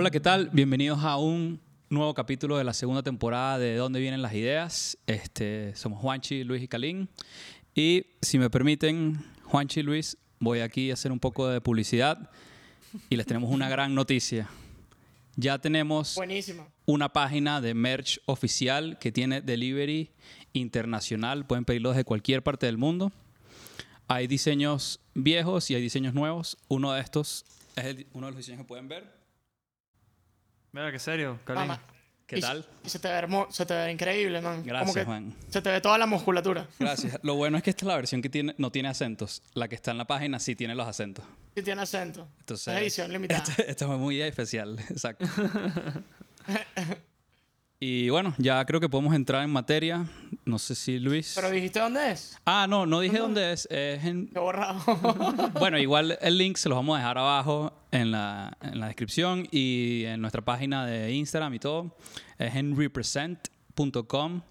Hola, ¿qué tal? Bienvenidos a un nuevo capítulo de la segunda temporada de ¿Dónde vienen las ideas? Este, somos Juanchi, Luis y Calín. Y si me permiten, Juanchi y Luis, voy aquí a hacer un poco de publicidad y les tenemos una gran noticia. Ya tenemos Buenísimo. una página de merch oficial que tiene delivery internacional. Pueden pedirlo desde cualquier parte del mundo. Hay diseños viejos y hay diseños nuevos. Uno de estos es el- uno de los diseños que pueden ver. Mira, qué serio. ¿Qué Y- tal? Y se te ve, hermo- se te ve increíble, man. Como Gracias, que Juan. Se te ve toda la musculatura. Gracias. Lo bueno es que esta es la versión que tiene, no tiene acentos. La que está en la página sí tiene los acentos. Y tiene acento. Entonces, es edición limitada. Esto, esto es muy especial, exacto. y bueno, ya creo que podemos entrar en materia. No sé si Luis. Pero dijiste dónde es. Ah, no, no dije dónde es. Es en. Qué borrado. Bueno, igual el link se los vamos a dejar abajo en la, en la descripción y en nuestra página de Instagram y todo. Es en represent.com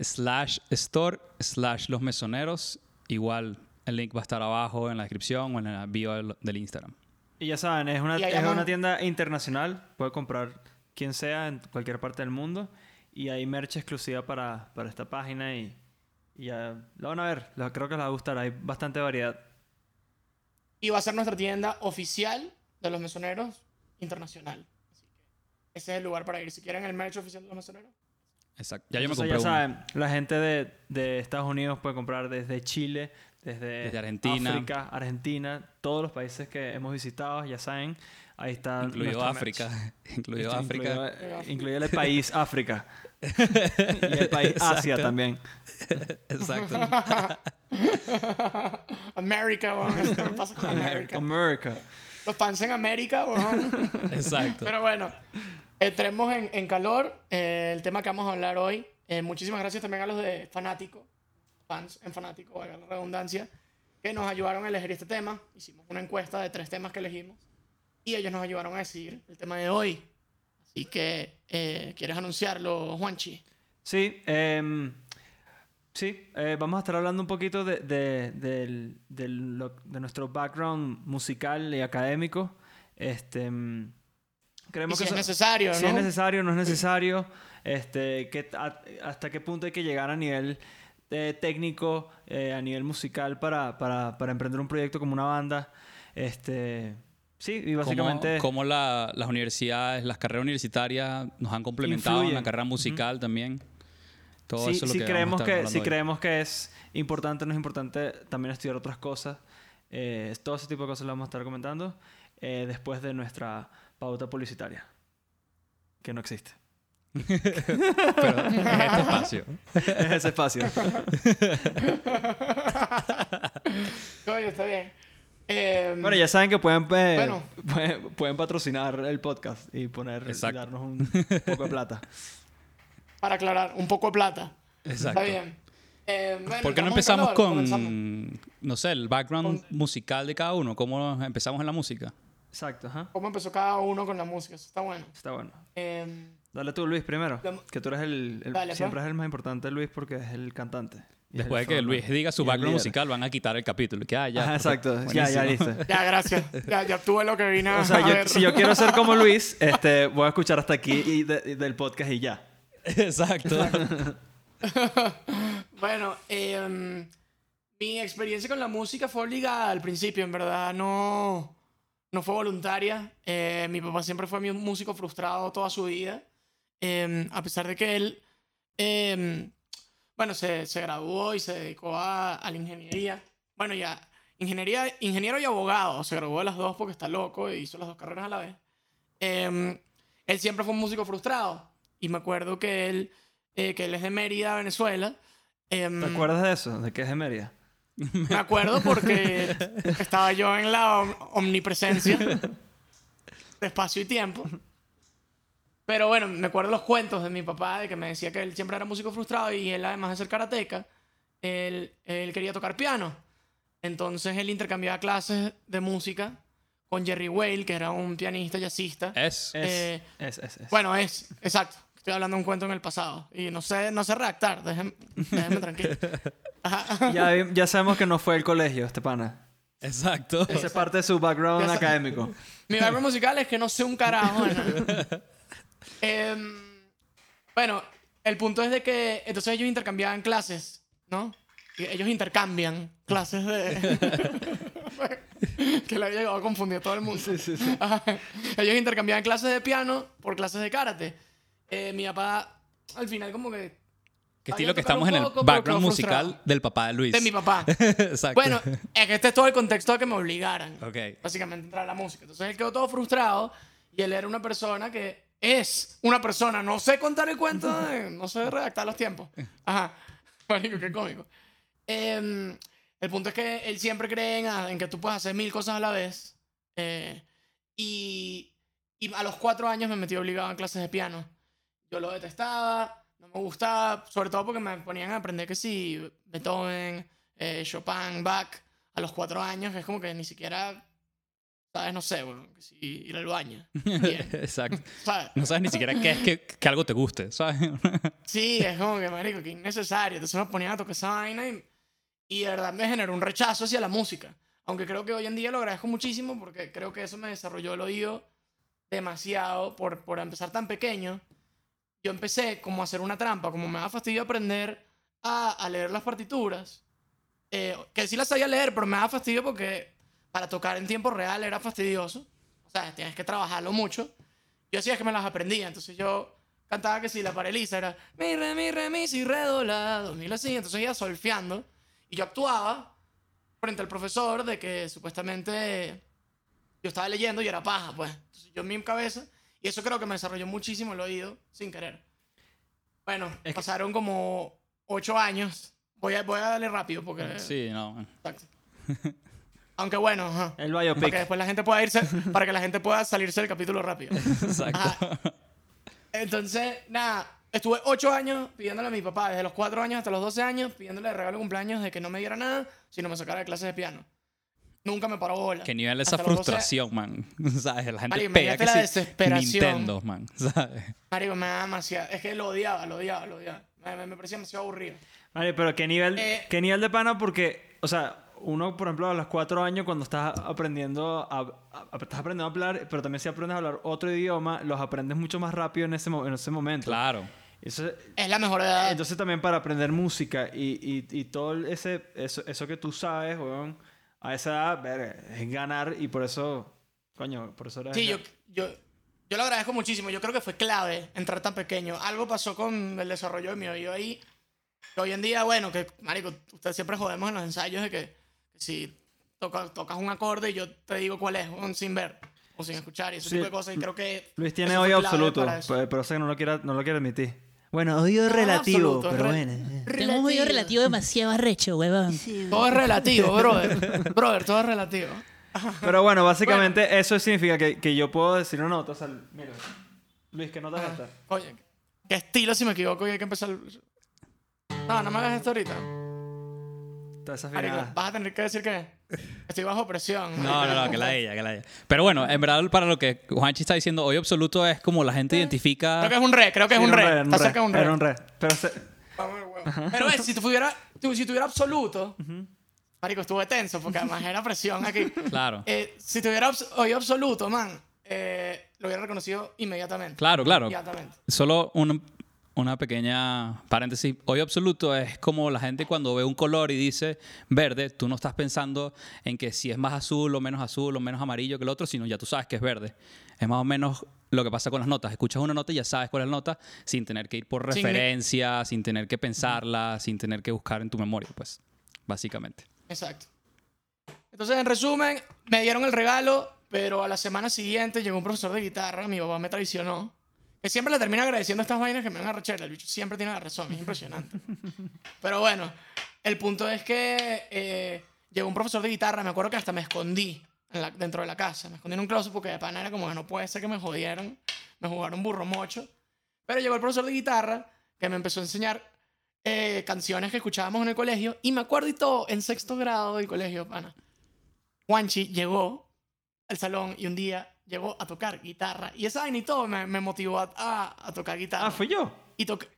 slash store slash los mesoneros. Igual el link va a estar abajo en la descripción o en la bio del, del Instagram. Y ya saben, es una, es una tienda internacional. Puede comprar quien sea en cualquier parte del mundo. Y hay merch exclusiva para, para esta página. Y, y ya lo van a ver. Lo- creo que les va a gustar. Hay bastante variedad. y va a ser nuestra tienda oficial de los mesoneros internacional. Así que ese es el lugar para ir. Si quieren el merch oficial de los mesoneros. Exacto. Ya yo me compré ya uno. saben, la gente de, de Estados Unidos puede comprar desde Chile, desde, Desde Argentina. África, Argentina, todos los países que hemos visitado, ya saben. Ahí está. Nuestra África. Incluido Esto África. Incluido el país África. y el país Asia también. Exacto. América, weón. Pasa con América. America. Los fans en América, weón. Exacto. Pero bueno, entremos en, en calor. Eh, el tema que vamos a hablar hoy. Eh, muchísimas gracias también a los de Fanático, fans en Fanático, valga la redundancia, que nos ayudaron a elegir este tema. Hicimos una encuesta de tres temas que elegimos y ellos nos ayudaron a decidir el tema de hoy. Así que, eh, ¿quieres anunciarlo, Juanchi? Sí, em, sí eh, vamos a estar hablando un poquito de, de, lo- de nuestro background musical y académico. Este, em, creemos si que es necesario, si ¿no? es necesario, no es necesario, este, que, a- hasta qué punto hay que llegar a nivel eh, técnico, eh, a nivel musical para, para, para emprender un proyecto como una banda. Este, sí, y básicamente... Cómo, cómo la- las universidades, las carreras universitarias nos han complementado en la Influyen. carrera musical también. Todo sí, eso es lo sí que creemos vamos a estar que si hoy. creemos que es importante, no es importante también estudiar otras cosas. Eh, todo ese tipo de cosas lo vamos a estar comentando eh, después de nuestra pauta publicitaria, que no existe. Pero en este espacio. Es ese espacio. Oye, está bien. Eh, Bueno, ya saben que pueden, eh, Bueno. pueden, pueden patrocinar el podcast y poner Exacto. darnos un poco de plata. Para aclarar, un poco de plata. Exacto. Está bien. Eh, bueno, ¿Por qué no empezamos con, comenzamos. no sé, el background Con- musical de cada uno? ¿Cómo empezamos en la música? Exacto, ajá. ¿Cómo empezó cada uno con la música? Eso está bueno. Está bueno. Eh, Dale tú, Luis, primero. La- Que tú eres el... el- Dale, siempre pues. es el más importante, Luis, porque es el cantante. Después de que. Luis diga su background musical, van a quitar el capítulo. Que, ah, ya, Ajá, exacto. Ya, ya, listo. ya, gracias. Ya, ya tuve lo que vine a, O sea, a yo- ver. si yo quiero ser como Luis, este, voy a escuchar hasta aquí y de- y del podcast y ya. Exacto. Bueno, eh, mi experiencia con la música fue obligada al principio, en verdad no, no fue voluntaria. Eh, mi papá siempre fue mi músico frustrado toda su vida, Eh, a pesar de que él, eh, bueno, se, se graduó y se dedicó a, a la ingeniería. Bueno, ya, ingeniería, ingeniero y abogado, se graduó de las dos porque está loco y hizo las dos carreras a la vez. Eh, él siempre fue un músico frustrado y me acuerdo que él, eh, que él es de Mérida, Venezuela. Em, ¿Te acuerdas de eso? ¿De qué es de Mérida? me acuerdo porque estaba yo en la om- omnipresencia de espacio y tiempo. Pero bueno, me acuerdo los cuentos de mi papá de que me decía que él siempre era músico frustrado y él además de ser karateca, él, él quería tocar piano. Entonces él intercambiaba clases de música con Jerry Whale, que era un pianista jazzista. Es. Es, Eh, es, es, es. Bueno, es, exacto. Estoy hablando de un cuento en el pasado. Y no sé, no sé redactar. Déjenme, déjenme tranquilo. Ajá. Ya, ya sabemos que no fue el colegio, este pana. Exacto. Esa es parte de su background académico. Mi background musical es que no sé un carajo. ¿no? Em, bueno, el punto es de que entonces ellos intercambiaban clases, ¿no? Y ellos intercambian clases de... que le había llegado a confundir a todo el mundo. Ajá. ellos intercambiaban clases de piano por clases de karate. Eh, mi papá, al final, como que... Que estilo que estamos en el background musical del papá de Luis. De mi papá. Exacto. Bueno, es que este es todo el contexto de que me obligaran. Ok. Básicamente entrar a la música. Entonces él quedó todo frustrado y él era una persona que es una persona. No sé contar el cuento, de- no sé redactar los tiempos. Ajá. Marico, qué cómico. Em, el punto es que él siempre cree en, en que tú puedes hacer mil cosas a la vez. Eh, y, a los cuatro años me metí obligado en clases de piano. Yo lo detestaba, no me gustaba, sobre todo porque me ponían a aprender que sí, Beethoven, eh, Chopin, Bach, a los cuatro años, es como que ni siquiera, ¿sabes? No sé, bueno, sí, ir al baño. Bien, Exacto. ¿sabes? No sabes ni siquiera qué es que, que algo te guste, ¿sabes? Sí, es como que, marico, que innecesario. Entonces me ponían a tocar esa vaina y, y de verdad me generó un rechazo hacia la música. Aunque creo que hoy en día lo agradezco muchísimo porque creo que eso me desarrolló el oído demasiado por, por empezar tan pequeño. Yo empecé como a hacer una trampa, como me da fastidio aprender a, a leer las partituras. eh, que sí las sabía leer, pero me da fastidio porque para tocar en tiempo real era fastidioso. O sea, tienes que trabajarlo mucho. Yo hacía que me las aprendía, entonces yo cantaba que si la paraliza era mi, re, mi, re, mi, si, re, do, la, do, mi, la, si. Entonces iba solfeando y yo actuaba frente al profesor de que supuestamente yo estaba leyendo y era paja, pues. Entonces yo en mi cabeza, y eso creo que me desarrolló muchísimo el oído sin querer. Bueno, Es que- pasaron como ocho años. Voy a, voy a darle rápido porque... Sí, no. Exacto. Aunque bueno, ajá. El Para que biopic. después la gente pueda irse, para que la gente pueda salirse del capítulo rápido. Exacto. Ajá. Entonces, nada, estuve ocho años pidiéndole a mi papá, desde los cuatro años hasta los 12 años, pidiéndole de regalo de cumpleaños de que no me diera nada, sino me sacara de clases de piano. Nunca me paró bola. Qué nivel esa Hasta los 12 frustración, man. ¿Sabes? La gente Marico, pega imagínate que la sí, desesperación. Nintendo, man. ¿Sabes? Marico, me da demasiado. Es que lo odiaba, lo odiaba, lo odiaba. Me, me, me parecía demasiado aburrido. Vale, pero qué nivel, Eh, qué nivel de pana porque, o sea, uno, por ejemplo, a los cuatro años cuando estás aprendiendo a, a- estás aprendiendo a hablar, pero también si aprendes a hablar otro idioma, los aprendes mucho más rápido en ese, en ese momento. Claro. Eso, Es la mejor edad. entonces también para aprender música y, y, y todo ese, eso, eso que tú sabes, weón, a esa edad, verga, es ganar y por eso, coño, por eso eres... Sí, yo, yo, yo lo agradezco muchísimo. Yo creo que fue clave entrar tan pequeño. Algo pasó con el desarrollo de mi oído ahí. Que hoy en día, bueno, que, marico, ustedes siempre jodemos en los ensayos de que si toca- tocas un acorde y yo te digo cuál es, un sin ver o sin escuchar y ese Sí. tipo de cosas. Y creo que. Luis tiene clave absoluto, pero, sé que no lo quiere, no lo quiere admitir. Bueno, oído No, relativo, absoluto, pero re- bueno. eh. Tengo un oído relativo demasiado arrecho, huevón. Todo es relativo, brother. brother, todo es relativo. Pero bueno, básicamente eso significa que, que yo puedo decir una nota. O sea, mira, Luis, ¿qué nota esta? Oye, qué estilo si me equivoco y hay que empezar. No, no me hagas esto ahorita. Marico, desafinada. vas a tener que decir que estoy bajo presión. No, no, no, que la ella, que la ella. Pero bueno, en verdad, para lo que Juanchi está diciendo, hoy absoluto es como la gente identifica. Creo que es un re, creo que es Sí, un re. Está cerca de un re. Era un re. Pero se- Vamos, huevo. Pero ves, si tuviera, tu- si tuviera absoluto, marico, estuve tenso porque además era presión aquí. Claro. Eh, si tuviera abs- oído absoluto, man, eh, lo hubiera reconocido inmediatamente. Claro, claro. Inmediatamente. Solo un- una pequeña paréntesis. Hoy absoluto es como la gente cuando ve un color y dice verde, tú no estás pensando en que si es más azul o menos azul o menos amarillo que el otro, sino ya tú sabes que es verde. Es más o menos lo que pasa con las notas. Escuchas una nota y ya sabes cuál es la nota sin tener que ir por Sin referencia, sin tener que pensarla, sin tener que buscar en tu memoria, pues, básicamente. Exacto. Entonces, en resumen, me dieron el regalo, pero a la semana siguiente llegó un profesor de guitarra, mi papá me traicionó. Que siempre le termina agradeciendo estas vainas que me van a rechar. El bicho siempre tiene la razón, es impresionante. Pero bueno, el punto es que eh, llegó un profesor de guitarra, me acuerdo que hasta me escondí en la- dentro de la casa. Me escondí en un closet porque de pana era como que no puede ser que me jodieran, me jugaron burro mocho. Pero llegó el profesor de guitarra que me empezó a enseñar eh, canciones que escuchábamos en el colegio y me acuerdo y todo en sexto grado del colegio, pana. Juanchi llegó al salón y un día llegó a tocar guitarra y esa vaina y todo me, me motivó a, a- a tocar guitarra. Ah, fui yo. Y toqué.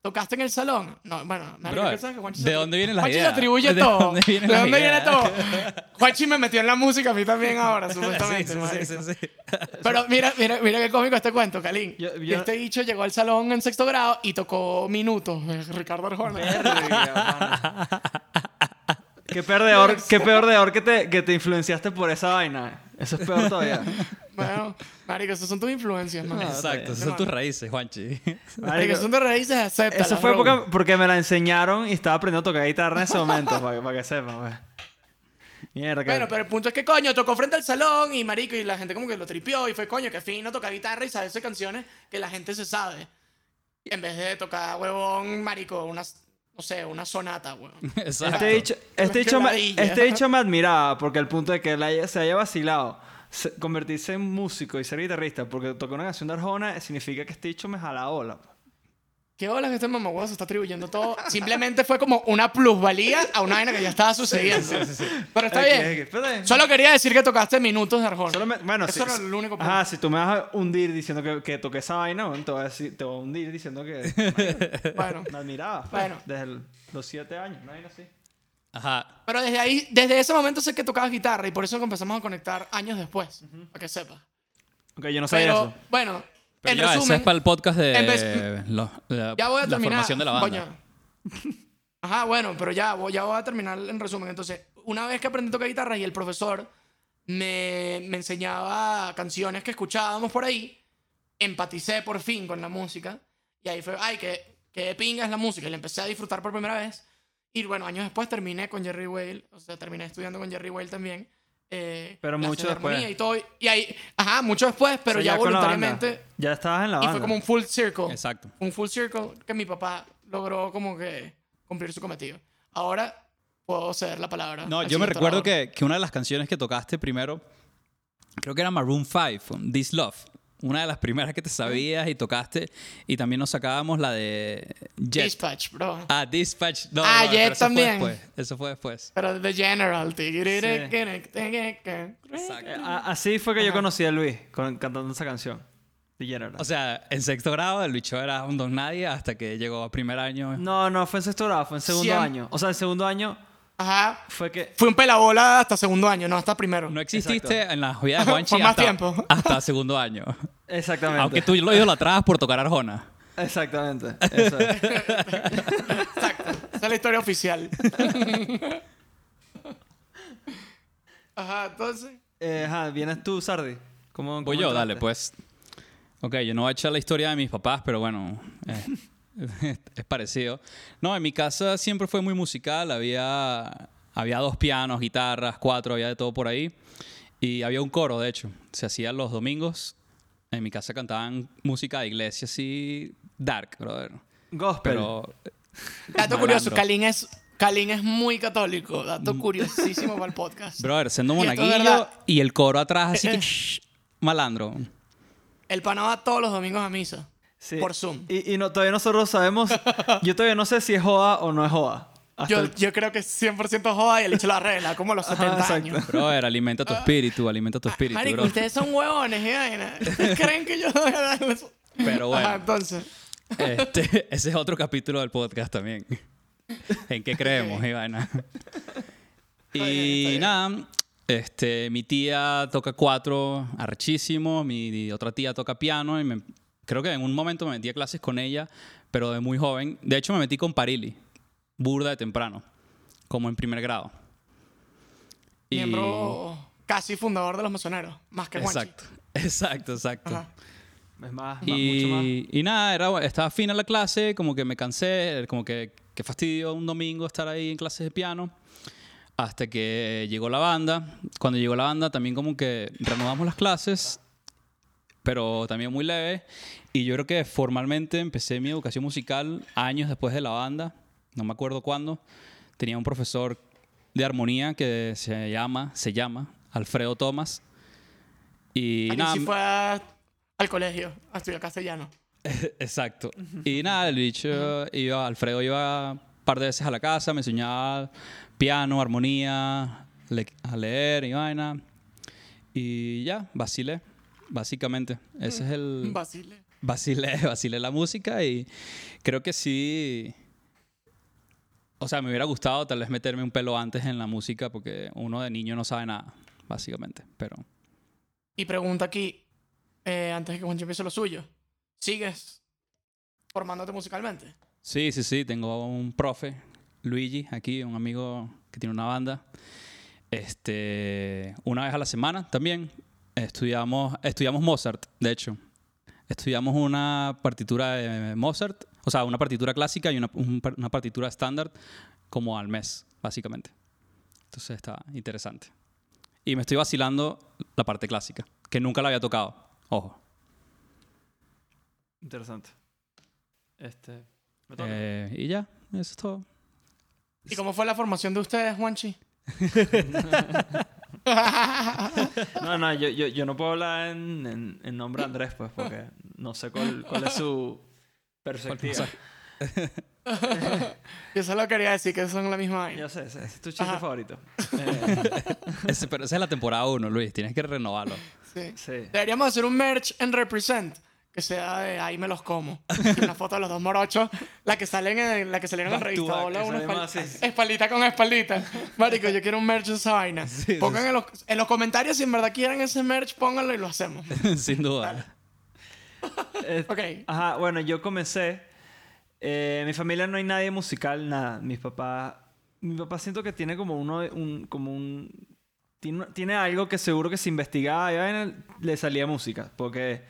¿Tocaste en el salón? No, bueno, marico, Brother, ¿qué sabes que Juanchi ¿de se- dónde vienen las Juanchi ideas? se atribuye ¿De todo. dónde ¿De dónde viene todo? Juanchi me metió en la música a mí también ahora, supuestamente. Sí, sí, sí, sí, sí. Pero mira, mira, mira qué cómico este cuento, Kalin. Yo- este bicho llegó al salón en sexto grado y tocó minutos. eh, Ricardo Arjona. Qué perdedor, qué perdedor que te, que te influenciaste por esa vaina. Eso es peor todavía. bueno, marico, esas son tus influencias, man. Exacto, esas son tus raíces, Juanchi. Marico, son tus raíces, acepta. eso fue porque, porque me la enseñaron y estaba aprendiendo a tocar guitarra en ese momento, para, que- para que sepan, pues. Mierda, que- Bueno, pero el punto es que coño, tocó frente al salón y marico, y la gente como que lo tripió y fue coño, que fino tocar guitarra y saberse canciones que la gente se sabe. Y en vez de tocar, huevón, marico, unas, no sé, una sonata. Exacto. Este dicho, este, dicho me, este dicho me admiraba porque el punto de que él haya- se haya vacilado se- convertirse en músico y ser guitarrista porque tocó una canción de Arjona significa que este dicho me jala ola. Qué bola que este mamagüevo se está atribuyendo todo. Simplemente fue como una plusvalía a una vaina que ya estaba sucediendo. Pero está Ok, bien. ok, está bien. Solo quería decir que tocaste minutos de Arjona. Solo me- bueno, Eso si, era el único punto. Ajá, si tú me vas a hundir diciendo que, que toqué esa vaina, bueno, te, voy a decir- te voy a hundir diciendo que Bueno, me admiraba. pues, Bueno. Desde el- los siete años, una vaina así. Ajá. pero desde ahí, desde ese momento sé que tocabas guitarra y por eso empezamos a conectar años después. Para que sepas. Ok, yo no sabía Pero, eso. bueno, Pero en ya, ese resumen, es para el podcast de en vez- lo- la, ya voy a la terminar. formación de la banda. Ajá, bueno, pero ya, voy- ya voy a terminar en resumen. Entonces, una vez que aprendí a tocar guitarra y el profesor me, me enseñaba canciones que escuchábamos por ahí, empaticé por fin con la música. Y ahí fue, ay, que, que pinga es la música. Y la empecé a disfrutar por primera vez. Y bueno, años después terminé con Jerry Whale. O sea, terminé estudiando con Jerry Whale también. Eh, Pero mucho de después. Y, todo, y ahí, ajá, mucho después, pero O sea, ya, voluntariamente. Ya estabas en la Y banda. fue como un full circle Exacto. un full circle que mi papá logró como que cumplir su cometido. Ahora puedo ceder la palabra. No, yo me recuerdo que, que una de las canciones que tocaste primero, creo que era Maroon 5, This Love. Una de las primeras que te sabías y tocaste. Y también nos sacábamos la de Jet. Dispatch, bro. Ah, Dispatch. No, Ah, no, Jet eso fue también. después, Eso fue después. Pero The General. A- Así fue que yo conocí a Luis con- cantando esa canción. The General. O sea, en sexto grado el bicho era un don nadie hasta que llegó a primer año. no, no fue en sexto grado, fue en segundo Siem- año. O sea, en segundo año Ajá. fue que. Fui un pelabola hasta segundo año, no hasta primero. No exististe en la vida de Juanchi Por más hasta, tiempo. hasta segundo año. Exactamente. Aunque tú lo idolatrabas por tocar Arjona. Exactamente. Eso es. Exacto. Esa es la historia oficial. Ajá, entonces. Eh, ajá, vienes tú, Sardi. ¿Cómo, Voy cómo yo, entraste? dale, pues. Ok, yo no voy a echar la historia de mis papás, pero bueno, eh, es parecido. No, en mi casa siempre fue muy musical. Había, había dos pianos, guitarras, cuatro, había de todo por ahí. Y había un coro, de hecho. Se hacía los domingos. En mi casa cantaban música de iglesia así dark, brother. Gospel. Pero Dato curioso. Kalin es, Kalin es muy católico. Dato curiosísimo para el podcast. Brother, siendo Y monaguillo verdad. y el coro atrás así que shh, malandro. El pana va todos los domingos a misa. Sí. Por Zoom. Y, y no, todavía nosotros sabemos. yo todavía no sé si es joda o no es joda. Yo, el- yo creo que es 100% joda y el hecho la arregla, como a los 70 exacto. años. Brother, alimenta tu espíritu, alimenta tu espíritu, Marico, bro. ustedes son huevones, ¿eh? creen que yo voy a darles? Pero bueno. Ajá, entonces. Este, ese es otro capítulo del podcast también. ¿En qué creemos, Ivana? bien, está Y bien. nada, este, mi tía toca cuatro arrechísimo, mi otra tía toca piano y me- creo que en un momento me metí a clases con ella, pero de muy joven. De hecho, me metí con Parili, burda de temprano, como en primer grado. Y- Miembro casi fundador de los masoneros, más que Juanchi. Exacto, exacto, exacto. Ajá. Es más, ma- mucho más. Y, y nada, era, estaba fina la clase, como que me cansé, como que, que fastidio un domingo estar ahí en clases de piano. Hasta que llegó la banda. Cuando llegó la banda también como que reanudamos las clases, pero también muy leve. Y yo creo que formalmente empecé mi educación musical años después de la banda, no me acuerdo cuándo. Tenía un profesor de armonía que se llama, se llama Alfredo Tomás. Y nada, sí fue a- al colegio a estudiar castellano. Exacto. Y nada, el bicho iba, Alfredo iba un par de veces a la casa, me enseñaba piano, armonía, le- a leer y vaina. Y ya, vacilé, básicamente. Ese es el... Basile. vacilé, vacilé la música y creo que sí. O sea, me hubiera gustado tal vez meterme un pelo antes en la música porque uno de niño no sabe nada, básicamente. Pero Y pregunta aquí, eh, antes de que Juancho empiece lo suyo. ¿Sigues formándote musicalmente? sí, sí, sí. Tengo un profe, Luigi, aquí, un amigo que tiene una banda. Este, una vez a la semana también estudiamos, estudiamos Mozart, de hecho. Estudiamos una partitura de Mozart, o sea, una partitura clásica y una, una partitura estándar como al mes, básicamente. Entonces está interesante. Y me estoy vacilando la parte clásica, que nunca la había tocado. Ojo. Interesante. Este. me toca. Eh, y ya, eso es todo. ¿Y cómo fue la formación de ustedes, Juanchi? No, no, yo, yo, yo no puedo hablar en, en, en nombre de Andrés, pues, porque no sé cuál, cuál es su perspectiva. Yo solo quería decir que son la misma vaina. Yo sé, ese es tu chiste Ajá. favorito. Eh, Ese- pero esa es la temporada 1, Luis. Tienes que renovarlo. Sí. sí. Deberíamos hacer un merch en Represent. Que sea de ahí me los como. Una foto de los dos morochos. La que salen en, la que salieron en revista. Hola, una espaldita con espaldita. Marico, yo quiero un merch de esa vaina. Pongan en los, en los comentarios si en verdad quieren ese merch, pónganlo y lo hacemos. Sin duda. Eh, Ok. Ajá, bueno, yo comencé. eh, en mi familia no hay nadie musical, nada. Mis papás. Mi papá siento que tiene como uno. Un, como un. Tiene, tiene algo que seguro que se investigaba y le salía música. Porque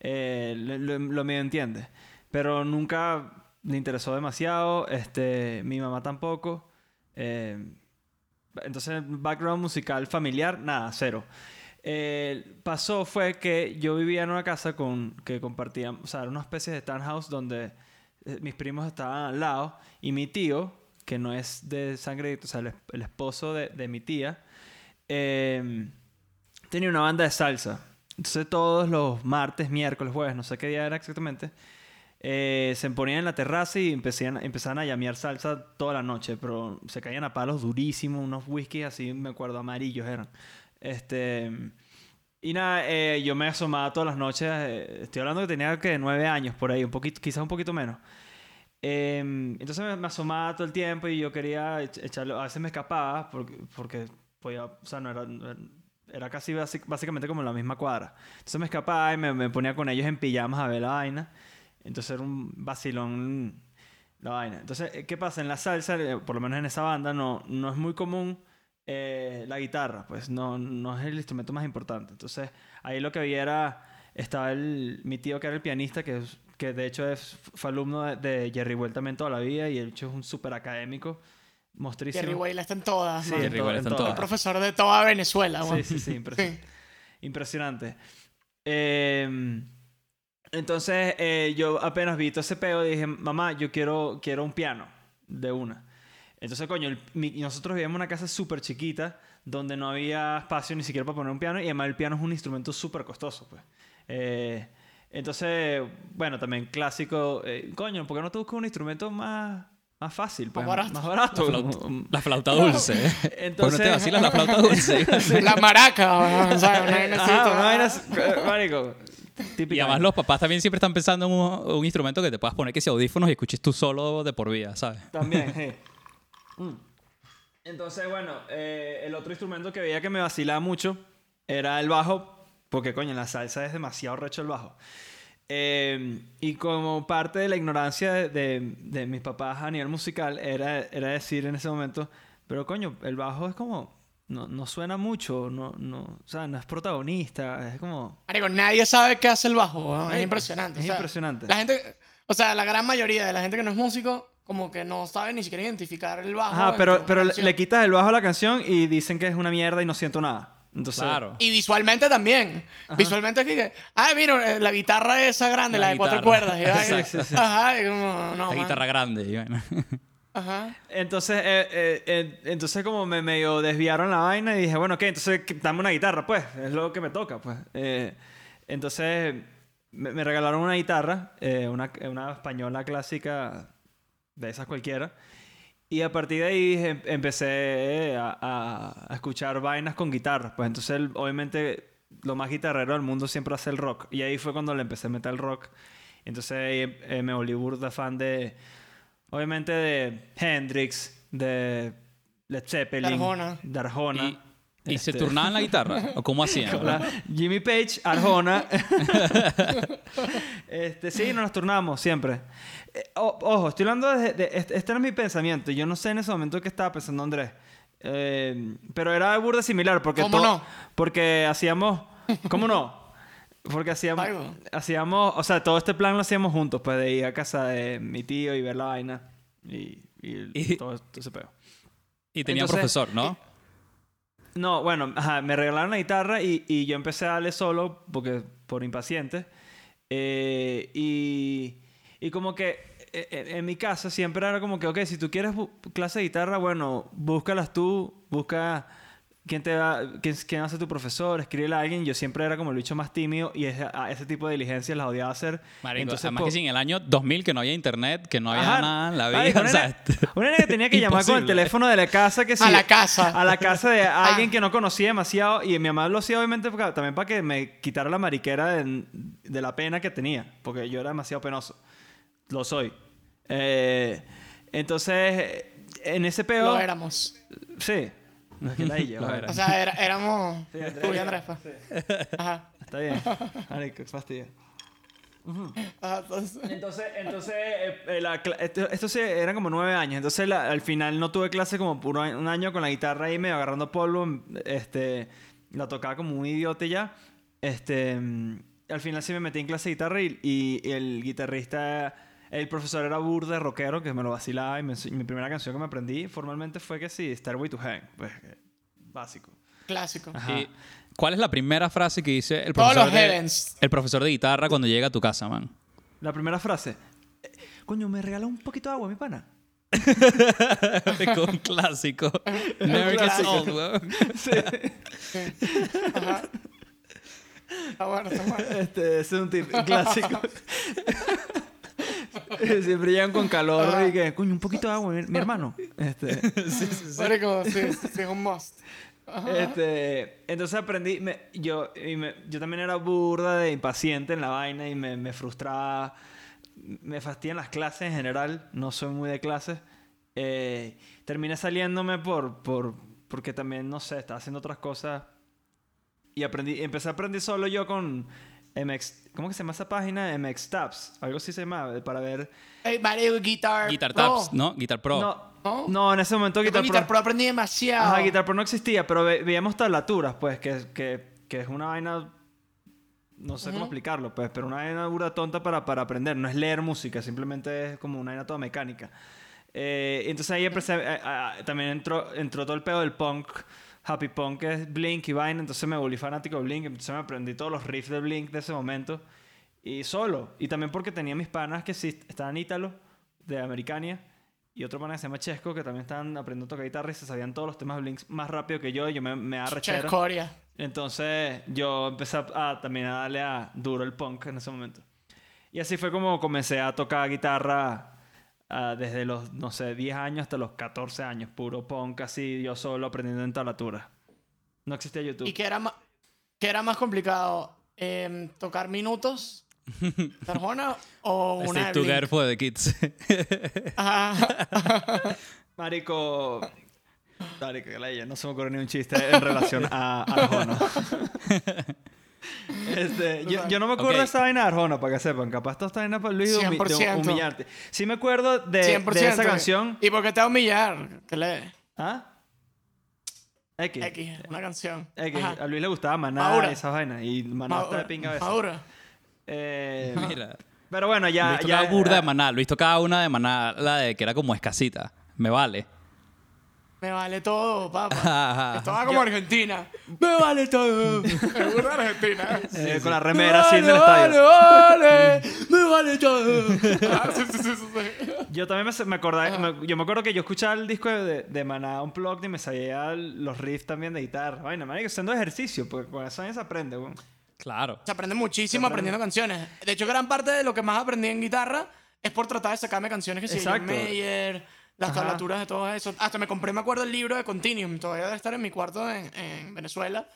eh, lo, lo, medio entiende. Pero nunca le interesó demasiado. Este, mi mamá tampoco. Eh, entonces, background musical familiar, nada, cero. Eh, pasó fue que yo vivía en una casa con que compartíamos, o sea, era una especie de townhouse donde eh, mis primos estaban al lado y mi tío, que no es de sangre, o sea, el, el esposo de, de mi tía, eh, tenía una banda de salsa. Entonces todos los martes, miércoles, jueves, no sé qué día era exactamente, eh, se ponían en la terraza y empezaban, empezaban a llamear salsa toda la noche, pero se caían a palos durísimos, unos whiskies así, me acuerdo, amarillos eran. Este, y nada, eh, yo me asomaba todas las noches, eh, estoy hablando que tenía que nueve años por ahí, un poquito, quizás un poquito menos. Eh, entonces me, asomaba todo el tiempo y yo quería ech- echarlo, a veces me escapaba porque, porque podía, o sea, no era, era- casi basic- básicamente como la misma cuadra. Entonces me escapaba y me, me ponía con ellos en pijamas a ver la vaina. Entonces era un vacilón la vaina. Entonces, eh, ¿qué pasa? En la salsa, eh, por lo menos en esa banda, no, no es muy común eh, la guitarra. Pues no, no es el instrumento más importante. Entonces, ahí lo que había era... Estaba el, mi tío que era el pianista, que, que de hecho es, fue alumno de, de Jerry también toda la vida. Y el hecho es un súper académico. Mostrísimo. Jerry Whale está en todas. Sí. Jerry en está en todas. todas. Profesor de toda Venezuela. Sí, sí, sí, impresi- Sí. impresionante. Eh, entonces, eh, yo apenas vi todo ese peo y dije, mamá, yo quiero, quiero un piano de una. Entonces, coño, el- mi- nosotros vivíamos en una casa súper chiquita donde no había espacio ni siquiera para poner un piano y además el piano es un instrumento súper costoso, pues. Eh, entonces, bueno, también clásico, eh, coño, ¿por qué no te buscas un instrumento más, más fácil? Pues, barato. Más barato. La flauta, la flauta dulce. ¿Por qué no Entonces- te vacilas la flauta dulce? La maraca, una vaina así, marico. Y además los papás también siempre están pensando en un, un instrumento que te puedas poner que sea audífonos y escuches tú solo de por vida, ¿sabes? También, sí. Mm. Entonces, bueno, eh, el otro instrumento que veía que me vacilaba mucho era el bajo, porque coño, en la salsa es demasiado recho el bajo. Eh, y como parte de la ignorancia de, de- de mis papás a nivel musical, era, era decir en ese momento, pero coño, el bajo es como, no, no suena mucho, no, no, o sea, no es protagonista, es como... Marico, nadie sabe qué hace el bajo, weón. Es Ay, impresionante. es o sea, impresionante. La gente, o sea, la gran mayoría de la gente que no es músico, como que no sabe ni siquiera identificar el bajo. Ajá, pero, pero le, le quitas el bajo a la canción y dicen que es una mierda y no siento nada. Entonces, Claro. Y visualmente también. Visualmente aquí que, ah, mira, eh, la guitarra esa grande, la, La de cuatro guitarra. cuerdas. y vaina. Sí, sí, sí. Ajá, y como, no, La man. guitarra grande. y bueno. Ajá. Entonces, eh, eh, eh, entonces como me medio desviaron la vaina y dije, bueno, ¿qué? Entonces dame una guitarra, pues. Es lo que me toca, pues. Eh, entonces me, me regalaron una guitarra, eh, una, una española clásica de esas cualquiera. Y a partir de ahí em- empecé a, a- a escuchar vainas con guitarra. Pues entonces, el- obviamente, lo más guitarrero del mundo siempre hace el rock. Y ahí fue cuando le empecé a meter el rock. Entonces ahí eh, me volví burda fan de, obviamente de Hendrix, de Led Zeppelin, Arjona. de Arjona. ¿Y, y se Este, turnaban la guitarra? ¿O cómo hacían? Hola, Jimmy Page, Arjona. este, sí, nos turnamos siempre. Eh, o- ojo, estoy hablando de, de- este, este era mi pensamiento. Yo no sé en ese momento qué estaba pensando Andrés. Eh, pero era burda similar porque ¿Cómo no? Porque hacíamos, ¿cómo no? Porque hacíamos, Algo. hacíamos, o sea, todo este plan lo hacíamos juntos, pues de ir a casa de mi tío y ver la vaina y, y Y- todo, todo ese pedo. Y tenía Entonces, profesor, ¿no? No, bueno, ajá, me regalaron la guitarra y, y yo empecé a darle solo porque por impaciente. Eh, y, y como que en mi casa siempre era como que, ok, si tú quieres clase de guitarra, bueno, búscalas tú, busca quién te va, quién, quién hace tu profesor, escríbele a alguien. Yo siempre era como el bicho más tímido y ese, a ese tipo de diligencias las odiaba hacer. Marico, Entonces, además que sí, en el año 2000 que no había internet, que no había Ajá. nada en la vida. una o sea, nena- Una nena que tenía que llamar con el teléfono de la casa que sí, A la casa. A la casa de Ah. alguien que no conocía demasiado. Y mi mamá lo hacía obviamente porque- también para que me quitara la mariquera de, de la pena que tenía. Porque yo era demasiado penoso. Lo soy. Eh, entonces, en ese peo... Lo éramos. Sí. No, es que la bueno. era. O sea, era- éramos Sí, Andrés. tú y Andrés. pues. Ajá. Está bien. Marico, qué fastidio. Ajá, entonces- Entonces, entonces eh, eh, la esto, esto se- eran como nueve años. Entonces, la- al final no tuve clase como por un año- con la guitarra ahí medio agarrando polvo. Este, la tocaba como un idiota ya. Este, mm, al final sí me metí en clase de guitarra y, y el guitarrista, el profesor era burda, rockero, que me lo vacilaba. Y me mi primera canción que me aprendí formalmente fue que sí, Starway to Heaven. Pues, eh, básico. Clásico. Ajá. ¿Y ¿Cuál es la primera frase que dice el Todos profesor, los de, el profesor de guitarra cuando llega a tu casa, man? La primera frase. eh, Coño, ¿me regala un poquito de agua, mi pana? Con clásico. Never gets old, weón. Ajá. Está bueno, está bueno. Este, ese es un tip clásico. Siempre llegan con calor y que, coño, un poquito de agua, mi, mi hermano. Este, Marico, sí, sí, es un must. este, entonces aprendí, me- yo, y me- yo también era burda de impaciente en la vaina y me, me frustraba, me fastidian las clases en general, no soy muy de clases. Eh, terminé saliéndome por, por, porque también, no sé, estaba haciendo otras cosas y aprendí, empecé a aprender solo yo con MX, ¿cómo que se llama esa página? MX Tabs, algo así se llama, para ver... Hey, Mario, Guitar Guitar Pro. Tabs, ¿no? Guitar Pro. No, ¿No? no, en ese momento Guitar, Guitar Pro... Pro aprendí demasiado. Ajá, Guitar Pro no existía, pero ve- veíamos tablaturas, pues, que, que, que es una vaina... No sé cómo explicarlo, pues, pero una vaina burda tonta para, para aprender. No es leer música, simplemente es como una vaina toda mecánica. Eh, entonces ahí empecé... a- también entró, entró todo el pedo del punk, happy punk, es Blink y vaina. Entonces me volví fanático de Blink. Entonces me aprendí todos los riffs de Blink de ese momento. Y solo. Y también porque tenía mis panas que sí estaban ítalo, de Americania. Y otro pana que se llama Chesco, que también estaban aprendiendo a tocar guitarra y se sabían todos los temas de Blink más rápido que yo. Y yo me, me daba rechera. Chescoria. Entonces yo empecé a, a- también a darle a duro el punk en ese momento. Y así fue como comencé a tocar guitarra ah, desde los, no sé, 10 años hasta los 14 años. Puro punk, así yo solo aprendiendo en tablatura. No existía YouTube. ¿Y qué era, qué era más complicado? Em, ¿Tocar minutos? ¿De Arjona o una Stay together for the kids. Ajá. Marico... Marico, que la ella, no se me ocurre ni un chiste en relación a Arjona. Este, yo, yo no me acuerdo de esa vaina de Arjona, para que sepan. Capaz toda esta vaina para Luis de, humi- de 100%. humillarte. Sí me acuerdo de, de 100%. esa canción. ¿Y por qué te va a humillar? ¿Qué le? ¿Ah? X. X, una canción. X. Ajá. A Luis le gustaba Maná esas vainas. Y Maná está de pinga a veces. Madura. Eh, Mira. pero bueno, ya. Luis ya burda de maná. Luis tocaba una de maná, la de que era como escasita. Me vale. Me vale todo, papá. Estaba como Argentina. Me vale todo. Me gusta Argentina. eh, con la remera así en el vale, estadio. vale, me vale todo. Ah, sí, sí, sí, sí, sí. Yo también me, me acordaba. me- yo me acuerdo que yo escuchaba el disco de, de Maná Unplugged y me sabía los riffs también de guitarra. Vaina, marico, haciendo ejercicio, porque con eso se aprende, weón. Claro. Se aprende muchísimo aprendiendo canciones. De hecho, gran parte de lo que más aprendí en guitarra es por tratar de sacarme canciones que se Exacto. Mayer, las Ajá. tablaturas de todo eso. Hasta me compré, me acuerdo, el libro de Continuum. Todavía debe estar en mi cuarto en, en Venezuela.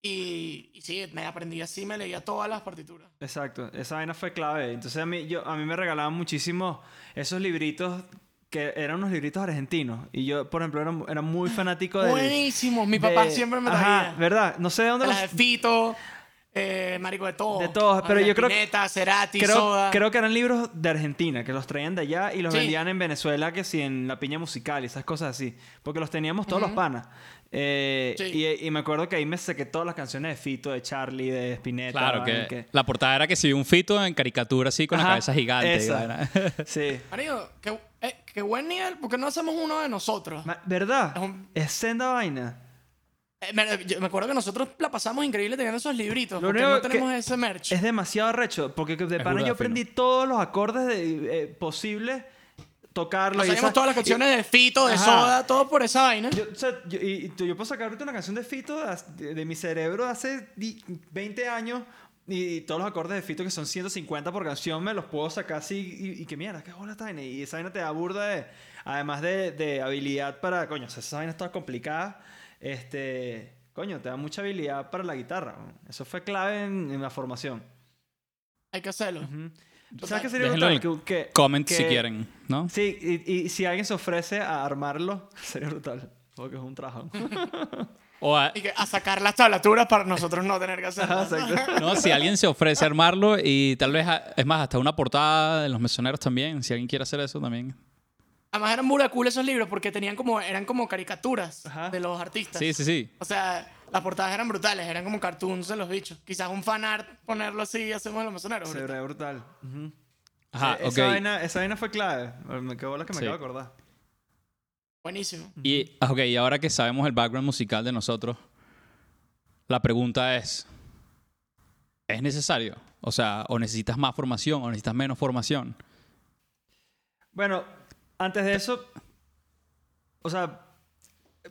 Y, y sí, me aprendí así, me leía todas las partituras. Exacto, esa vaina fue clave. Entonces a mí, yo, a mí me regalaban muchísimo esos libritos que eran unos libritos argentinos. Y yo, por ejemplo, era, era muy fanático de... Buenísimo, mi papá de- siempre me Ajá, traía. ¿verdad? No sé de dónde Las los... de Fito, eh, marico, de todo. De todos, pero yo creo que- Cerati, Creo, Soda. creo que eran libros de Argentina, que los traían de allá y los Sí. vendían en Venezuela, que sí, en la piña musical y esas cosas así. Porque los teníamos todos los panas. Eh, Sí. y, y me acuerdo que ahí me saqué todas las canciones de Fito, de Charlie, de Spinetta. Claro, vaina, que, la portada era que si un fito en caricatura así con Ajá, la cabeza gigante. esa. Sí. Marico, qué, eh, qué buen nivel, ¿por qué no hacemos uno de nosotros? Ma- ¿Verdad? Es un- Es senda vaina. Eh, me, yo me acuerdo que nosotros la pasamos increíble teniendo esos libritos. Lo porque único no tenemos que ese merch. Es demasiado arrecho, porque de pana yo fino. aprendí todos los acordes de, eh, posibles, tocarlos. Nos y sabíamos esas- todas las canciones de Fito, de Ajá. Soda, todo por esa vaina. Yo, o sea, yo- y, y yo puedo sacar ahorita una canción de Fito de, de mi cerebro de hace di- 20 años y, todos los acordes de Fito que son 150 por canción me los puedo sacar así y, y que mierda, qué bola esta vaina. Y esa vaina te da burda de, además de, de habilidad para, coño, o sea, esa vaina está complicada, este, coño, te da mucha habilidad para la guitarra. Eso fue clave en, en la formación. Hay que hacerlo. Ujú. Total. ¿Sabes qué sería brutal? en Que, que- Comment que- si quieren, ¿no? Sí, y, y si alguien se ofrece a armarlo, sería brutal. Porque es un trabajo. O a- Y que a sacar las tablaturas para nosotros no tener que hacerlo. No, si alguien se ofrece a armarlo y tal vez, a- es más, hasta una portada de los mesoneros también, si alguien quiere hacer eso también. Además eran burda cool esos libros porque tenían como, eran como caricaturas Ajá. de los artistas. Sí, sí, sí. O sea, las portadas eran brutales, eran como cartoons de los bichos. Quizás un fanart ponerlo así y hacemos los mesoneros. Se brutal. ve brutal. Ajá, Eh, ok. esa, vaina, esa vaina fue clave. Me quedó la que me Sí. acabo de acordar. Buenísimo. Y, ah, ok, y ahora que sabemos el background musical de nosotros, la pregunta es, ¿es necesario? O sea, ¿o necesitas más formación o necesitas menos formación? Bueno, antes de eso, o sea,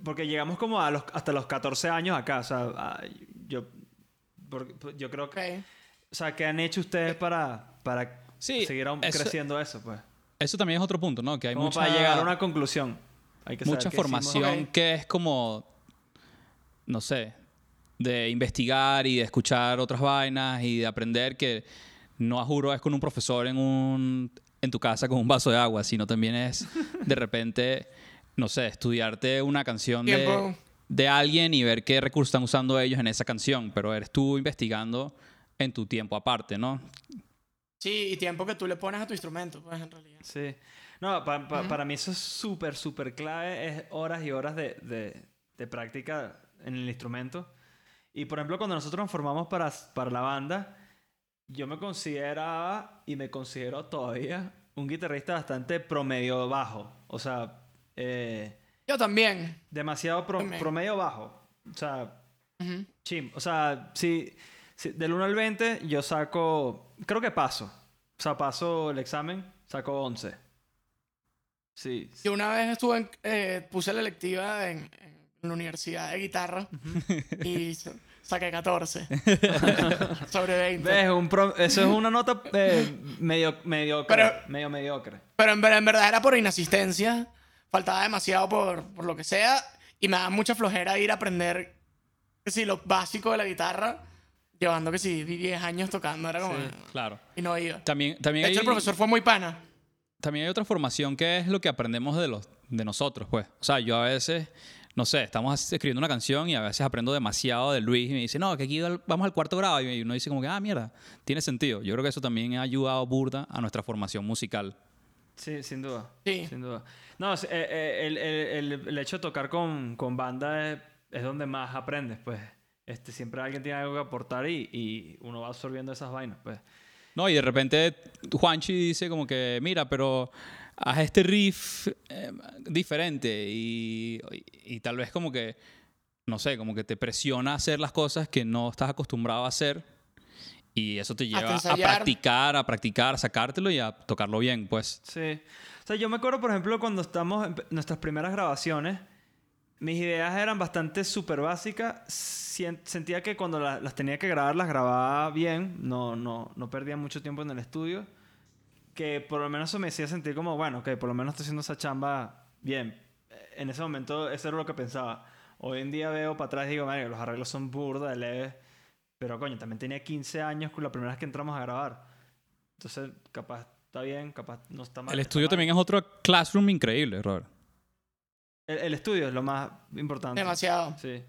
porque llegamos como a los, hasta los 14 años acá, o sea, a- yo, yo creo que, o sea, ¿qué han hecho ustedes para, para Sí, seguir aún eso- creciendo eso, pues? Eso también es otro punto, ¿no? Que hay Como mucha, para llegar a una conclusión. Hay que mucha formación que es como, no sé, de investigar y de escuchar otras vainas y de aprender que no a juro es con un profesor en un en tu casa con un vaso de agua, sino también es de repente, no sé, estudiarte una canción de, de alguien y ver qué recursos están usando ellos en esa canción, pero eres tú investigando en tu tiempo aparte, ¿no? Sí, y tiempo que tú le pones a tu instrumento, pues en realidad. Sí. No, pa- pa- para mí eso es súper, súper clave. Es horas y horas de, de- de práctica en el instrumento. Y por ejemplo, cuando nosotros nos formamos para, para la banda, yo me consideraba y me considero todavía un guitarrista bastante promedio bajo. O sea, eh, Yo también. demasiado pro- También. promedio bajo. O sea, Ujú. Chim. O sea, si, si del 1 al 20 yo saco, creo que paso. O sea, paso el examen, saco 11. Sí. Yo una vez estuve en, eh, puse la electiva en, en la universidad de guitarra y saqué 14 sobre 20. ¿Ves? Un pro- eso es una nota eh, medio, mediocre. Pero- medio mediocre. Pero en, ver- en verdad era por inasistencia, faltaba demasiado por, por lo que sea y me da mucha flojera ir a aprender que si lo básico de la guitarra, llevando que si 10 años tocando, era como... Claro. Y no iba. También, también De hecho, hay- el profesor fue muy pana. también hay otra formación que es lo que aprendemos de, los, de nosotros, pues. O sea, yo a veces, no sé, estamos escribiendo una canción y a veces aprendo demasiado de Luis y me dice, no, que aquí vamos al cuarto grado. Y uno dice como que, ah, mierda, tiene sentido. Yo creo que eso también ha ayudado burda a nuestra formación musical. Sí, sin duda. Sí. Sin duda. No, eh, eh, el, el- el- el hecho de tocar con, con banda es, es donde más aprendes, pues. Este, siempre alguien tiene algo que aportar y, y uno va absorbiendo esas vainas, pues. No, y de repente Juanchi dice como que, mira, pero haz este riff eh, diferente y, y tal vez como que, no sé, como que te presiona a hacer las cosas que no estás acostumbrado a hacer y eso te lleva a practicar, a practicar, a sacártelo y a tocarlo bien, pues. Sí. O sea, yo me acuerdo, por ejemplo, cuando estamos en nuestras primeras grabaciones, mis ideas eran bastante súper básicas. Sentía que cuando la- las tenía que grabar, las grababa bien. No, no, no perdía mucho tiempo en el estudio. Que por lo menos eso me hacía sentir como, bueno, que por lo menos estoy haciendo esa chamba bien. En ese momento, eso era lo que pensaba. Hoy en día veo para atrás y digo, "Marico, los arreglos son burda, de leves. Pero coño, también tenía 15 años con la primera vez que entramos a grabar. Entonces, capaz está bien, capaz no está mal. El estudio mal. también es otro classroom increíble, Robert. El, el estudio es lo más importante. Demasiado. Sí.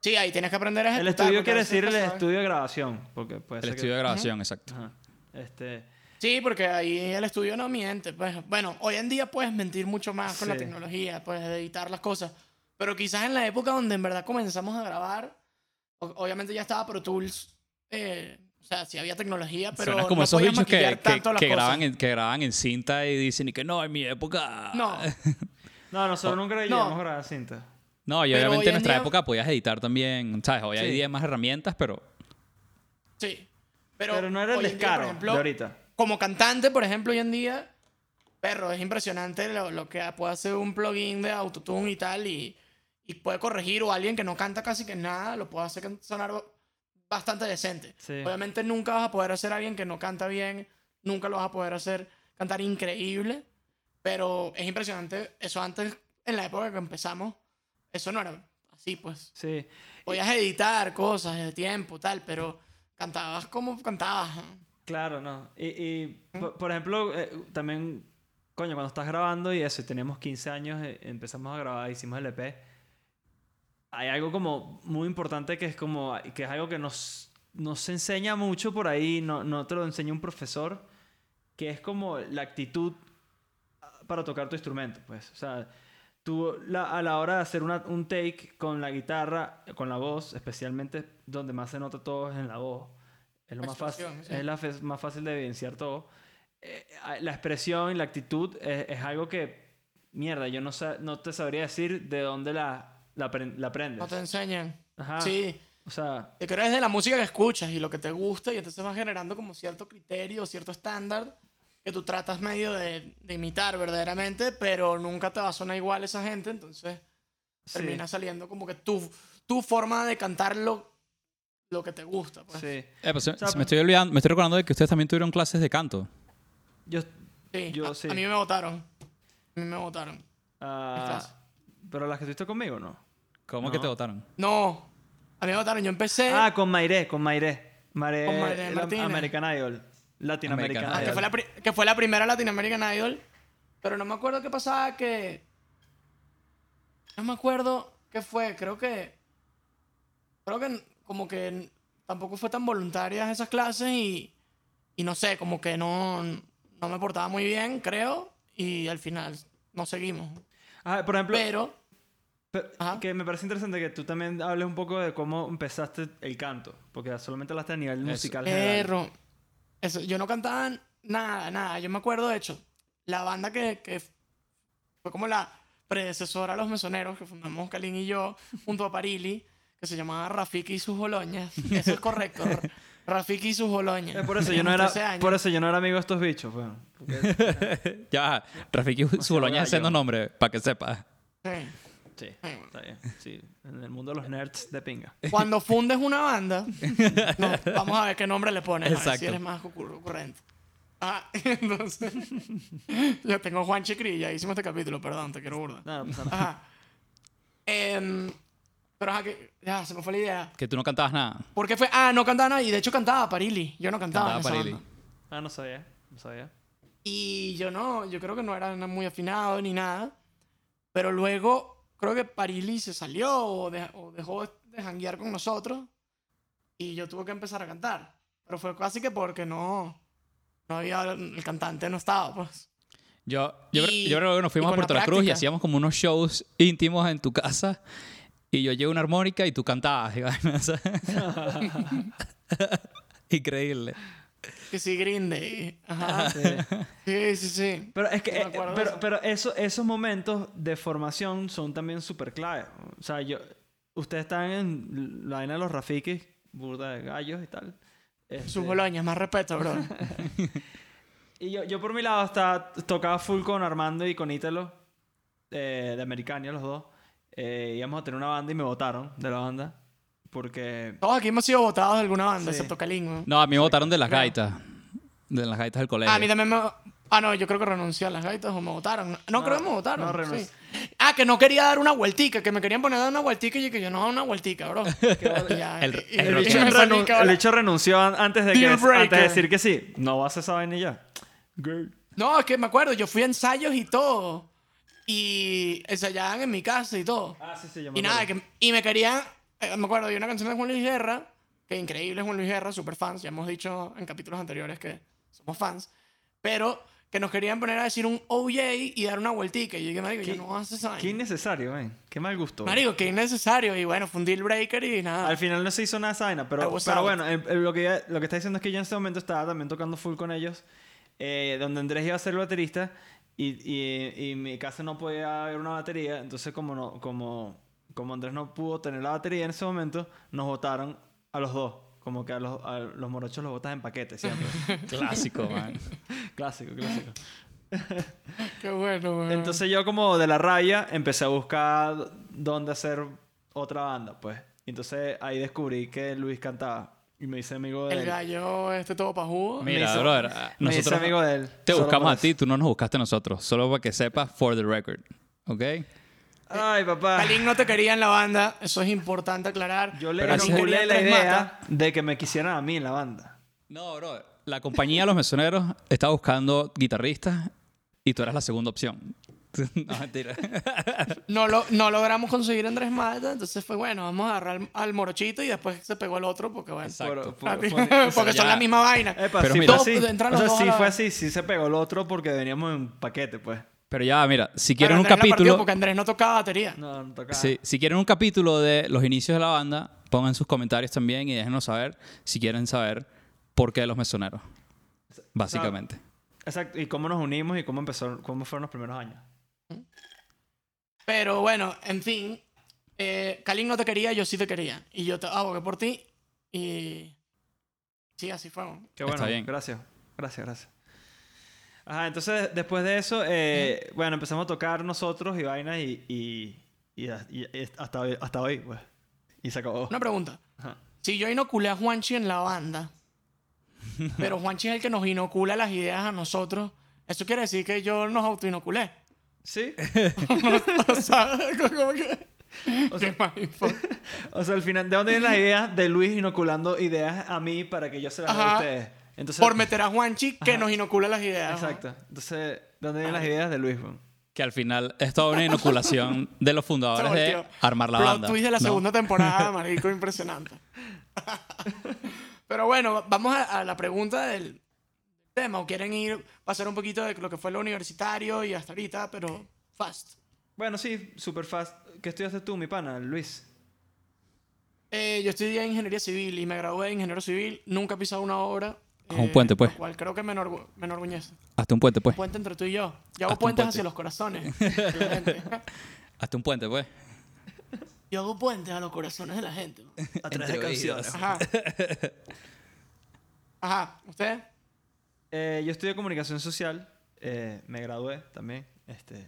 Sí, ahí tienes que aprender a El ejecutar. estudio porque quiere decir el estudio de grabación. Porque puede El ser estudio de que... grabación, exacto. Ajá. Este, Sí, porque ahí el estudio no miente. Pues, bueno, hoy en día puedes mentir mucho más con la Sí. tecnología, puedes editar las cosas. Pero quizás en la época donde en verdad comenzamos a grabar, obviamente ya estaba Pro Tools. eh, o sea, sí había tecnología, pero Suena como no esos bichos que, que, que graban en, que graban en cinta y dicen y que no, en mi época. No, No, nosotros nunca no. llegamos a grabar cinta. No, y Pero obviamente en nuestra día- época podías editar también. ¿Sabes? Hoy Sí. hay día más herramientas, pero. sí. Pero, Pero, no era el día, descaro por ejemplo, de ahorita. Como cantante, por ejemplo, hoy en día, perro, es impresionante lo, lo que puede hacer un plugin de autotune y tal, y, y puede corregir, o alguien que no canta casi que nada, lo puede hacer sonar bastante decente. Sí. Obviamente nunca vas a poder hacer a alguien que no canta bien, nunca lo vas a poder hacer cantar increíble, pero es impresionante. Eso antes, en la época que empezamos, eso no era así, pues. Sí. Podías editar cosas de tiempo, tal, pero cantabas como cantabas. Claro, no. Y, y, por, por ejemplo, eh, también, coño, cuando estás grabando y eso, y teníamos 15 años, eh, empezamos a grabar, hicimos el EP. Hay algo como muy importante que es como, que es algo que nos, nos enseña mucho por ahí, no, no te lo enseña un profesor, que es como la actitud para tocar tu instrumento, pues. O sea, tú la- a la hora de hacer una- un take con la guitarra, con la voz, especialmente donde más se nota todo es en la voz. Es lo más fácil, sí. es la más fácil de evidenciar todo. Eh, la expresión y la actitud es, es algo que, mierda, yo no, no te sabría decir de dónde la, la, la aprendes. No te enseñan. Ajá. Sí. O sea, Yo creo que es de la música que escuchas y lo que te gusta y entonces vas generando como cierto criterio, cierto estándar que tú tratas medio de, de imitar verdaderamente, pero nunca te va a sonar igual esa gente, entonces sí, termina saliendo como que tu, tu forma de cantar lo, que te gusta. Pues. sí. Eh, pues, se- sea, se me estoy olvidando, me estoy recordando de que ustedes también tuvieron clases de canto. Yo, Sí, Yo a, sí. a mí me votaron. A mí me votaron. clase. pero las que estuviste conmigo, ¿no? ¿Cómo que No. te votaron? No, a mí me votaron. Yo empecé... Ah, con Mairé, con Mairé. Mairé, Con Mairé la- Martínez. American Idol. Latin American, American Ah, que, Idol. fue la pri- que fue la primera Latin American Idol. Pero no me acuerdo qué pasaba que. No me acuerdo qué fue. Creo que. Creo que como que tampoco fue tan voluntarias esas clases y. Y no sé, como que no. No me portaba muy bien, creo. Y al final no seguimos. Ah, por ejemplo, Pero. pe- Ajá. que me parece interesante que tú también hables un poco de cómo empezaste el canto. Porque solamente hablaste a nivel musical. general. Perro. Eso, yo no cantaba nada, nada. Yo me acuerdo, de hecho, la banda que, que fue como la predecesora a los mesoneros que fundamos Kalin y yo junto a Parili, que se llamaba Rafiki y sus boloñas. Eso es correcto. Rafiki y sus boloñas. Eh, por, eso yo no era, 13 años. por eso yo no era amigo de estos bichos. Bueno, porque- Ya, Rafiki su boloña gallo. haciendo nombre, para que sepa. Sí. sí, está bien. Sí, en el mundo de los nerds de pinga. Cuando fundes una banda, no, vamos a ver qué nombre le pones. A ver si Exacto. eres más ocur- ocurrente. Ah, entonces. yo tengo Juan Chicri, ya hicimos este capítulo, perdón, te quiero burda. No, no pasa nada. Ajá. Em, pero ajá, que, ya se me fue la idea. Que tú no cantabas nada. ¿Por qué fue? Ah, no cantaba nada. Y de hecho cantaba Parili. Yo no cantaba. Cantaba Parili. Ah, no sabía. No sabía. Y yo no, yo creo que no era muy afinado ni nada. Pero luego creo que Parili se salió o, de- o dejó de janguear con nosotros. Y yo tuve que empezar a cantar. Pero fue casi que porque no, no había, el cantante no estaba, pues. Yo, yo, Y- yo creo que nos fuimos a con la Puerto La Cruz y hacíamos como unos shows íntimos en tu casa. Y yo llevo una armónica y tú cantabas. Increíble. Que sí, Green Day. Ajá. Sí, sí, sí. Pero es que, eh, pero, eso. pero eso, esos momentos de formación son también súper clave. O sea, yo, ustedes están en la vaina de los Rafikis, burda de gallos y tal. Este, Sus boloñas, más respeto, bro. y yo, yo por mi lado estaba, tocaba full con Armando y con Ítalo, eh, de Americania, los dos. Eh, íbamos a tener una banda y me votaron de la banda. Porque Todos aquí hemos sido votados de alguna banda, Sí. excepto Kalin. ¿no? No, a mí me votaron de las gaitas. De las gaitas del colegio. Ah, a mí también me, Ah, no, yo creo que renuncié a las gaitas o me votaron. No, creo que me votaron. no renunci- sí. Ah, que no quería dar una vueltica, que me querían poner a dar una vueltica y yo que yo no hago una vueltica, bro. Ya, El- y- y- el y bicho me rockero. salí, renun- cabrón. el bicho renunció an- antes de, que, Deal antes de decir que sí. No vas a hacer esa vaina y ya. Girl. No, es que me acuerdo, yo fui a ensayos y todo. Y ensayaban en mi casa y todo. Ah, sí, sí, yo me Y nada, que, y me querían. eh, me acuerdo de una canción de Juan Luis Guerra, que increíble Juan Luis Guerra, super fans. Ya hemos dicho en capítulos anteriores que somos fans. Pero que nos querían poner a decir un OJ y dar una vueltica. Y yo dije, Marico, yo ¿Qué- no hace esa Qué innecesario, ven. Qué mal gusto. Marico, que innecesario. Y bueno, fue un deal breaker y nada. Al final no se hizo nada esa vaina, I pero, pero bueno, el- el- lo, que, ya- lo que está diciendo es que yo en ese momento estaba también tocando full con ellos, eh, donde Andrés iba a ser el baterista y, y, y mi casa no podía haber una batería, entonces como, no, como, como Andrés no pudo tener la batería en ese momento, nos votaron a los dos. Como que a los, a los morochos los botas en paquete siempre. Clásico, man. clásico, clásico. Qué bueno, weón. Entonces yo como de la raya empecé a buscar dónde hacer otra banda, pues. Entonces ahí descubrí que Luis cantaba y me hice amigo de El él. gallo, este todo pajudo. Mira, hizo- brother, me hice nosotros amigo de él. te buscamos a eso. ti, tú no nos buscaste a nosotros. Solo para que sepas, for the record. ¿Ok? Ay, papá. Kalin no te quería en la banda, eso es importante aclarar. Yo le vinculé la idea Mata. de que me quisieran a mí en la banda. No, bro. La compañía Los Mesoneros está buscando guitarristas y tú eras la segunda opción. no, mentira. No, lo, no logramos conseguir a Andrés Mata, entonces fue bueno, vamos a agarrar al, al morochito y después se pegó el otro porque bueno. Por- por- porque son ya- la misma vaina. Epa, Pero sí mira- O sea, los dos sí a la- fue así. Sí se pegó el otro porque veníamos en paquete, pues. Pero ya, mira, si quieren un capítulo... Porque Andrés no tocaba batería. No, no tocaba. Sí, si quieren un capítulo de los inicios de la banda, pongan sus comentarios también y déjenos saber si quieren saber por qué los mesoneros. Básicamente. Exacto. Y cómo nos unimos y cómo empezó, cómo fueron los primeros años. Pero bueno, en fin, eh, Kalin no te quería, yo sí te quería. Y yo te abogué por ti y... Sí, así fue. Qué Está bueno. bien. Gracias. Gracias, gracias. Ajá, entonces después de eso, eh, bueno, empezamos a tocar nosotros y vainas y, y, y, y- y hasta, hoy, hasta hoy, pues. Y se acabó. Una pregunta. Ajá. Si yo inoculé a Juanchi en la banda, pero Juanchi es el que nos inocula las ideas a nosotros, eso quiere decir que yo nos autoinoculé. Sí. o sea, como que... O sea, o sea, al final, ¿de dónde vienen las ideas de Luis inoculando ideas a mí para que yo se las dé a ustedes? Entonces, Por meter a Juanchi que Ajá. nos inocula las ideas. Exacto. Entonces, ¿de dónde vienen las ideas de Luis? Que al final es toda una inoculación de los fundadores de armar la Plot banda. twist de la ¿no? segunda temporada, marico, impresionante. Pero bueno, vamos a, a la pregunta del tema. ¿O quieren ir, pasar un poquito de lo que fue lo universitario y hasta ahorita, pero fast? Bueno, sí, super fast. ¿Qué estudiaste tú, mi pana, Luis? Eh, yo estudié ingeniería civil y me gradué de ingeniero civil. Nunca he pisado una obra. Haz un puente, pues. Cual creo que me, enorgu- me enorgullece. Hazte un puente, pues. Puente entre tú y yo. Yo hago Hazte un puentes puente. hacia los corazones. Hazte un puente, pues. Yo hago puentes a los corazones de la gente. ¿no? A través de Entre canciones. Ajá. Ajá. ¿Usted? Eh, yo estudié comunicación social. eh, me gradué también. Este,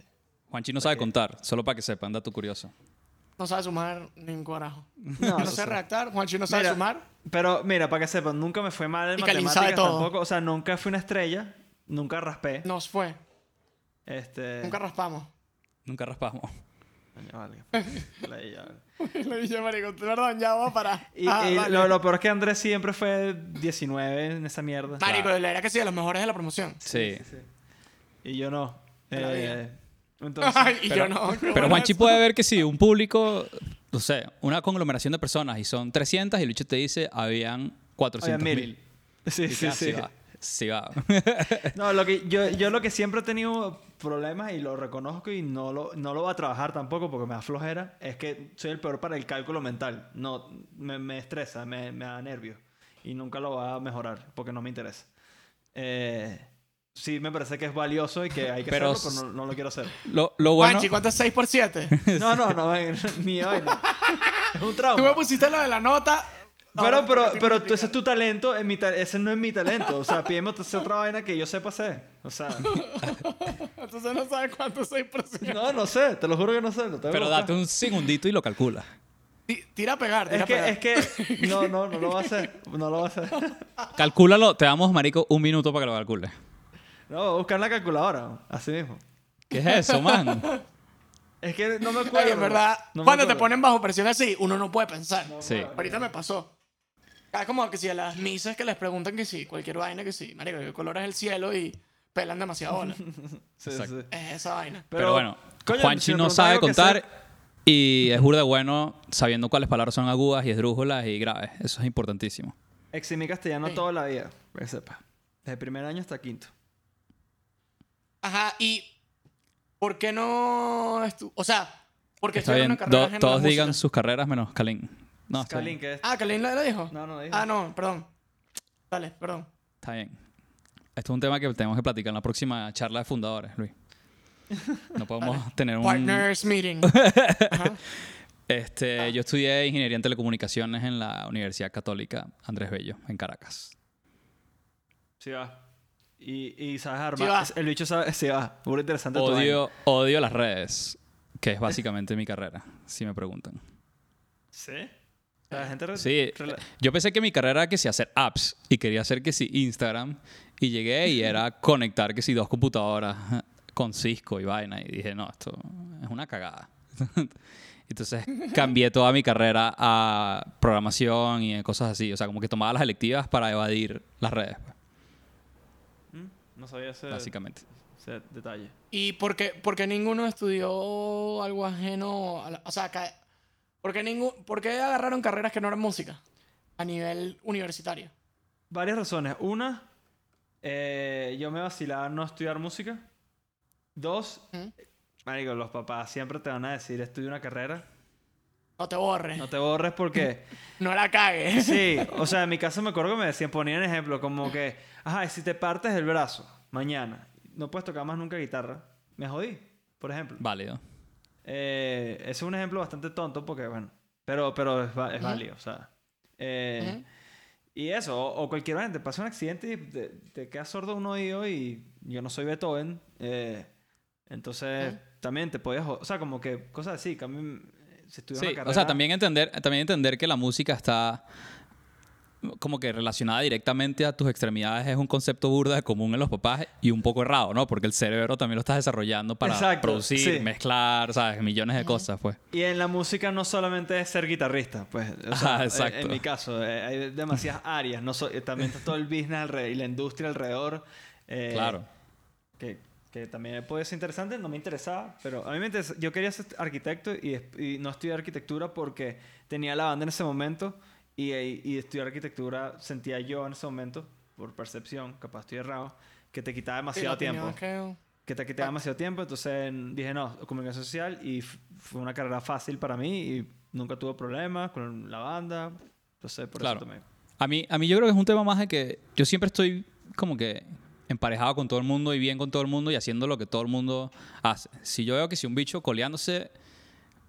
Juanchi no sabe contar, solo para que sepan, dato curioso. No sabe sumar ni un carajo. No, sé redactar. Juanchi no sabe Mira, sumar. Pero mira, para que sepan, nunca me fue mal en Y matemáticas sabe todo. tampoco. O sea, nunca fui una estrella. Nunca raspé. Nos fue. Este. Nunca raspamos. Nunca raspamos. Vale. La vale. Le dije, marico, perdón, ya vamos a parar. Y, Ah, y vale. lo, lo peor es que Andrés siempre fue 19 en esa mierda. Marico, la verdad que sí, de los mejores de la promoción. Sí. Y yo no. La Eh, entonces, Ay, y Pero, yo no. pero Juanchi puede ver que si un público, no sé, una conglomeración de personas y son 300 y el bicho te dice habían 400 Había mil. mil. Sí, Y sí, sí. sí va. Sí va. No, lo que, yo, yo lo que siempre he tenido problemas y lo reconozco y no lo, no lo voy a trabajar tampoco porque me da flojera, es que soy el peor para el cálculo mental. No, me, me estresa, me, me da nervios y nunca lo voy a mejorar porque no me interesa. Eh, sí, me parece que es valioso y que hay que Pero hacerlo, pero no, no lo quiero hacer. Lo, lo bueno... Juanchi, ¿cuánto es 6 por 7? No, no, no, ven, mi vaina. Es un Tú me trauma. pusiste lo de la nota. Pero, pero, ¿por qué pero tú, ese es tu talento, en mi ta- ese no es mi talento. O sea, pídeme hacer otra vaina que yo sepa hacer. O sea, Entonces no sabes cuánto es 6 por 7. no, no sé, te lo juro que no sé. Pero date un segundito y lo calcula. Tira a pegar, tira Es a que, pegar. es que, no, no, no lo va a hacer. No lo va a hacer. Calcúlalo, te damos, marico, un minuto para que lo calcules. No, buscar la calculadora, así mismo. ¿Qué es eso, man? Es que no me acuerdo. Oye, en verdad, No cuando te ponen bajo presión así, uno no puede pensar. Sí. Ahorita me pasó. Es como que si a las misas que les preguntan que sí, cualquier vaina que sí, marico, el color es el cielo y pelan demasiado bola. Sí, Exacto. sí. es esa vaina. Pero, bueno, coño, Juanchi si no sabe contar y es burda bueno sabiendo cuáles palabras son agudas y esdrújulas y graves. Eso es importantísimo. Eximí castellano Sí. toda la vida, para que sepa. Desde primer año hasta quinto. Ajá, y ¿por qué no estu- O sea, porque Está estudiar bien. una carrera Do- todos música? digan sus carreras menos Kalin. No, está Scalin, bien. que es... Ah, ¿Kalin lo, lo dijo? No, no lo dijo. Ah, no, perdón. Dale, perdón. Está bien. Esto es un tema que tenemos que platicar en la próxima charla de fundadores, Luis. No podemos tener un... Partners meeting. Ajá. Este, yo estudié ingeniería en telecomunicaciones en la Universidad Católica Andrés Bello, en Caracas. Sí va. Y, y sabes armar. Sí va. El bicho sabe... Sí va. Muy interesante tu. Odio, odio las redes, que es básicamente mi carrera, si me preguntan. ¿Sí? La gente... re- Sí, yo pensé que mi carrera era que sí hacer apps y quería hacer que sí Instagram y llegué y era conectar que sí dos computadoras con Cisco y vaina y dije, no, esto es una cagada. Entonces cambié toda mi carrera a programación y cosas así, o sea, como que tomaba las electivas para evadir las redes, pues, ¿Mm? No sabía ese, básicamente. ese detalle. ¿Y por qué, por qué ninguno estudió algo ajeno? a la- o sea, ¿por qué, ningún, ¿por qué agarraron carreras que no eran música a nivel universitario? Varias razones. Una, eh, yo me vacilaba no estudiar música. Dos, ¿Mm? marico, los papás siempre te van a decir estudia una carrera. No te borres. No No, te borres porque... la cagues. Sí, o sea, en mi caso me acuerdo que me decían, ponían ejemplo como que, ajá, si te partes el brazo mañana, no puedes tocar más nunca guitarra, me jodí, por ejemplo. Válido. Eh, ese es un ejemplo bastante tonto porque, bueno, pero, pero es, es válido, o sea. eh. Y eso, o, o cualquier vaina, te pasa un accidente y te, te quedas sordo un oído y yo no soy Beethoven, eh, entonces también te puedes, o sea, como que cosas así, que a mí, si Sí, una carrera... o sea, también entender, también entender que la música está como que relacionada directamente a tus extremidades es un concepto burda de común en los papás y un poco errado, ¿no? Porque el cerebro también lo estás desarrollando para Exacto, producir, sí. mezclar, ¿sabes? Millones de cosas, pues. Y en la música no solamente es ser guitarrista, pues. O sea, Ah, eh, exacto. En mi caso, eh, hay demasiadas áreas. No so- eh, también está todo el business alrededor, y la industria alrededor. eh, Claro. Que, que también puede ser interesante. No me interesaba, pero a mí me interesa. Yo quería ser arquitecto y, y no estudiar arquitectura porque tenía la banda en ese momento. Y, y estudiar arquitectura sentía yo en ese momento, por percepción, capaz estoy errado, que te quitaba demasiado tiempo que- que te quitaba demasiado tiempo, entonces en- dije, no, comunicación social y fue una carrera fácil para mí y nunca tuve problemas con la banda, entonces por Claro. eso tomé. A mí, a mí yo creo que es un tema más de que yo siempre estoy como que emparejado con todo el mundo y bien con todo el mundo y haciendo lo que todo el mundo hace. Si yo veo que si un bicho coleándose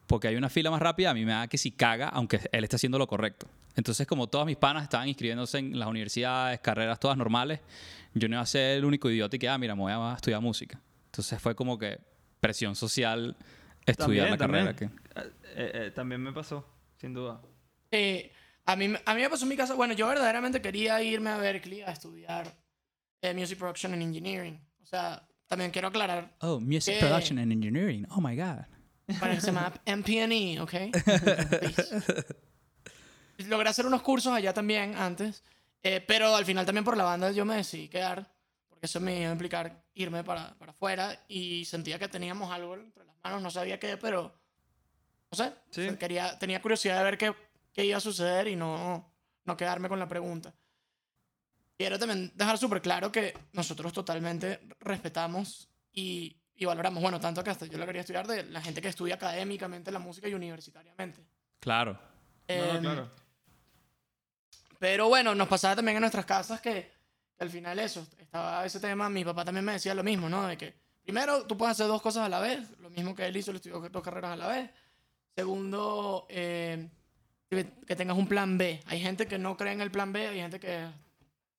porque hay una fila más rápida, a mí me da que si caga, aunque él esté haciendo lo correcto. Entonces, como todos mis panas estaban inscribiéndose en las universidades, carreras todas normales, yo no iba a ser el único idiota y que, ah, mira, me voy a estudiar música. Entonces fue como que presión social estudiar la carrera. Que... Eh, eh, también me pasó, sin duda. Sí, a mí, a mí me pasó en mi casa. Bueno, yo verdaderamente quería irme a Berkeley a estudiar eh, Music Production and Engineering. O sea, también quiero aclarar Oh, Music ¿Qué? Production and Engineering. Oh, my God. Para que se llama MPNE, ¿ok? Logré hacer unos cursos allá también antes, eh, pero al final también por la banda yo me decidí quedar, porque eso me iba a implicar irme para, para afuera y sentía que teníamos algo entre las manos, no sabía qué, pero no sé, Sí. o sea, quería, tenía curiosidad de ver qué, qué iba a suceder y no, no quedarme con la pregunta. Quiero también dejar súper claro que nosotros totalmente respetamos y, y valoramos, bueno, tanto que hasta yo lo quería estudiar de la gente que estudia académicamente la música y universitariamente. Claro. No, no, Em, claro. pero bueno, nos pasaba también en nuestras casas que, que al final eso, estaba ese tema, mi papá también me decía lo mismo, ¿no? De que primero tú puedes hacer dos cosas a la vez, lo mismo que él hizo, él estudió dos carreras a la vez. Segundo, eh, que, que tengas un plan B. Hay gente que no cree en el plan B, hay gente que es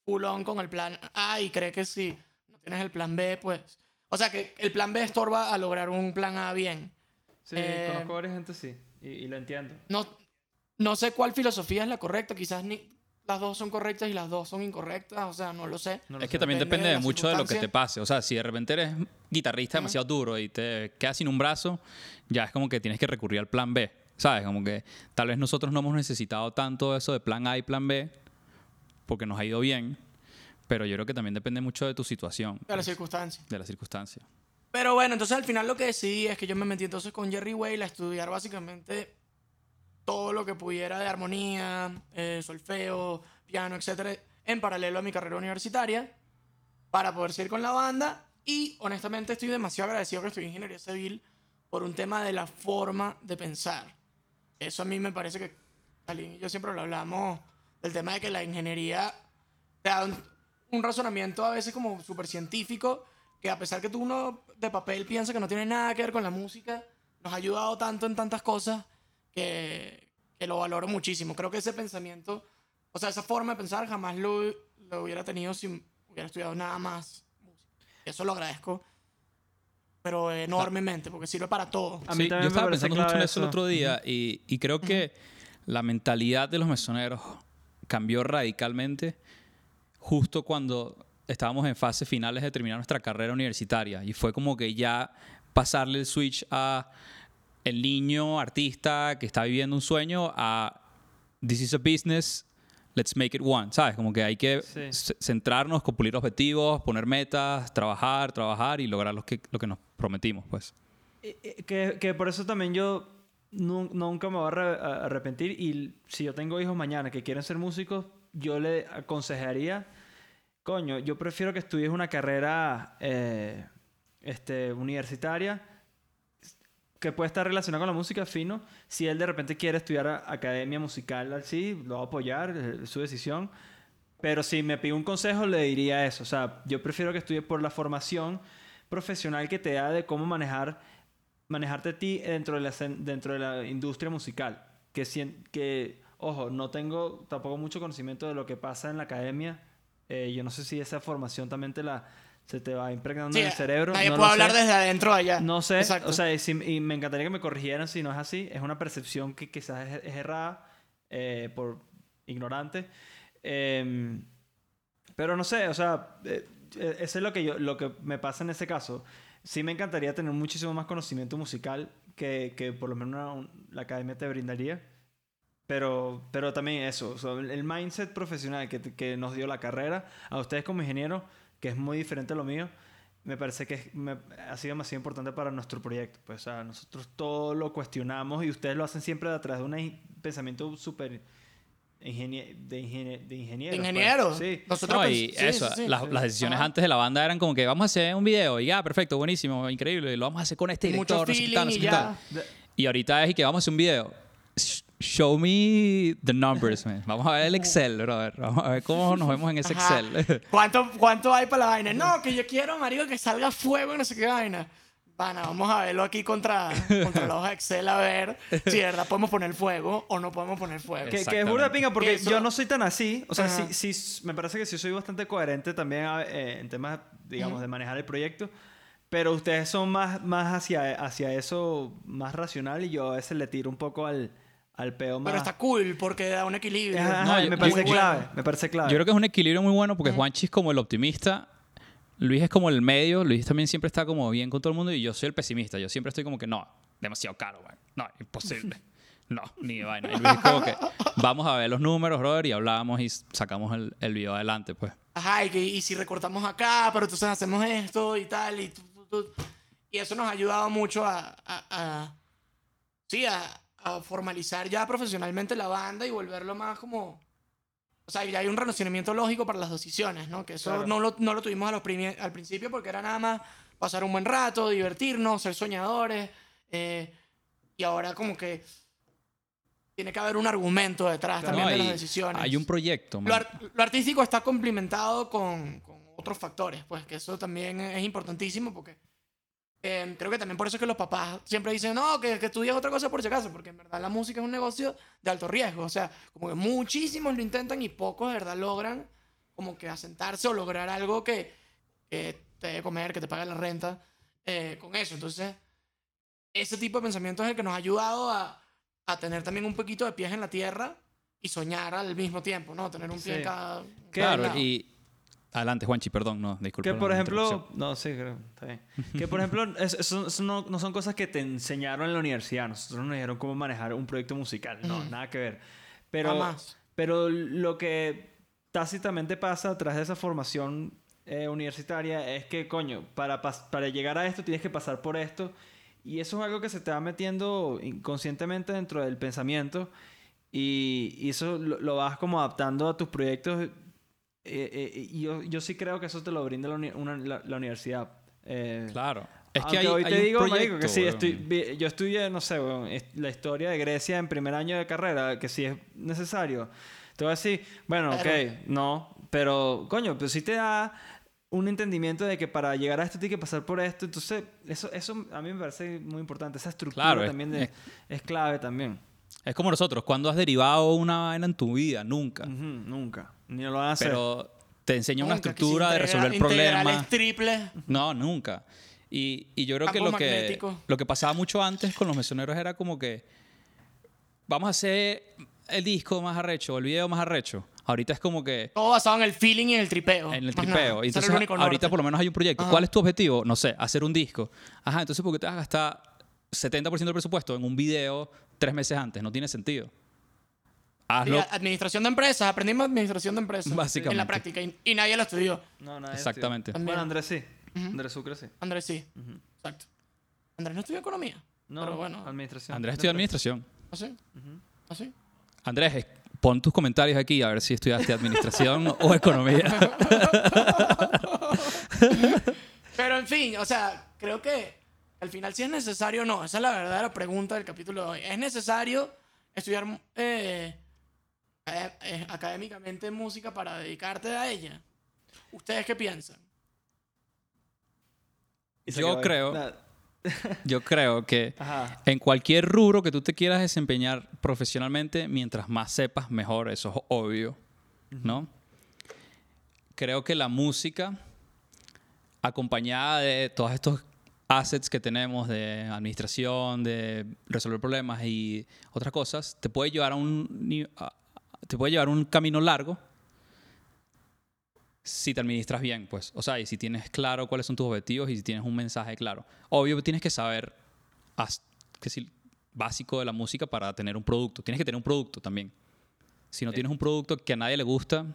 full on con el plan A y cree que si no tienes el plan B, pues... O sea, que el plan B estorba a lograr un plan A bien. Sí, eh, conozco varias gente, sí, y, y lo entiendo. No, no sé cuál filosofía es la correcta, quizás ni, las dos son correctas y las dos son incorrectas, o sea, no lo sé. No lo es sé. que también Depende depende de mucho de lo que te pase. O sea, si de repente eres guitarrista demasiado duro y te quedas sin un brazo, ya es como que tienes que recurrir al plan B. ¿Sabes? Como que tal vez nosotros no hemos necesitado tanto eso de plan A y plan B porque nos ha ido bien. Pero yo creo que también depende mucho de tu situación. De las pues, circunstancias. de la circunstancia. Pero bueno, entonces al final lo que decidí es que yo me metí entonces con Jerry Whale a estudiar básicamente todo lo que pudiera de armonía, eh, solfeo, piano, etcétera, en paralelo a mi carrera universitaria para poder seguir con la banda. Y honestamente estoy demasiado agradecido que estudié ingeniería civil por un tema de la forma de pensar. Eso a mí me parece que, y yo siempre lo hablamos, del tema de que la ingeniería te da un, un razonamiento a veces como súper científico, que a pesar que tú uno de papel piensa que no tiene nada que ver con la música, nos ha ayudado tanto en tantas cosas que, que lo valoro muchísimo. Creo que ese pensamiento, o sea, esa forma de pensar jamás lo, lo hubiera tenido si hubiera estudiado nada más música. Eso lo agradezco, pero enormemente, porque sirve para todo. A mí Sí, también yo estaba pensando mucho en clave eso el eso. otro día y, y creo que la mentalidad de los mesoneros cambió radicalmente justo cuando estábamos en fases finales de terminar nuestra carrera universitaria. Y fue como que ya pasarle el switch a el niño artista que está viviendo un sueño a this is a business let's make it one sabes como que hay que Sí. centrarnos cumplir objetivos poner metas trabajar trabajar y lograr lo que lo que nos prometimos pues. Eh, eh, Que, que por eso también yo nu- nunca me voy a arrepentir y si yo tengo hijos mañana que quieren ser músicos, yo le aconsejaría, coño, yo prefiero que estudies una carrera eh, este, universitaria que puede estar relacionada con la música, fino. Si él de repente quiere estudiar academia musical, así, lo va a apoyar, eh, es su decisión. Pero si me pide un consejo, le diría eso. O sea, yo prefiero que estudie por la formación profesional que te da de cómo manejar manejarte a ti dentro de la, dentro de la industria musical. Que, que, ojo, no tengo tampoco mucho conocimiento de lo que pasa en la academia. Eh, yo no sé si esa formación también te la, se te va impregnando Sí, en el cerebro. Nadie no puede hablar sé. desde adentro allá. No sé, Exacto. o sea, y, si- y me encantaría que me corrigieran si no es así. Es una percepción que quizás es, es errada eh, por ignorante. Em, pero no sé, o sea, eh, eh, eso es lo que, yo, lo que me pasa en ese caso. Sí me encantaría tener muchísimo más conocimiento musical que, que por lo menos una- un- la academia te brindaría. Pero, pero también eso, o sea, el- mindset profesional que, que nos dio la carrera, a ustedes como ingenieros, que es muy diferente a lo mío, me parece que es- me- ha sido demasiado importante para nuestro proyecto. Pues, o sea, nosotros todo lo cuestionamos y ustedes lo hacen siempre detrás de un pensamiento súper ingenie- de, ingenie- de ingeniero. pues. Ingeniero. Sí. Nosotros No, y sí, eso, sí, sí. las, sí. las decisiones Ajá. antes de la banda eran como que vamos a hacer un video y ya, perfecto, buenísimo, increíble, y lo vamos a hacer con este Mucho director, no sé qué tal, no sé y qué tal. De- Y ahorita es y que vamos a hacer un video. Sh- Show me the numbers, man. Vamos a ver el Excel, brother. Vamos a ver cómo nos vemos en ese Ajá. Excel. ¿Cuánto, ¿Cuánto hay para la vaina? No, que yo quiero, marico, que salga fuego y no sé qué vaina. Pana, vamos a verlo aquí contra, contra la hoja Excel a ver si de verdad podemos poner fuego o no podemos poner fuego. Que, que es burda pinga porque Eso- yo no soy tan así. O sea, Ajá. sí, sí, me parece que sí soy bastante coherente también eh, en temas, digamos, de manejar el proyecto. Pero ustedes son más, más hacia, hacia eso, más racional y yo a veces le tiro un poco al, al peo más... Pero está cool porque da un equilibrio. Ajá, No, yo- me yo- parece muy clave, bueno. me parece clave. Yo creo que es un equilibrio muy bueno porque Juanchi es como el optimista. Luis es como el medio. Luis también siempre está como bien con todo el mundo y yo soy el pesimista. Yo siempre estoy como que no, demasiado caro, güey. No, imposible. No, ni de vaina. Y Luis es como que vamos a ver los números, brother, y hablamos y sacamos el, el video adelante, pues. Ajá, y, que, y si recortamos acá, pero entonces hacemos esto y tal. Y, tu, tu, tu. y eso nos ha ayudado mucho a, a- a- sí, a, a formalizar ya profesionalmente la banda y volverlo más como... O sea, ya hay un relacionamiento lógico para las decisiones, ¿no? Que eso Claro. no, lo, no lo tuvimos a los al principio porque era nada más pasar un buen rato, divertirnos, ser soñadores. eh, y ahora como que tiene que haber un argumento detrás Claro. también No, de las decisiones. Hay un proyecto. Lo, ar- lo artístico está complementado con, con otros factores, pues que eso también es importantísimo porque eh, creo que también por eso es que los papás siempre dicen, no, que, que estudies otra cosa por si acaso, porque en verdad la música es un negocio de alto riesgo, o sea, como que muchísimos lo intentan y pocos de verdad logran como que asentarse o lograr algo que, que te dé comer, que te pague la renta eh, con eso. Entonces, ese tipo de pensamiento es el que nos ha ayudado a, a tener también un poquito de pies en la tierra y soñar al mismo tiempo, ¿no? Tener un pie en Sí. cada. ¿Qué? cada Claro, lado. y... Adelante, Juanchi, perdón, no, disculpa. Que por ejemplo, no, sí, creo, está bien. Que por ejemplo, es- eso, eso no, no son cosas que te enseñaron en la universidad. Nosotros nos dijeron cómo manejar un proyecto musical. No, Ujú. nada que ver. Pero, Jamás. pero lo que tácitamente pasa tras de esa formación eh, universitaria es que, coño, para, para llegar a esto tienes que pasar por esto. Y eso es algo que se te va metiendo inconscientemente dentro del pensamiento. Y, y eso lo, lo vas como adaptando a tus proyectos. Eh, eh, y yo, yo sí creo que eso te lo brinda la, uni- una- la- la universidad. Eh, Claro. Es que hay, hoy hay te un digo, marico, proyecto, que sí, estoy, yo estudié, no sé, weón, es- la historia de Grecia en primer año de carrera, que si es necesario. Te voy a decir, bueno, ok, no, pero, coño, pues sí te da un entendimiento de que para llegar a esto tienes que pasar por esto. Entonces, eso, eso a mí me parece muy importante. Esa estructura Claro, es- también de- es- es clave también. Es como nosotros, cuando has derivado una vaina en tu vida? Nunca. Ujú, nunca. Ni lo van a hacer. Pero te enseña una Nunca, estructura de resolver el problema. triples. No, nunca. Y, y yo creo que lo, que lo que pasaba mucho antes con los misioneros era como que vamos a hacer el disco más arrecho, el video más arrecho. Ahorita es como que Todo basado en el feeling y en el tripeo. en el tripeo. nada. Entonces el único ahorita norte. por lo menos hay un proyecto. Ajá. ¿Cuál es tu objetivo? No sé, hacer un disco. Ajá, entonces ¿por qué te vas a gastar 70% del presupuesto en un video tres meses antes? No tiene sentido. Sí, Hazlo. administración de empresas. Aprendimos administración de empresas. Básicamente. En la práctica. Y, y nadie lo estudió. No, nadie Exactamente. estudió. Bueno, Andrés sí. Andrés Sucre sí. Andrés sí. Exacto. Andrés no estudió economía. No, Pero bueno. administración. Andrés estudia administración. ¿Así? ¿Así? Andrés, eh, pon tus comentarios aquí a ver si estudiaste administración o economía. Pero en fin, o sea, creo que al final si es necesario o no. Esa es la verdadera pregunta del capítulo de hoy. ¿Es necesario estudiar eh, académicamente música para dedicarte a ella? ¿Ustedes qué piensan? Yo creo-. Yo creo que Ajá. en cualquier rubro que tú te quieras desempeñar profesionalmente, mientras más sepas, mejor. Eso es obvio, ¿no? Creo que la música, acompañada de todos estos assets que tenemos de administración, de resolver problemas y otras cosas, te puede llevar a un, a- te puede llevar un camino largo si te administras bien, pues. O sea, y si tienes claro cuáles son tus objetivos y si tienes un mensaje claro. Obvio, tienes que saber que si, básico de la música para tener un producto. Tienes que tener un producto también. Si no tienes un producto que a nadie le gusta,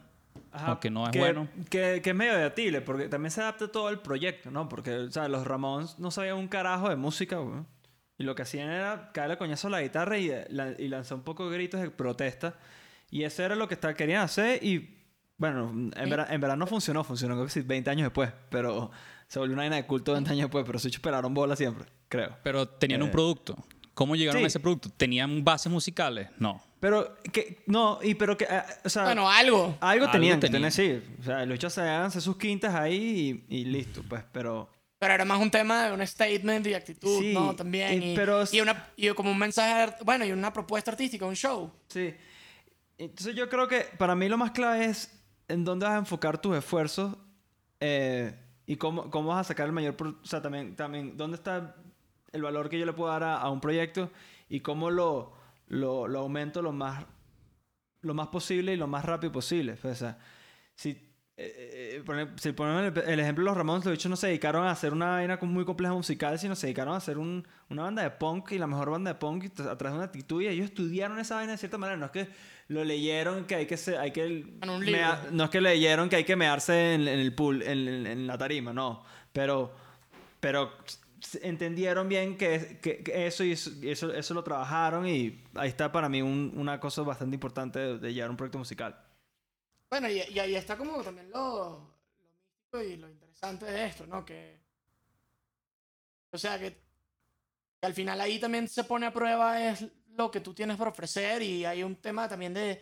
Ajá, o que no es que, bueno. Que, que es medio debatible, porque también se adapta todo el proyecto, ¿no? Porque, o sea, los Ramones no sabían un carajo de música, güey. Y lo que hacían era caerle coñazo a la guitarra y, eh, la- y lanzar un poco de gritos de protesta. Y eso era lo que está- querían hacer y, bueno, en, verdad, en verdad no funcionó. Funcionó creo que sí 20 años después, pero se volvió una vaina de culto 20 años después, pero se esperaron bola siempre, creo. pero tenían Eh, un producto. ¿Cómo llegaron sí. a ese producto? ¿Tenían bases musicales? No. Pero, que, no, y pero que, eh, o sea... Bueno, algo. Algo Algo tenían que tenían. tener, sí. O sea, los hechos se hacer sus quintas ahí y, y listo, pues. Pero Pero era más un tema de un statement y actitud, Sí, ¿no? También. y- Y, pero- y una, y como un mensaje, bueno, y una propuesta artística, un show. sí. Entonces yo creo que para mí lo más clave es en dónde vas a enfocar tus esfuerzos eh, y cómo, cómo vas a sacar el mayor... O sea, también, también dónde está el valor que yo le puedo dar a, a un proyecto y cómo lo, lo, lo aumento lo más, lo más posible y lo más rápido posible. O sea, si, eh, eh, si ponemos el, el ejemplo de los Ramones, los bichos no se dedicaron a hacer una vaina muy compleja musical, sino se dedicaron a hacer un- una banda de punk y la mejor banda de punk a través de una actitud y ellos estudiaron esa vaina de cierta manera. No es que lo leyeron que hay que se, hay que mea- no es que leyeron que hay que mearse en, en el pool, en, en- en la tarima, no. Pero, pero entendieron bien que, que- que eso y eso, eso, eso lo trabajaron y ahí está para mí un- una cosa bastante importante de, de llevar un proyecto musical. Bueno, y, y ahí está como también lo, lo místico y lo interesante de esto, ¿no? Que. O sea, que, que al final ahí también se pone a prueba es lo que tú tienes por ofrecer y hay un tema también de,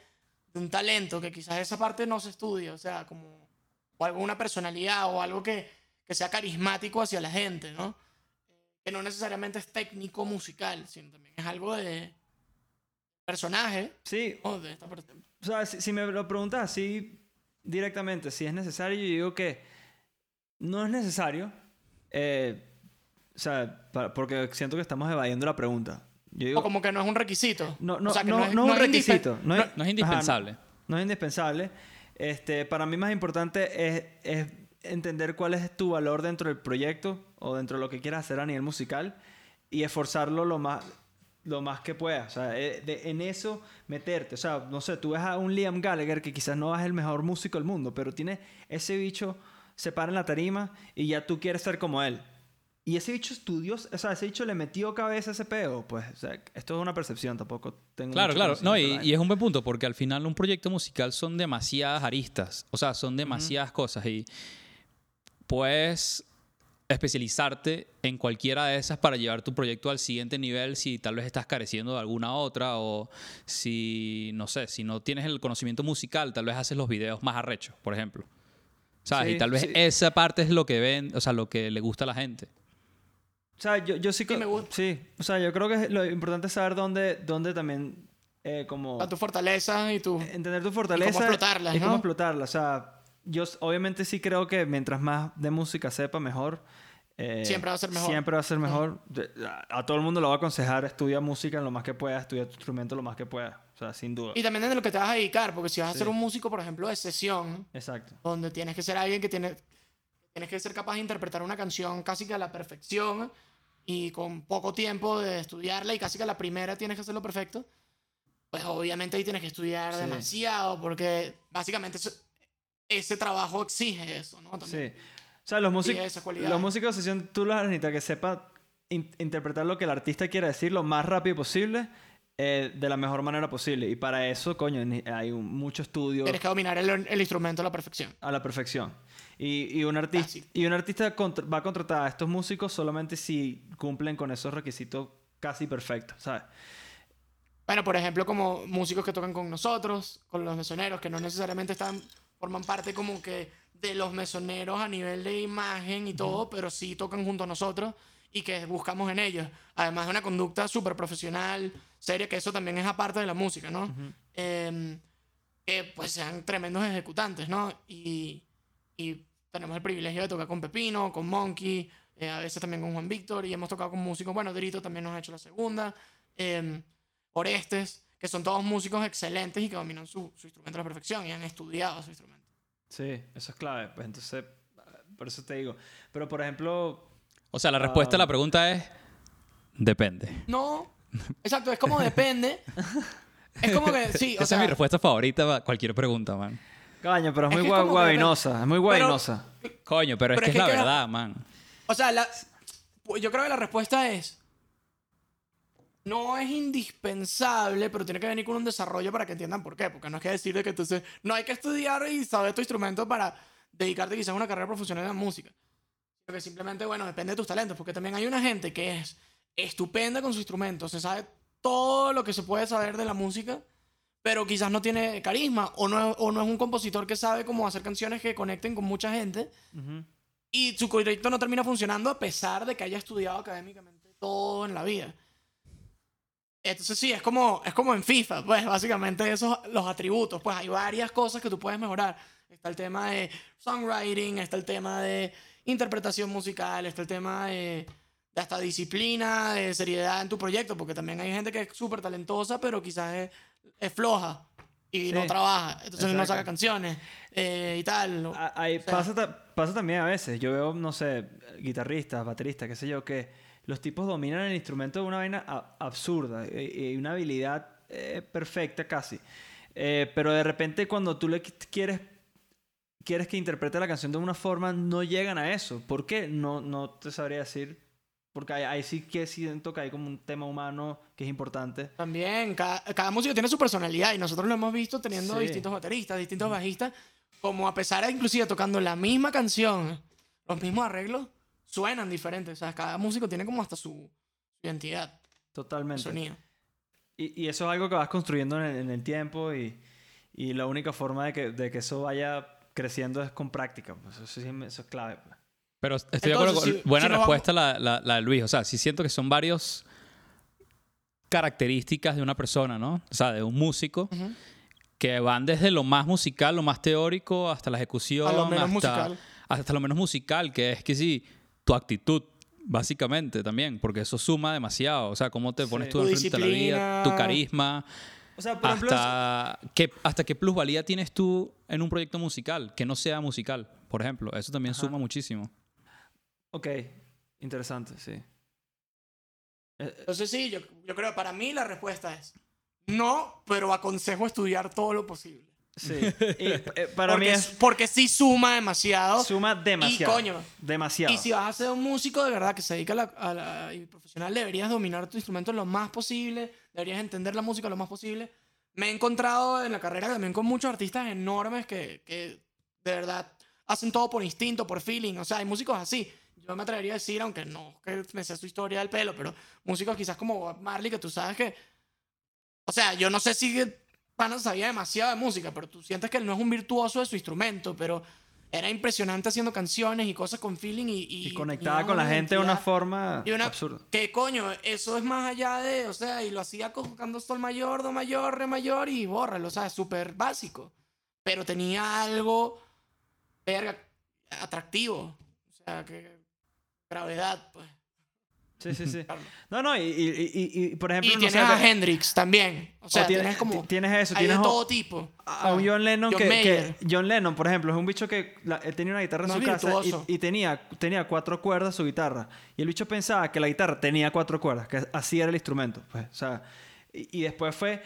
de un talento que quizás esa parte no se estudia, o sea, como. O alguna personalidad o algo que, que sea carismático hacia la gente, ¿no? Que no necesariamente es técnico musical, sino también es algo de personaje. Sí, ¿no? De esta parte. O sea, si, si me lo preguntas así directamente, si es necesario, yo digo que no es necesario. eh, o sea, porque siento que estamos evadiendo la pregunta. Yo digo, O como que no es un requisito. no, no, O sea, que no, es- no es un requisito. No, es- No es indispensable. Ajá, no, no es indispensable. Este, para mí más importante es, es entender cuál es tu valor dentro del proyecto o dentro de lo que quieras hacer a nivel musical y esforzarlo lo más, lo más que puedas. O sea, eh, de- en eso meterte. O sea, no sé, tú ves a un Liam Gallagher que quizás no es el mejor músico del mundo, pero tiene ese bicho, se para en la tarima y ya tú quieres ser como él. Y ese bicho estudió, o sea, ese bicho le metió cabeza a ese peo. Pues, o sea, esto es una percepción, tampoco tengo Claro, claro. No, y, es un buen punto, porque al final un proyecto musical son demasiadas aristas. O sea, son demasiadas cosas. Y puedes especializarte en cualquiera de esas para llevar tu proyecto al siguiente nivel si tal vez estás careciendo de alguna otra o si, no sé, si no tienes el conocimiento musical, tal vez haces los videos más arrechos, por ejemplo. ¿Sabes? Sí, y tal vez sí. esa parte es lo que ven, o sea, lo que le gusta a la gente. O sea, yo, yo sí que... me gusta. Sí, o sea, yo creo que lo importante es saber dónde, dónde también, eh, como... A tu fortaleza y tu... Entender tu fortaleza. explotarlas, Y cómo ¿no? explotarlas. O sea, yo obviamente sí creo que mientras más de música sepa, mejor. eh, Siempre va a ser mejor. Siempre va a ser mejor. A, a todo el mundo lo va a aconsejar, estudia música en lo más que pueda, estudia tu instrumento lo más que pueda. O sea, sin duda. Y también de lo que te vas a dedicar, porque si vas a Sí. ser un músico, por ejemplo, de sesión, Exacto. donde tienes que ser alguien que tiene... Tienes que ser capaz de interpretar una canción casi que a la perfección y con poco tiempo de estudiarla y casi que a la primera tienes que hacerlo perfecto, pues obviamente ahí tienes que estudiar Sí. demasiado porque básicamente eso- ese trabajo exige eso, ¿no? También. Sí. O sea, los, músicos los músicos de sesión, tú los necesitas que sepa in- interpretar lo que el artista quiere decir lo más rápido posible, eh, de la mejor manera posible. Y para eso, coño, hay un- mucho estudio Tienes que dominar el, el instrumento a la perfección. a la perfección. Y, y un artista, y un artista va a contratar a estos músicos solamente si cumplen con esos requisitos casi perfectos, ¿sabes? Bueno, por ejemplo, como músicos que tocan con nosotros, con los mesoneros, que no necesariamente están, forman parte como que de los mesoneros a nivel de imagen y todo, pero sí tocan junto a nosotros y que buscamos en ellos. Además de una conducta súper profesional, seria, que eso también es aparte de la música, ¿no? Em, que pues sean tremendos ejecutantes, ¿no? Y, y tenemos el privilegio de tocar con Pepino, con Monkey, eh, a veces también con Juan Víctor, y hemos tocado con músicos, bueno, Drito también nos ha hecho la segunda, em, Orestes, que son todos músicos excelentes y que dominan su, su instrumento a la perfección y han estudiado su instrumento. Sí, eso es clave. Pues entonces, por eso te digo. Pero, por ejemplo, O sea, la respuesta a la pregunta es depende. No, exacto, es como depende. Es como que, sí, o Esa sea, es mi respuesta favorita para cualquier pregunta, man. caño, pero es Es muy que gua- como que- guabinosa, es muy guabinosa. Coño, pero es que es es, que la queda- verdad, man. O sea, la- yo creo que la respuesta es. No es indispensable, pero tiene que venir con un desarrollo para que entiendan por qué. Porque no es que decir de que entonces no hay que estudiar y saber tu instrumento para dedicarte quizás a una carrera profesional en la música. Sino que simplemente, bueno, depende de tus talentos. Porque también hay una gente que es estupenda con su instrumento, se sabe todo lo que se puede saber de la música, pero quizás no tiene carisma o no, es- o no es un compositor que sabe cómo hacer canciones que conecten con mucha gente. Y su proyecto no termina funcionando a pesar de que haya estudiado académicamente todo en la vida. Entonces sí, es como, es como en FIFA, pues básicamente esos los atributos, pues hay varias cosas que tú puedes mejorar. Está el tema de songwriting, está el tema de interpretación musical, está el tema de, de hasta disciplina, de seriedad en tu proyecto, porque también hay gente que es súper talentosa, pero quizás es, es floja y Sí, no trabaja, entonces no exacto. saca canciones eh, y tal. ¿no? A- ahí O sea- pasa, pasa también a veces. Yo veo, no sé, guitarristas, bateristas, qué sé yo, que los tipos dominan el instrumento de una vaina absurda y, y una habilidad eh, perfecta casi. Eh, pero de repente cuando tú le qu- quieres quieres que interprete la canción de una forma, no llegan a eso. ¿Por qué? No, no te sabría decir. Porque ahí, ahí sí que siento que hay como un tema humano que es importante. También, cada, cada músico tiene su personalidad y nosotros lo hemos visto teniendo Sí. distintos bateristas, distintos bajistas, como a pesar de inclusive tocando la misma canción, los mismos arreglos, suenan diferentes. O sea, cada músico tiene como hasta su, su identidad, su Totalmente. sonido. Y, y eso es algo que vas construyendo en el, en el tiempo y, y la única forma de que, de que eso vaya creciendo es con práctica. pues, Eso, me- eso es clave. pues. Pero estoy de acuerdo Entonces, con... si- Buena si respuesta la, la, la de Luis. O sea, sí siento que son varios características de una persona, ¿no? O sea, de un músico Ujú. que van desde lo más musical, lo más teórico, hasta la ejecución, A lo menos hasta, musical. hasta lo menos musical, que es que sí, tu actitud básicamente también, porque eso suma demasiado. O sea, cómo te pones Sí. tú enfrente de la vida, tu carisma, O sea, por ejemplo, hasta qué, hasta qué plusvalía tienes tú en un proyecto musical, que no sea musical, por ejemplo. Eso también Ajá. suma muchísimo. ok, interesante, sí. Eh, Entonces sí, yo, yo creo, para mí la respuesta es no, pero aconsejo estudiar todo lo posible. Sí. Y, eh, para porque, mí es porque sí suma demasiado. suma demasiado. coño, demasiado. Y si vas a ser un músico de verdad que se dedica a la, a la- y profesional, deberías dominar tu instrumento lo más posible, deberías entender la música lo más posible. Me he encontrado en la carrera también con muchos artistas enormes que, que de verdad hacen todo por instinto, por feeling. O sea, hay músicos así. Yo me atrevería a decir, aunque no que me sé su historia del pelo, pero músicos quizás como Marley, que tú sabes que. O sea, yo no sé si Pana sabía demasiado de música, pero tú sientes que él no es un virtuoso de su instrumento, pero era impresionante haciendo canciones y cosas con feeling y. Y, y conectaba y con la gente de una forma Y una- absurda. Que coño, eso es más allá de, o sea, y lo hacía tocando sol mayor, do mayor, re mayor y bórralo, o sea, súper básico. Pero tenía algo, verga, atractivo. O sea, que gravedad, pues. Sí, sí, sí. No, no, y, y, y, y, por ejemplo, Y no tienes sé, a Hendrix también. O sea, tienes- tienes como. ti- tienes eso, hay de tienes o- todo tipo. a un John Lennon John que, que-. John Lennon, por ejemplo, es un bicho que la- él tenía una guitarra en No su casa y, tenía, tenía cuatro cuerdas su guitarra. Y el bicho pensaba que la guitarra tenía cuatro cuerdas, que así era el instrumento. Pues, o sea, y, y después fue...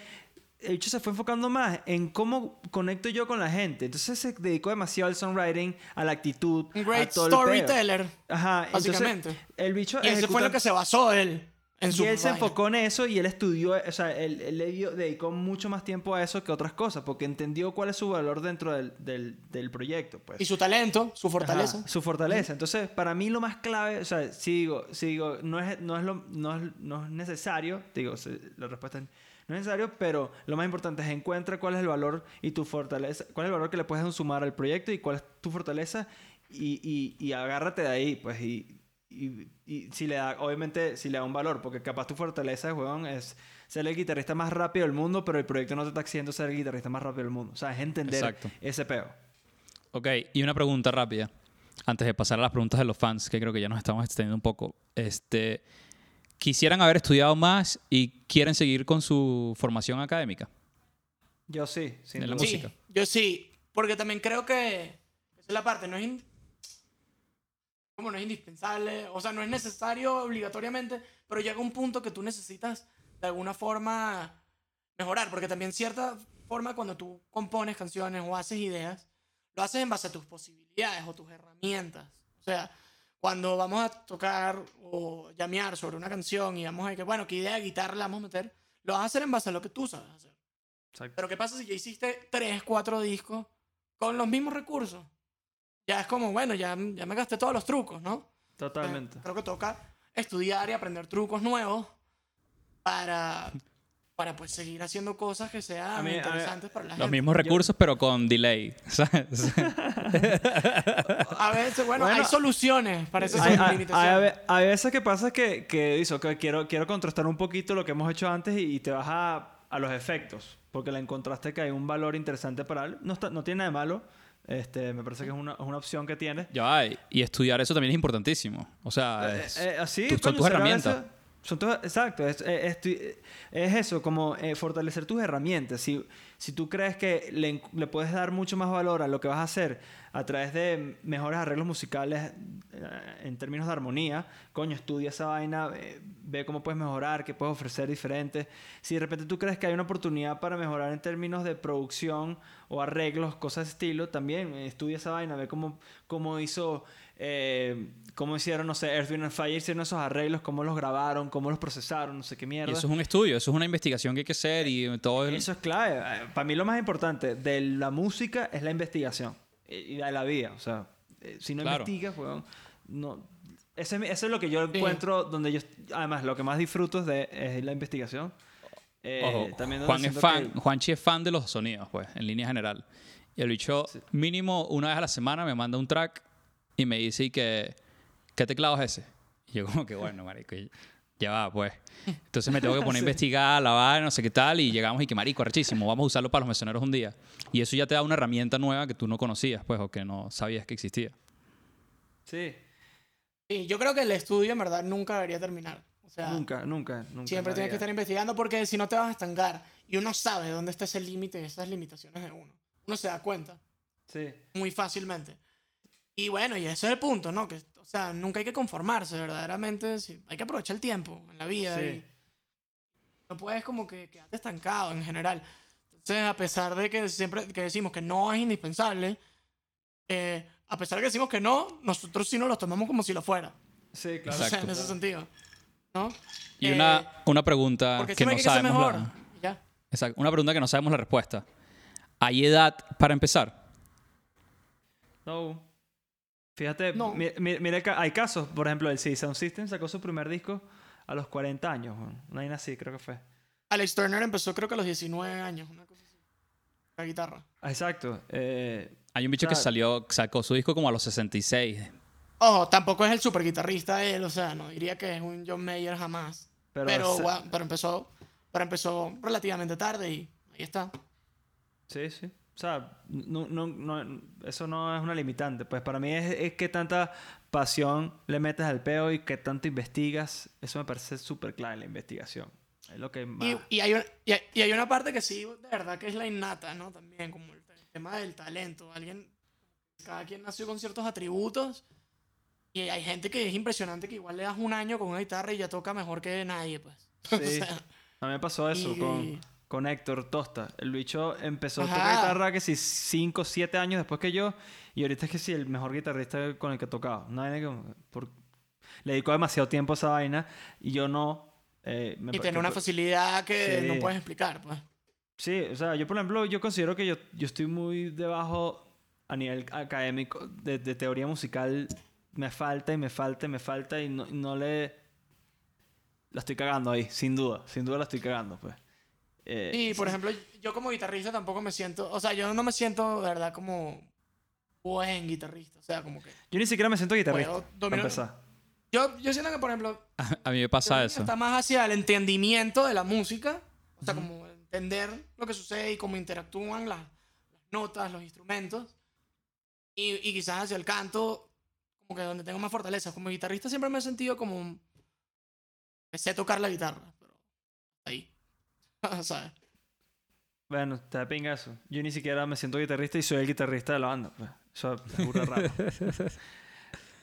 El bicho se fue enfocando más en cómo conecto yo con la gente. Entonces se dedicó demasiado al songwriting, a la actitud, Un a great todo el peo. storyteller. Ajá, entonces básicamente. el bicho Y ese fue lo que se basó él en su y él se vaina. enfocó en eso y él estudió, o sea, él, él le dedicó mucho más tiempo a eso que a otras cosas, porque entendió cuál es su valor dentro del, del, del proyecto, pues. Y su talento, su fortaleza. Ajá, su fortaleza. Entonces, para mí lo más clave, o sea, si digo, si digo no, es, no, es lo, no, es, no es necesario, digo, se- la respuesta es no es necesario, pero lo más importante es encuentra cuál es el valor y tu fortaleza, cuál es el valor que le puedes sumar al proyecto y cuál es tu fortaleza y, y, y agárrate de ahí, pues, y, y, y si le da, obviamente, si le da un valor, porque capaz tu fortaleza, weón, es ser el guitarrista más rápido del mundo, pero el proyecto no te está exigiendo ser el guitarrista más rápido del mundo. O sea, es entender Exacto. ese peo. Ok, y una pregunta rápida. Antes de pasar a las preguntas de los fans, que creo que ya nos estamos extendiendo un poco. Este, ¿Quisieran haber estudiado más y quieren seguir con su formación académica? Yo sí, sin De la. Sí, música. yo sí, porque también creo que esa es la parte, no es in- como no es indispensable, o sea, no es necesario obligatoriamente, pero llega un punto que tú necesitas de alguna forma mejorar, porque también cierta forma cuando tú compones canciones o haces ideas, lo haces en base a tus posibilidades o tus herramientas. O sea, cuando vamos a tocar o llamear sobre una canción y vamos a que, bueno, qué idea de guitarra le vamos a meter, lo vas a hacer en base a lo que tú sabes hacer. Exacto. Pero ¿qué pasa si ya hiciste 3, 4 discos con los mismos recursos? Ya es como, bueno, ya, ya me gasté todos los trucos, ¿no? Totalmente. Creo que toca estudiar y aprender trucos nuevos para, para pues seguir haciendo cosas que sean A mí- a mí- interesantes para la Los gente. mismos recursos, pero con delay. ¿sabes? A veces, bueno, Bueno, hay soluciones para esas Hay, hay- limitaciones. hay ve- hay veces que pasa que, que, dice, ok, quiero, quiero contrastar un poquito lo que hemos hecho antes y, y te vas a, a los efectos, porque le encontraste que hay un valor interesante para él. No, está- no tiene nada de malo, este, me parece que es una, es una opción que tiene. ya y estudiar eso también es importantísimo. O sea, es- Eh, eh, así, tus- son herramientas. eso. Son tus- exacto, es, es tu- es eso, como eh, fortalecer tus herramientas. Si, si tú crees que le, puedes dar mucho más valor a lo que vas a hacer a través de mejores arreglos musicales eh, en términos de armonía, coño, estudia esa vaina, eh, ve cómo puedes mejorar, qué puedes ofrecer diferente. Si de repente tú crees que hay una oportunidad para mejorar en términos de producción o arreglos, cosas de estilo, también eh, estudia esa vaina, ve cómo, cómo hizo, eh, cómo hicieron, no sé, Earth, Wind and Fire, hicieron esos arreglos, cómo los grabaron, cómo los procesaron, no sé qué y mierda. eso es un estudio, eso es una investigación que hay que hacer y todo el- Eso es clave. Eh, Para mí lo más importante de la música es la investigación eh, y de la vida. O sea, eh, si no Claro. investigas, weón, no... Ese es lo que yo encuentro donde yo... Además, lo que más disfruto es, de, es la investigación. Eh, Ojo, también Juan es fan, que- Juanchi es fan de los sonidos, pues, en línea general. Y el bicho, mínimo una vez a la semana me manda un track y me dice y que, ¿qué teclado es ese? Y yo como que, bueno, marico, y- ya va, pues. Entonces me tengo que poner a investigar, lavar, no sé qué tal, y llegamos y que, marico, arrechísimo, vamos a usarlo para los mesoneros un día. Y eso ya te da una herramienta nueva que tú no conocías, pues, o que no sabías que existía. Sí. Sí, yo creo que el estudio en verdad nunca debería terminar. O sea, Nunca, nunca, nunca. siempre tienes que estar investigando porque si no te vas a estancar. Y uno sabe dónde está ese límite, esas limitaciones de uno. Uno se da cuenta Sí. muy fácilmente. Y bueno, y ese es el punto, ¿no? Que, o sea, nunca hay que conformarse, verdaderamente. sí, hay que aprovechar el tiempo en la vida. Sí. y no puedes como que quedarte estancado en general. Entonces, a pesar de que siempre que decimos que no es indispensable, eh, a pesar de que decimos que no, nosotros sí nos lo tomamos como si lo fuera. Sí, O claro. sea, Exacto. en ese sentido. ¿No? Y Eh, una, una pregunta que no que sabemos mejor. la, Ya. exacto, una pregunta que no sabemos la respuesta. ¿Hay edad para empezar? No. Fíjate, No. mi- mi- mira, que hay casos. Por ejemplo, el Sí Sound System sacó su primer disco a los 40 años. No hay así, creo que fue. Alex Turner empezó creo que a los 19 años, una cosa así. La guitarra. Ah, Exacto. eh, Hay un bicho que salió, sacó su disco como a los 66. Ojo, tampoco es el super guitarrista él, o sea, no diría que es un John Mayer jamás. pero pero empezó pero empezó relativamente tarde y ahí está. Sí, sí. O sea, no, no, no- eso no es una limitante. Pues para mí es, es que tanta pasión le metes al peo y que tanto investigas. Eso me parece súper clave la investigación. Es lo que más... Y, y hay una, y, hay, y hay una parte que sí, de verdad, que es la innata, ¿no? También, como el, el tema del talento. Alguien, cada quien nació con ciertos atributos y hay gente que es impresionante que igual le das un año con una guitarra y ya toca mejor que nadie, pues. O Sí. sea, A mí me pasó eso con, con Héctor Tosta. El bicho empezó a tocar guitarra que si 5, 7 años después que yo. Y ahorita es que sí, el mejor guitarrista con el que he tocado. Una vaina que por- le dedicó demasiado tiempo a esa vaina y yo no. eh, me y tiene una facilidad que Sí. no puedes explicar, pues. Sí, o sea, yo por ejemplo, yo considero que yo, yo estoy muy debajo a nivel académico de, de teoría musical. Me falta y me falta y me falta y no, no le... La estoy cagando ahí, sin duda. Sin duda la estoy cagando, pues. Eh, Y, por ejemplo, yo como guitarrista tampoco me siento, o sea, yo no me siento, de verdad, como buen guitarrista. O sea, como que... Yo ni siquiera me siento guitarrista. Puedo Para dominar- empezar. Yo, yo siento que, por ejemplo, A mí me pasa eso. Está más hacia el entendimiento de la música, o sea, como entender lo que sucede y cómo interactúan las, las notas, los instrumentos. Y, y quizás hacia el canto, como que donde tengo más fortaleza. Como guitarrista siempre me he sentido como... un- que sé tocar la guitarra, pero ahí. ¿Sabes? Bueno, te da pinga eso. Yo ni siquiera me siento guitarrista y soy el guitarrista de la banda. Pues. Eso es burda raro.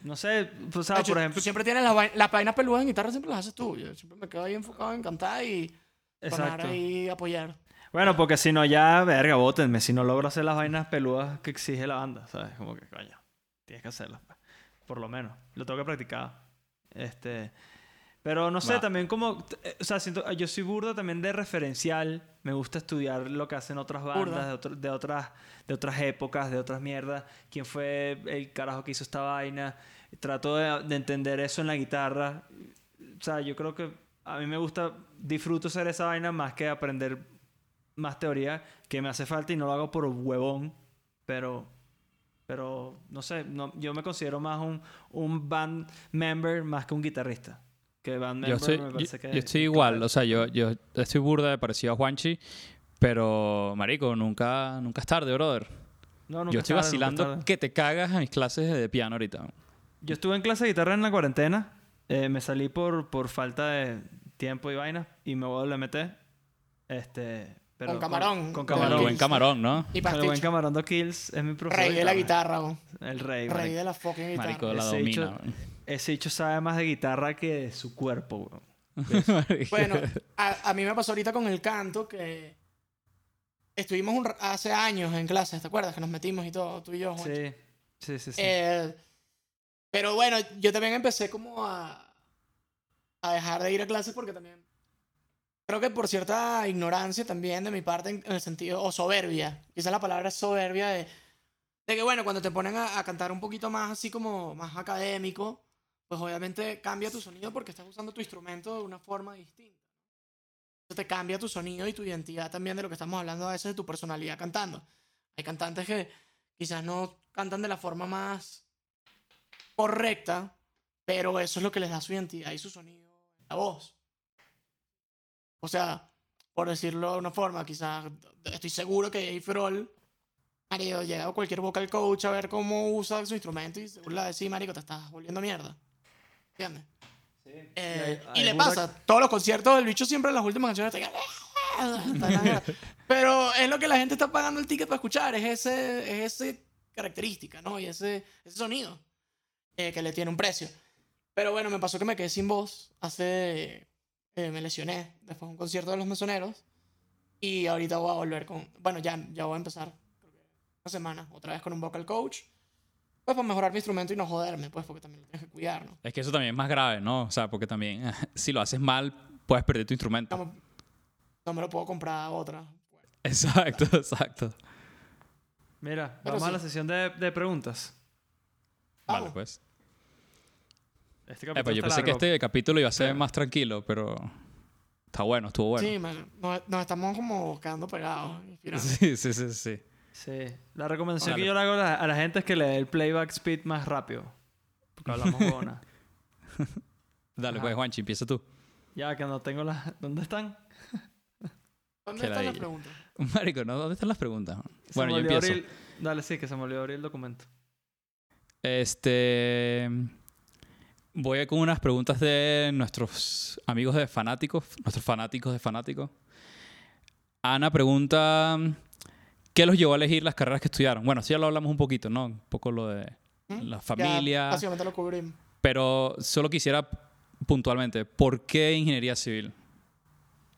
No sé, o sea, hecho, por ejemplo... tú siempre tienes las vai- las vainas peludas en guitarra, siempre las haces tú. Yo siempre me quedo ahí enfocado en cantar y Exacto. ahí apoyar. Bueno, porque si no ya, verga, bótenme. Si no logro hacer las vainas peludas que exige la banda, ¿sabes? Como que, coño, tienes que hacerlas. pues. Por lo menos. Lo tengo que practicar. Este... Pero no sé, también como... eh, O sea, siento, yo soy burda también de referencial. Me gusta estudiar lo que hacen otras bandas de, otro- de, otras, de otras épocas, de otras mierdas. ¿Quién fue el carajo que hizo esta vaina? Trato de, de entender eso en la guitarra. O sea, yo creo que a mí me gusta... Disfruto hacer esa vaina más que aprender más teoría que me hace falta y no lo hago por huevón, pero pero no sé, no, yo me considero más un, un band member más que un guitarrista. Que band Yo estoy, me yo, parece que yo estoy igual, o sea, yo, yo estoy burda de parecido a Juanchi, pero, marico, nunca, nunca es tarde, brother. No, nunca Yo es estoy tarde, nunca es vacilando tarde. que te cagas a mis clases de piano ahorita. Yo estuve en clase de guitarra en la cuarentena, eh, me salí por, por falta de tiempo y vaina y me voy a WMT. Este, pero Con camarón. Con, Con Con el camarón. buen camarón, ¿no? Y el buen camarón do Kills es mi profesor. Rey de la guitarra, bo. El rey, Rey marico. de la fucking guitarra. Marico, la domina. Ese bicho sabe más de guitarra que de su cuerpo, weón. Bueno, a, a mí me pasó ahorita con el canto que estuvimos un hace años en clases, ¿te acuerdas? Que nos metimos y todo, tú y yo, Juancho. Sí, sí, sí. sí. Eh, pero bueno, yo también empecé como a, a dejar de ir a clases porque también creo que por cierta ignorancia también de mi parte en, en el sentido, o soberbia, quizás la palabra es soberbia de, de que bueno, cuando te ponen a, a cantar un poquito más así como más académico, pues obviamente cambia tu sonido porque estás usando tu instrumento de una forma distinta. Eso te cambia tu sonido y tu identidad también de lo que estamos hablando a veces de tu personalidad cantando. Hay cantantes que quizás no cantan de la forma más correcta, pero eso es lo que les da su identidad y su sonido en la voz. O sea, por decirlo de una forma, quizás estoy seguro que Dave Grohl, marico, llega a cualquier vocal coach a ver cómo usa su instrumento y seguro le va a decir, marico, te estás volviendo mierda. ¿Entiendes? Eh, hay- y hay le pasa, todos los conciertos del bicho siempre en las últimas canciones están- Pero es lo que la gente está pagando el ticket para escuchar, es ese, es ese característica, ¿no? Y ese, ese sonido eh, que le tiene un precio. Pero bueno, me pasó que me quedé sin voz hace... eh, me lesioné después de un concierto de los mesoneros y ahorita voy a volver con... Bueno, ya, ya voy a empezar creo que una semana otra vez con un vocal coach. Pues para mejorar mi instrumento y no joderme, pues porque también lo tienes que cuidar, ¿no? Es que eso también es más grave, ¿no? O sea, porque también si lo haces mal, puedes perder tu instrumento. No, no me lo puedo comprar a otra. Exacto, exacto. Mira, Pero vamos a sí. la sesión de, de preguntas. Vale, Vamos. pues. Este Eh, pues yo pensé que largo. este capítulo iba a ser más tranquilo, pero está bueno, estuvo bueno. Sí, man, nos, nos estamos como quedando pegados. Sí, sí, sí, sí. Sí. La recomendación que yo le hago a la, a la gente es que le dé el playback speed más rápido. Porque hablamos buena. Dale, Ajá. pues, Juanchi, empieza tú. Ya que no tengo las... ¿Dónde están? ¿Dónde están las preguntas? Marico, ¿no? ¿dónde están las preguntas? Se Bueno, me yo empiezo. abrir- Dale, sí, que se me olvidó abrir el documento. Este. Voy con unas preguntas de nuestros amigos de fanáticos, nuestros fanáticos de fanáticos. Ana pregunta: ¿Qué los llevó a elegir las carreras que estudiaron? Bueno, sí ya lo hablamos un poquito, ¿no? Un poco lo de ¿Mm? la Ya, familia. básicamente lo cubrimos. Pero solo quisiera puntualmente: ¿por qué ingeniería civil?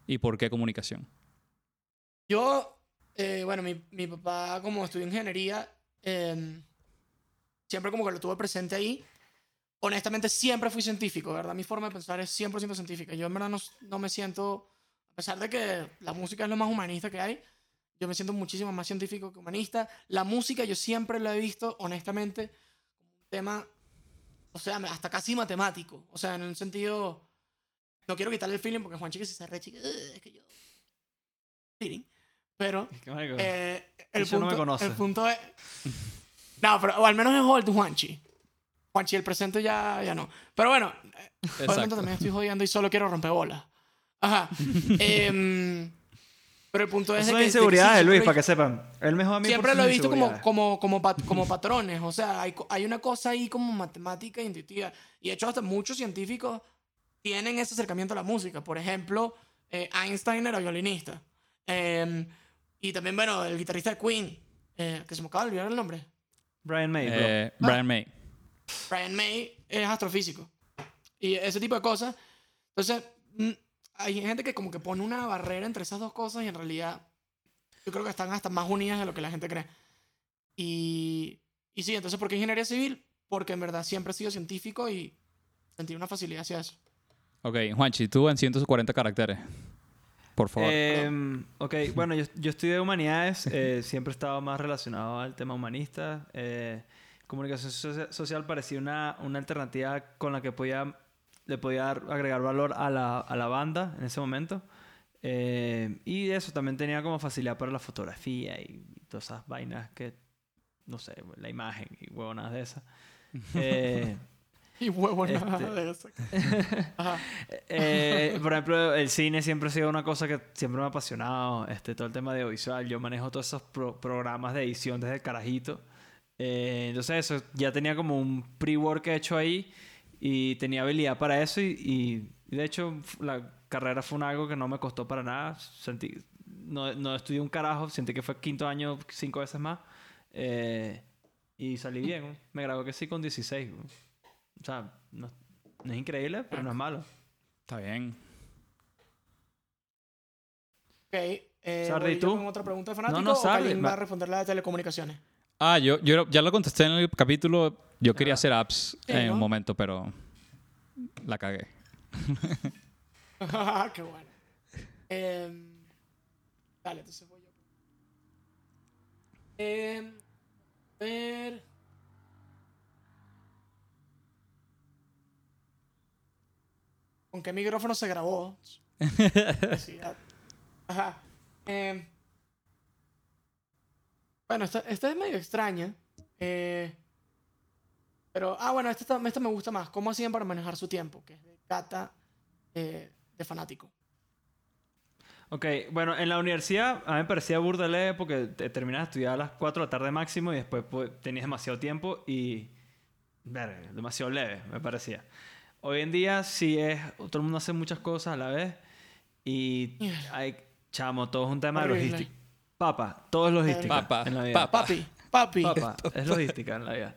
¿Y por qué comunicación? Yo, eh, bueno, mi, mi papá, como estudió ingeniería, eh, siempre como que lo tuve presente ahí. Honestamente, siempre fui científico, ¿verdad? Mi forma de pensar es 100% científica. Yo en verdad no, no me siento, a pesar de que la música es lo más humanista que hay, yo me siento muchísimo más científico que humanista. La música yo siempre la he visto, honestamente, como un tema, o sea, hasta casi matemático. O sea, en un sentido, no quiero quitarle el feeling porque Juan Chique se re chica, es que yo... Feeling. Pero eh, el, Eso no punto, me conoce. el punto es... No, pero o al menos es old Juanchi. Juanchi, el presente ya, ya no. Pero bueno, eh, obviamente Exacto. también estoy jodiendo y solo quiero romper bolas. Ajá. Em, pero el punto es Eso de es que... inseguridad de que sí, Luis, para que sepan. Él mejor a mí Siempre lo he visto como, inseguridades. como, como, pat- como patrones, o sea, hay, hay una cosa ahí como matemática e intuitiva. Y de hecho, hasta muchos científicos tienen ese acercamiento a la música. Por ejemplo, eh, Einstein era violinista. Eh, y también, bueno, el guitarrista de Queen, eh, que se me acaba de olvidar el nombre. Brian May, bro. Eh, Brian May. Brian May es astrofísico. Y ese tipo de cosas. Entonces, mm, hay gente que como que pone una barrera entre esas dos cosas y en realidad yo creo que están hasta más unidas de lo que la gente cree. Y, y sí, entonces, ¿por qué ingeniería civil? Porque en verdad siempre he sido científico y sentí una facilidad hacia eso. Ok, Juanchi, tú en 140 caracteres. Por favor. Eh, ok, bueno, yo, yo estudié humanidades, eh, siempre he estado más relacionado al tema humanista. eh, comunicación socia- social parecía una, una alternativa con la que podía, le podía agregar valor a la, a la banda en ese momento. Eh, y eso también tenía como facilidad para la fotografía y, todas esas vainas que, no sé, la imagen y huevonadas de esas. Eh, Y huevo nada Este- de eso. Ajá. eh, por ejemplo, el cine siempre ha sido una cosa que siempre me ha apasionado. Este, todo el tema de audiovisual. Yo manejo todos esos pro- programas de edición desde el carajito. Eh, entonces, eso ya tenía como un pre-work hecho ahí y tenía habilidad para eso. Y, y- y de hecho, la carrera fue un algo que no me costó para nada. Sentí, no, no estudié un carajo. Sentí que fue quinto año cinco veces más. Eh, y salí bien. Me gradué que sí con 16. O sea, no, no es increíble, pero no es malo. Está bien. Ok. Eh, Sardi, voy ¿y yo tú? con otra pregunta de fanático No, no, Sardi, va a responder la de telecomunicaciones? Ah, yo, yo ya lo contesté en el capítulo. Yo quería hacer apps Sí, en un momento, pero la cagué. Qué bueno. Em, dale, entonces voy yo. Em, a ver. ¿Con qué micrófono se grabó? Ajá. Em, bueno, esta, esta es medio extraña. Eh, pero, ah, bueno, esta, esta me gusta más. ¿Cómo hacían para manejar su tiempo? Que es de Cata eh, de fanático. Ok, bueno, en la universidad a mí me parecía burda leve porque te terminas de estudiar a las 4 de la tarde máximo y después pues, tenías demasiado tiempo y... Verga, demasiado leve, me parecía. Hoy en día sí es, todo el mundo hace muchas cosas a la vez y hay, chamo, todo es un tema de logística. Papa, todo es logística Papa, en la vida. papa. Papi, papi. Papa, es logística en la vida.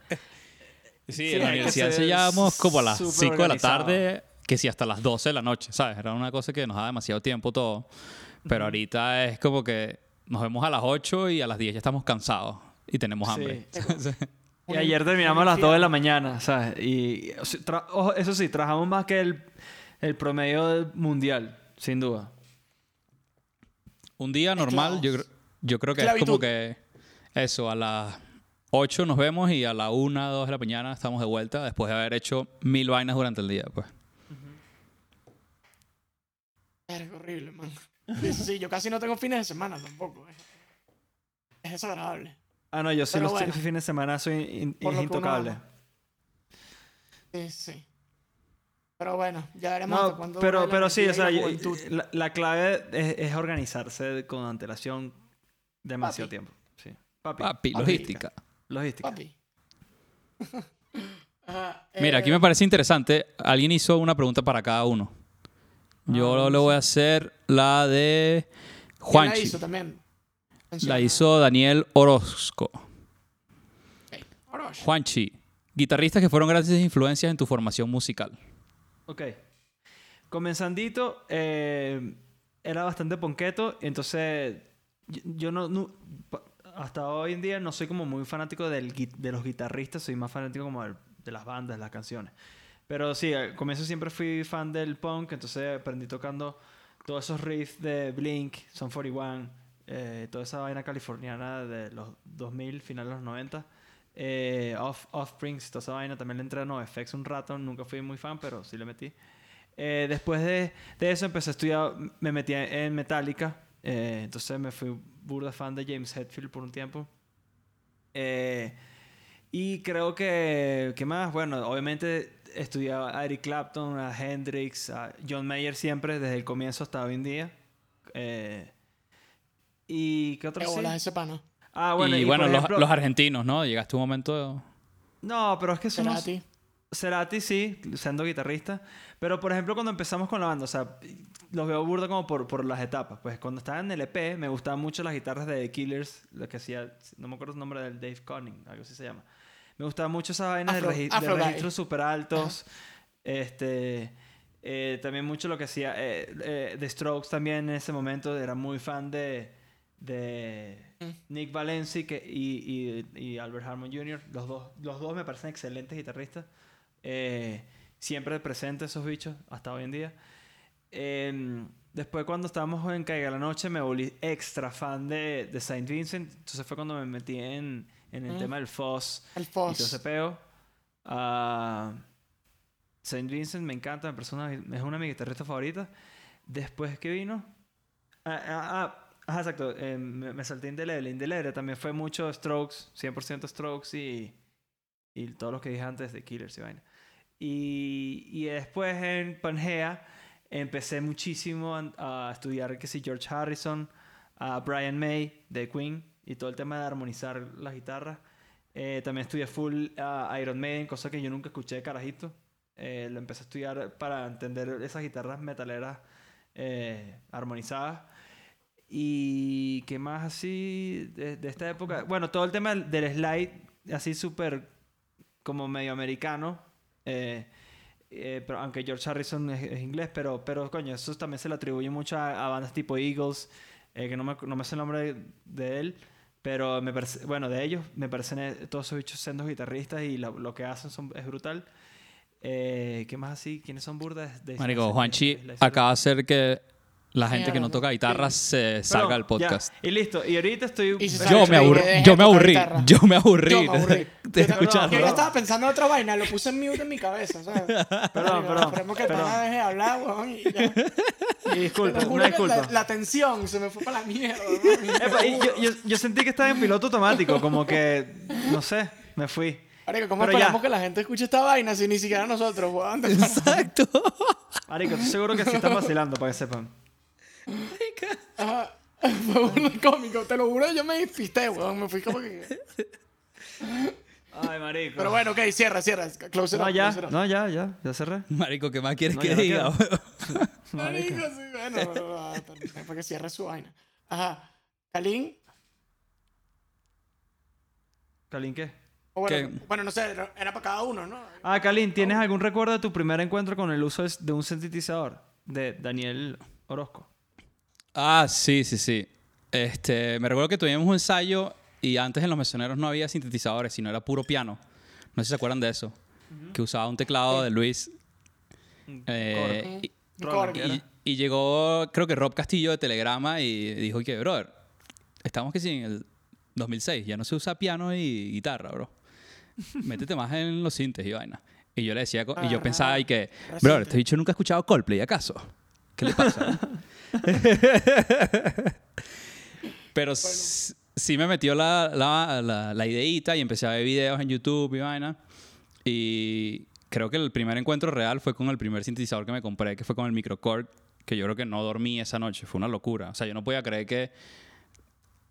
Sí, Sí, en la universidad enseñábamos como a las súper 5 de la tarde, que sí, hasta las 12 de la noche, ¿sabes? Era una cosa que nos da demasiado tiempo todo. Pero ahorita es como que nos vemos a las 8 y a las 10 ya estamos cansados y tenemos hambre. Y ayer terminamos a las 2 de la mañana, ¿sabes? Y ojo, eso sí, trabajamos más que el, el promedio mundial, sin duda. Un día normal, yo, yo creo que es como que eso, a las 8 nos vemos y a la 1, 2 de la mañana estamos de vuelta después de haber hecho mil vainas durante el día, pues. Es horrible, man. Sí, yo casi no tengo fines de semana tampoco. Es, es desagradable. Ah, no, yo sí Pero los bueno. fines de semana soy in- uno intocable. Sí, sí. Pero bueno, ya veremos No, cuándo pero, pero sí, o sea, la la, la clave es, es organizarse con antelación demasiado Papi. tiempo. Sí. Papi. Papi, logística. Logística. Papi. Ajá, Mira, aquí eh, me parece interesante. Alguien hizo una pregunta para cada uno. Yo Ah, le voy a hacer la de ¿quién La Juanchi. hizo también. La hizo Daniel Orozco. Juanchi, guitarristas que fueron grandes influencias en tu formación musical. Ok. Comenzandito, eh, era bastante ponqueto, entonces yo, yo no, hasta hoy en día no soy como muy fanático del, de los guitarristas, soy más fanático como de las bandas, las canciones. Pero sí, al comienzo siempre fui fan del punk, entonces aprendí tocando todos esos riffs de Blink, Son 41, eh, toda esa vaina californiana de los 2000, finales de los 90. Eh, Off, Offsprings, toda esa vaina. También le entré a NoFX un rato. Nunca fui muy fan, pero sí le metí. Eh, después de, de eso empecé a estudiar, me metí en Metallica. eh, entonces me fui burda fan de James Hetfield por un tiempo. Eh, y creo que, ¿qué más? Bueno, obviamente estudiaba a Eric Clapton, a Hendrix, a John Mayer siempre, desde el comienzo hasta hoy en día. Eh, ¿Y qué otro ese pana. Ah, bueno, y, y, bueno, los, ejemplo- los argentinos, ¿no? Llegaste un momento... No, pero es que somos... Cerati. Cerati sí, siendo guitarrista. Pero por ejemplo, cuando empezamos con la banda, o sea, los veo burda como por, por las etapas. Pues cuando estaba en el EP, me gustaban mucho las guitarras de The Killers, lo que hacía, no me acuerdo el nombre del Dave Conning, algo así se llama. Me gustaban mucho esas vainas Afro- de, regi- de Afro registros súper altos. Este, eh, también mucho lo que hacía eh, eh, The Strokes también en ese momento. Era muy fan de, de Mm. Nick Valenci que, y, y- y Albert Harmon Jr. Los dos, los dos me parecen excelentes guitarristas. Eh, siempre presentes esos bichos hasta hoy en día. Después cuando estábamos en Caiga la Noche me volví extra fan de, de Saint Vincent. Entonces fue cuando me metí en, en el Mm. tema del Foss El y todo Foss. ese peo. Ah, Saint Vincent me encanta, me una- es una de mis guitarristas favoritas. Después que vino... Ah, ah, ah, exacto. eh, me, me salté Indeleble. Indeleble también fue mucho Strokes, 100% Strokes y, y todos los que dije antes de Killers y vaina. Y, y después en Pangea empecé muchísimo a, a estudiar que si George Harrison, a Brian May de Queen y todo el tema de armonizar las guitarras. Eh, también estudié full a Iron Maiden, cosa que yo nunca escuché de carajito. Eh, lo empecé a estudiar para entender esas guitarras metaleras eh, armonizadas. Y qué más así de, de esta época. Bueno, todo el tema del- slide, así súper como medio americano. Eh, pero aunque George Harrison es, es inglés, pero, pero coño, eso también se le atribuye mucho a, a bandas tipo Eagles, eh, que no me, no me sé el nombre de, de él, pero me parece, bueno, de ellos me parecen eh, todos esos bichos siendo guitarristas y lo, lo que hacen son, es brutal. Eh, ¿Qué más así? ¿Quiénes son burdas? De- Marico, Juanchi acaba de hacer que la gente que no toca guitarra se salga del Perdón, ya. podcast. Y listo. Y ahorita estoy... Y se Yo me, aburrí, yo me aburrí, yo me aburrí, Yo me aburrí. de escucharlo. Yo estaba pensando en otra vaina, lo puse en mute en mi cabeza, ¿sabes? Perdón, Digo, perdón, Esperemos que el perdón. pana deje de hablar, weón. Y ya. Y disculpa, Te juro una que disculpa. La, la tensión se me fue para la mierda, weón. Epa, y yo, yo, yo sentí que estaba en piloto automático, como que, no sé, me fui. Marico, ¿cómo Pero ya. esperamos que la gente escuche esta vaina si ni siquiera nosotros, weón? Exacto. Marico, estoy seguro que sí están vacilando, para que sepan. Ajá. Fue un cómico, te lo juro, yo me despisté, weón. Me fui como que. Ay, marico. Pero bueno, ok, cierra, cierra. Close it No, up, ya, close it up. no, ya, ya, ya cerré. Marico, ¿qué más quieres No, que ya no diga? weón? Marico, sí, bueno, no, no, no, para que cierre su vaina. Ajá. Kalin, Kalin, ¿qué? o bueno, ¿Qué? bueno, no sé, era era para cada uno, ¿no? Ah, Kalin, ¿tienes algún recuerdo de tu primer encuentro con el uso de- de un sintetizador? De Daniel Orozco. Ah, sí, sí, sí. Este, me recuerdo que tuvimos un ensayo y antes en los mesoneros no había sintetizadores, sino era puro piano. No sé si se acuerdan de eso. Que usaba un teclado de Luis. Eh, y, y- y llegó, creo que Rob Castillo de Telegrama y dijo que, brother, estamos que sí en el 2006, ya no se usa piano y guitarra, bro. Métete más en los sintes y vaina. Y yo le decía, y yo pensaba y que, brother, este bicho nunca ha escuchado Coldplay, ¿acaso? ¿Qué le pasa? Pero sí me metió la, la, la, la ideita y empecé a ver videos en YouTube y vaina. Y creo que el primer encuentro real fue con el primer sintetizador que me compré, que fue con el Microcord, que yo creo que no dormí esa noche. Fue una locura. O sea, yo no podía creer que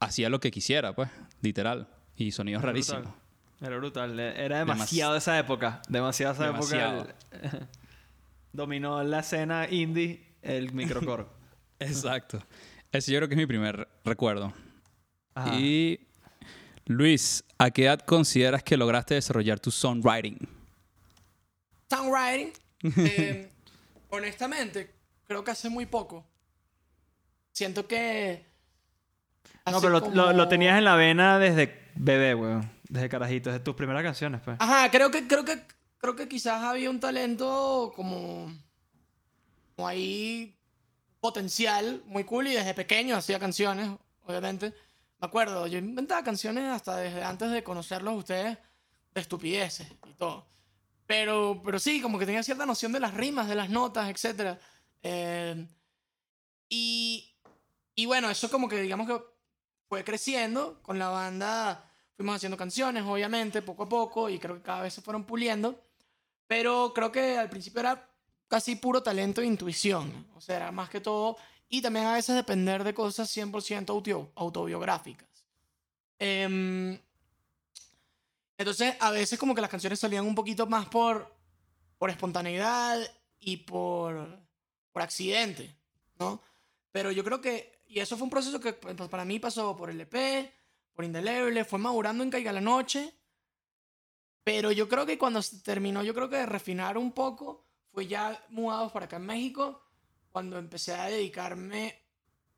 hacía lo que quisiera, pues, literal. Y sonidos Era rarísimos. brutal. Era brutal. Era demasiado de esa época. Demasiado de esa Demasiado. época. el- Dominó la escena indie el microcore. Exacto. Ese yo creo que es mi primer recuerdo. Ajá. Y Luis, ¿a qué edad consideras que lograste desarrollar tu songwriting? Songwriting, eh, honestamente, creo que hace muy poco. Siento que. No, pero lo, como- lo- lo tenías en la vena desde bebé, weón. Desde carajito, desde tus primeras canciones, pues. Ajá, creo que, creo que, creo que quizás había un talento como ahí potencial muy cool y desde pequeño hacía canciones, obviamente. Me acuerdo, yo inventaba canciones hasta desde antes de conocerlos a ustedes de estupideces y todo. Pero, pero sí, como que tenía cierta noción de las rimas, de las notas, etc. Eh, y, y bueno, eso como que digamos que fue creciendo con la banda. Fuimos haciendo canciones, obviamente, poco a poco, y creo que cada vez se fueron puliendo. Pero creo que al principio era casi puro talento e intuición. O sea, más que todo. Y también a veces depender de cosas 100% auto- autobiográficas. Em, entonces, a veces como que las canciones salían un poquito más por, por espontaneidad y por, por accidente, ¿no? Pero yo creo que, y eso fue un proceso que pues, para mí pasó por el EP, por Indeleble, fue madurando en Caiga la Noche. Pero yo creo que cuando terminó, yo creo que de refinar un poco, fue ya mudados para acá en México, cuando empecé a dedicarme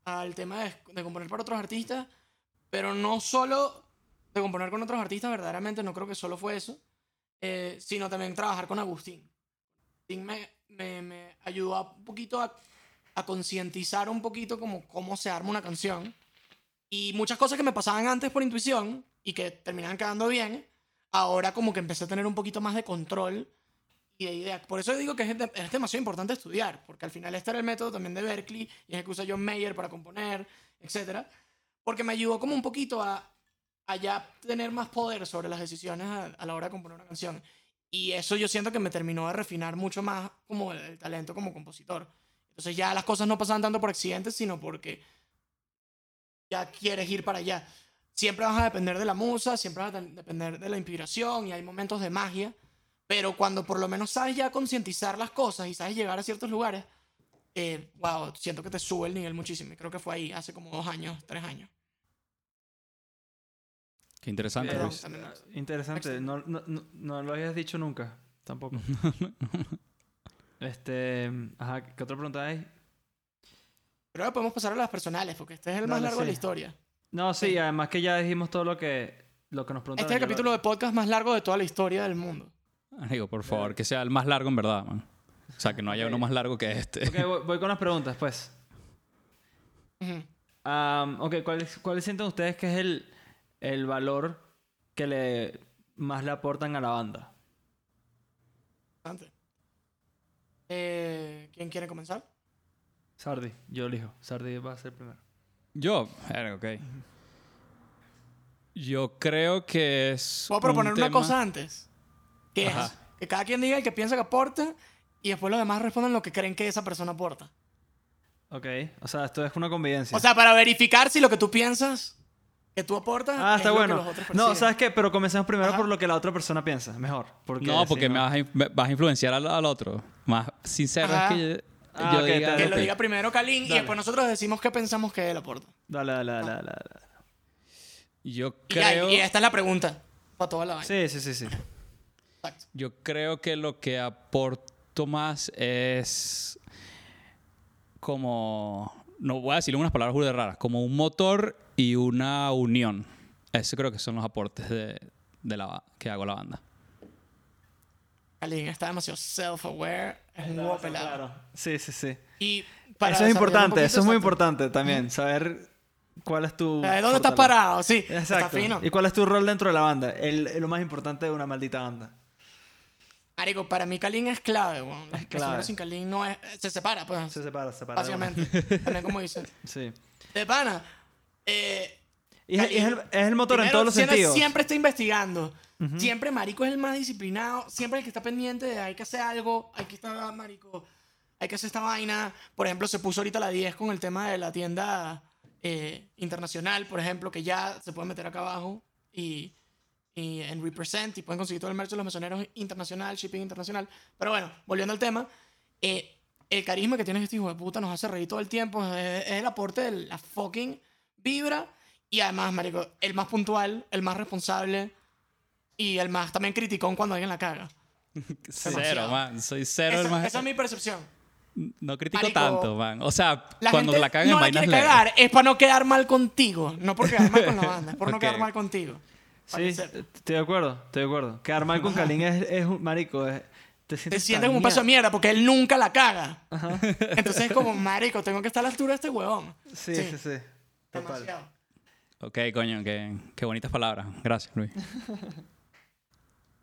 al tema de, de componer para otros artistas, pero no solo de componer con otros artistas, verdaderamente no creo que solo fue eso, eh, sino también trabajar con Agustín. Agustín me, me, me ayudó a- un poquito a, a concientizar un poquito como cómo se arma una canción. Y muchas cosas que me pasaban antes por intuición y que terminaban quedando bien, ahora como que empecé a tener un poquito más de control y de idea. Por eso digo que es, de- es demasiado importante estudiar, porque al final este era el método también de Berkeley y es el que usa John Mayer para componer, etc. Porque me ayudó como un poquito a, ya tener más poder sobre las decisiones a, la hora de componer una canción. Y eso yo siento que me terminó de refinar mucho más como el, el talento como compositor. Entonces ya las cosas no pasaban tanto por accidentes, sino porque ya quieres ir para allá. Siempre vas a depender de la musa, siempre vas a depender de la inspiración y hay momentos de magia, pero cuando por lo menos sabes ya concientizar las cosas y sabes llegar a ciertos lugares, eh, wow, siento que te sube el nivel muchísimo. Y creo que fue ahí, hace como dos años, tres años. Qué interesante, Eh, Perdón, Luis. también- Interesante. No, no, no, no lo habías dicho nunca. Tampoco. este. Ajá, ¿qué otra pregunta hay? Pero ahora podemos pasar a las personales, porque este es el más largo de la historia. No, sí, además que ya dijimos todo lo que, lo que nos preguntaron. Este es el capítulo de podcast más largo de toda la historia del mundo. Digo, por favor, que sea el más largo en verdad, man. O sea, que no haya uno más largo que este. Ok, voy, voy con las preguntas, pues. Am, ok, ¿cuáles cuáles sienten ustedes que es el, el valor que le más le aportan a la banda? Bastante. Eh, ¿Quién quiere comenzar? Sardi, yo elijo. Sardi va a ser primero. Yo, ok. Yo creo que es. Puedo un proponer una cosa antes. Que Ajá. es que cada quien diga el que piensa que aporta y después los demás respondan lo que creen que esa persona aporta. Ok, o sea, esto es una convivencia. O sea, para verificar si lo que tú piensas que tú aportas. Ah, es está lo que bueno. los otros No, perciben. ¿sabes qué? Pero comencemos primero Ajá. por lo que la otra persona piensa. Mejor. Porque no, porque si me vas a, in- me- vas a influenciar al, al otro. Más sincero Ajá. es que yo, Ah, yo ok, diga Que lo lo que- diga primero Kalin y Dale. después nosotros decimos qué pensamos que él aporta. Dale, dale, dale, dale. dale. Yo Y, ya, creo, y esta es la pregunta para toda la vaina. Sí, sí, sí, sí. Exacto. yo creo que lo que aporto más es como, no voy a decirle unas palabras burda raras, como un motor y una unión. Eso creo que son los aportes de, de la, que hago a la banda. Kalin está demasiado self-aware. Es un huevo pelado. Claro. Sí, sí, sí. Y Eso es importante, eso es muy importante también. Saber cuál es tu. Eh, ¿Dónde estás parado? Sí, Exacto. está fino. ¿Y cuál es tu rol dentro de la banda? El- lo más importante de una maldita banda. Marico, para mí Kalin es clave, weón. La clave. sin Kalin no es... Se separa, pues. Se separa, se separa. básicamente. También como dice. Sí. De pana. Eh, Y es, es el, es el motor en primero, todos los siempre, sentidos. Siempre está investigando. Siempre Marico es el más disciplinado. Siempre el que está pendiente de hay que hacer algo. Hay que estar, Marico. Hay que hacer esta vaina. Por ejemplo, se puso ahorita la 10 con el tema de la tienda eh, internacional, por ejemplo, que ya se puede meter acá abajo. Y, y en Represent y pueden conseguir todo el merch de los mesoneros internacional, shipping internacional. Pero bueno, volviendo al tema, eh, el carisma que tiene este hijo de puta nos hace reír todo el tiempo. Es, es el aporte de la fucking vibra. Y además, marico, el más puntual, el más responsable y el más también criticón cuando alguien la caga. Cero, Demasiado. man. Soy cero el Esa, más... esa es mi percepción. No critico Marico, tanto, man. O sea, La cuando la cagan no en vainas cagar, es para no quedar mal contigo. No por quedar mal con la banda, es por no Ok. quedar mal contigo. Sí, estoy de acuerdo, estoy de acuerdo. Quedar mal con Kalin es, es un marico. es- te Te sientes, como un paso de mierda. porque él nunca la caga. Entonces es como, marico, tengo que estar a la altura de este huevón. Sí, sí, sí. Total. Demasiado. Ok, coño, qué, qué bonitas palabras. Gracias, Luis.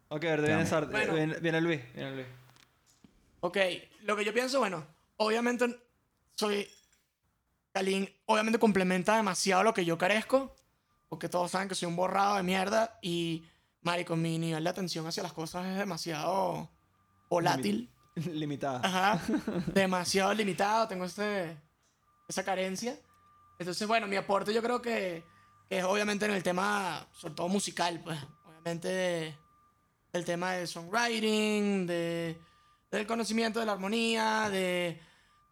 Ok, ahora viene, Bueno. viene, viene Luis. Viene Luis. Ok, lo que yo pienso, bueno, obviamente soy. Kalin, obviamente complementa demasiado lo que yo carezco, porque todos saben que soy un borrado de mierda y, marico, mi nivel de atención hacia las cosas es demasiado volátil. Limitada. Ajá, demasiado limitado, tengo este, esa carencia. Entonces, bueno, mi aporte yo creo que, que es obviamente en el tema, sobre todo musical, pues, obviamente el tema de songwriting, de, del conocimiento de la armonía, de,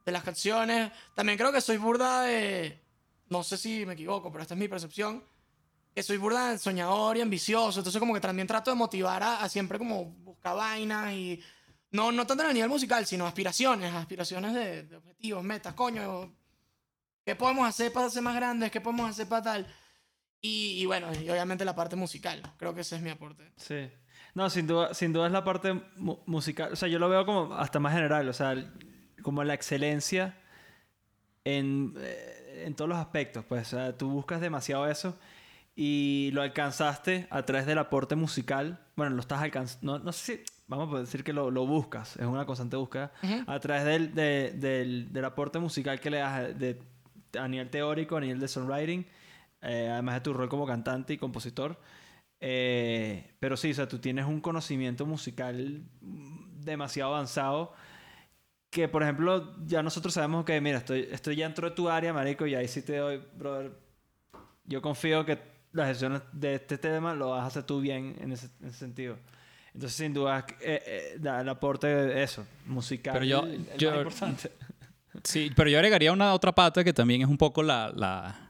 de las canciones. También creo que soy burda de, no sé si me equivoco, pero esta es mi percepción, que soy burda soñador y ambicioso, entonces como que también trato de motivar a, a siempre como buscar vainas y no, no tanto el nivel musical, sino aspiraciones, aspiraciones de, de objetivos, metas, coño. ¿Qué podemos hacer para ser más grandes? ¿Qué podemos hacer para tal? Y, y bueno, y obviamente la parte musical. Creo que ese es mi aporte. Sí. No, sin duda, sin duda es la parte mu- musical. O sea, yo lo veo como hasta más general. O sea, como la excelencia en, eh, en todos los aspectos. Pues, o sea, tú buscas demasiado eso y lo alcanzaste a través del aporte musical. Bueno, lo estás alcanzando. No, no sé si. Vamos a decir que lo, lo buscas. Es una constante búsqueda. Ujú. A través del, de- del, del aporte musical que le das de, a nivel teórico, a nivel de songwriting. eh, además de tu rol como cantante y compositor. Eh, pero sí, o sea, tú tienes un conocimiento musical demasiado avanzado que, por ejemplo, ya nosotros sabemos que, mira, estoy, estoy ya dentro de tu área, marico, y ahí sí te doy, brother, yo confío que las gestiones de este tema lo vas a hacer tú bien en ese, en ese sentido. Entonces, sin duda, eh, eh, da el aporte de eso, musical, Pero yo- el- el yo- más importante. Sí, pero yo agregaría una otra pata que también es un poco la, la,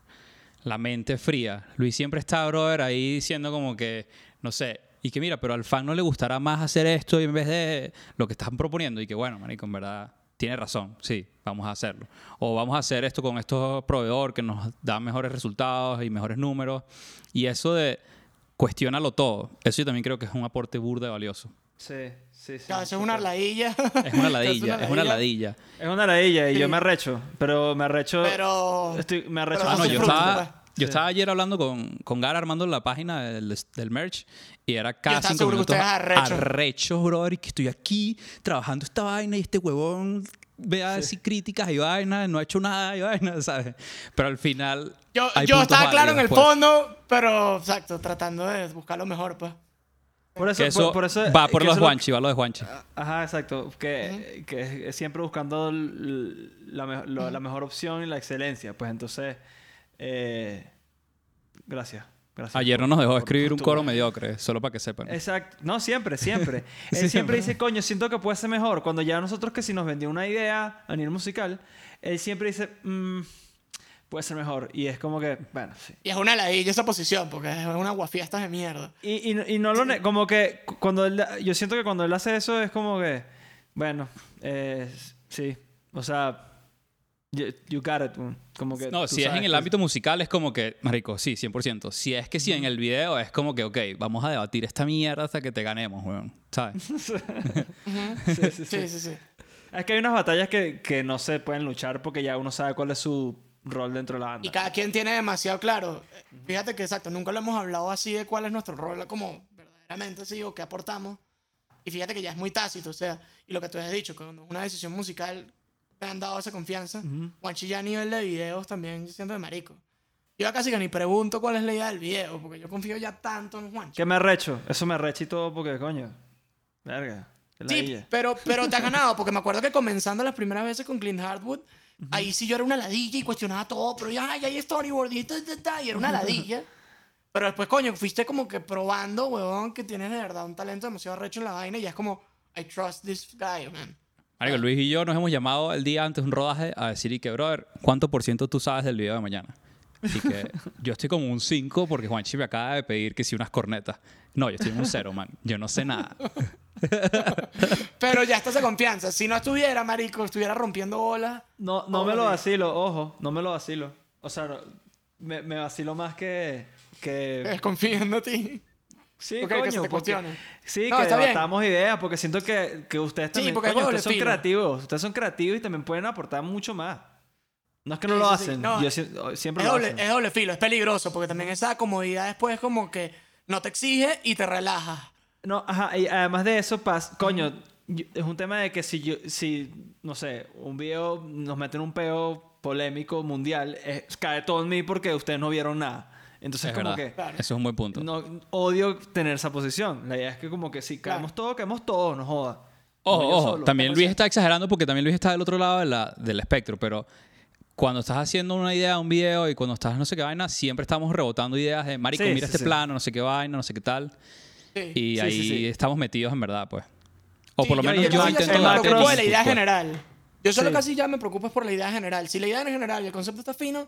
la mente fría. Luis siempre está, brother, ahí diciendo como que, no sé, y que mira, pero al fan no le gustará más hacer esto en vez de lo que están proponiendo. Y que bueno, marico, en verdad tiene razón, sí, vamos a hacerlo. O vamos a hacer esto con estos proveedores que nos dan mejores resultados y mejores números. Y eso de cuestiónalo todo, eso yo también creo que es un aporte burda y valioso. Sí, sí, sí. Claro, eso es una ladilla. Es una ladilla, es una ladilla. Es una ladilla y yo me arrecho, pero me arrecho... Pero. Estoy, me arrecho pero Ah, no, yo estaba. Yo estaba ayer hablando con, con Gara armando la página del, del merch y era cada cinco seguro que minutos ustedes arrechos. arrechos, brother, y que estoy aquí trabajando esta vaina y este huevón vea así críticas y vainas, no ha hecho nada y vainas, ¿sabes? Pero al final Yo, hay yo puntos estaba claro en el válidos, pues. fondo, pero exacto, tratando de buscar lo mejor, pues. Por eso, Que eso, por, por eso va por que los eso lo- Juanchi, va lo de Juanchi. Ajá, exacto. Que, que es- es siempre buscando l- la, me- lo- la mejor opción y la excelencia. Pues entonces, eh, Gracias. Gracias. Ayer no nos dejó escribir un coro mediocre, solo para que sepan. Exacto. No, siempre, siempre. Él Siempre. siempre dice, coño, siento que puede ser mejor. Cuando ya nosotros que si nos vendió una idea a nivel musical, él siempre dice, "Mm, puede ser mejor. Y es como que, bueno, sí. Y es una ladilla esa posición, porque es una guafiestas de mierda. Y, y, y no lo... Como que cu- cuando él... Yo siento que cuando él hace eso es como que... Bueno, eh, sí. O sea... You, you got it. Como que... No, si es en el ámbito musical es como que, marico, sí, 100%. Si es que sí en el video es como que, ok, vamos a debatir esta mierda hasta que te ganemos, weón. ¿Sabes? Sí, sí, sí. Sí, sí, sí. Es que hay unas batallas que, que no se pueden luchar porque ya uno sabe cuál es su rol dentro de la banda. Y cada quien tiene demasiado claro. Fíjate que exacto, nunca lo hemos hablado así de cuál es nuestro rol como verdaderamente así o qué aportamos. Y fíjate que ya es muy tácito, o sea, y lo que tú has dicho, que cuando es una decisión musical me han dado esa confianza. Juanchi ya a nivel de videos también yo siento de marico. Yo ya casi que ni pregunto cuál es la idea del video, porque yo confío ya tanto en Juanchi. Que me arrecho. Eso me arrecha y todo porque, coño. Verga. Sí, pero, pero te has ganado, porque me acuerdo que comenzando las primeras veces con Clint Hardwood, ahí sí yo era una ladilla y cuestionaba todo, pero ya, ya hay storyboard y, ta, ta, ta, y era una ladilla. Pero después, coño, fuiste como que probando, huevón, que tienes de verdad un talento demasiado recho en la vaina y ya es como, I trust this guy, man. Marico, Luis y yo nos hemos llamado el día antes de un rodaje a decir y que, brother, ¿cuánto por ciento tú sabes del video de mañana? Así que yo estoy como un 5 porque Juanchi me acaba de pedir que sí unas cornetas. No, yo estoy en un 0, man. Yo no sé nada. Pero ya está esa confianza. Si no estuviera, marico, estuviera rompiendo bolas. No, no me lo vacilo, ojo. No me lo vacilo. O sea, me, me vacilo más que... que... Desconfío en ti. Sí, que coño. se te porque-. Sí, No, que bien. debatamos ideas porque siento que, que ustedes Sí, también... porque es coño, doble ustedes son creativos. Ustedes son creativos y también pueden aportar mucho más. No es que no lo sí. hacen. No, Yo si- siempre Es lo doble, hacen. es doble filo, es peligroso, porque también esa comodidad después como que no te exige y te relaja. No, ajá, y además de eso, pas, coño, yo- es un tema de que si yo, si, no sé, un video nos mete en un peo polémico mundial, es- cae todo en mí porque ustedes no vieron nada. Entonces, es como verdad. que Claro. Eso es un buen punto. no, odio tener esa posición. La idea es que como que si caemos todos, caemos todos, no joda. Ojo, No yo ojo. solo. También Luis está exagerando porque también Luis está del otro lado de la- del espectro, pero cuando estás haciendo una idea, un video y cuando estás no sé qué vaina, siempre estamos rebotando ideas de, marico, Sí, mira sí, este sí. plano, no sé qué vaina, no sé qué tal. Sí. Y Sí, ahí sí, sí. estamos metidos en verdad, pues. O Sí, por lo menos yo, el- intento me darte preocupo de la idea pues. general. Yo solo Sí. casi ya me preocupo es por la idea general. Si la idea es general y el concepto está fino,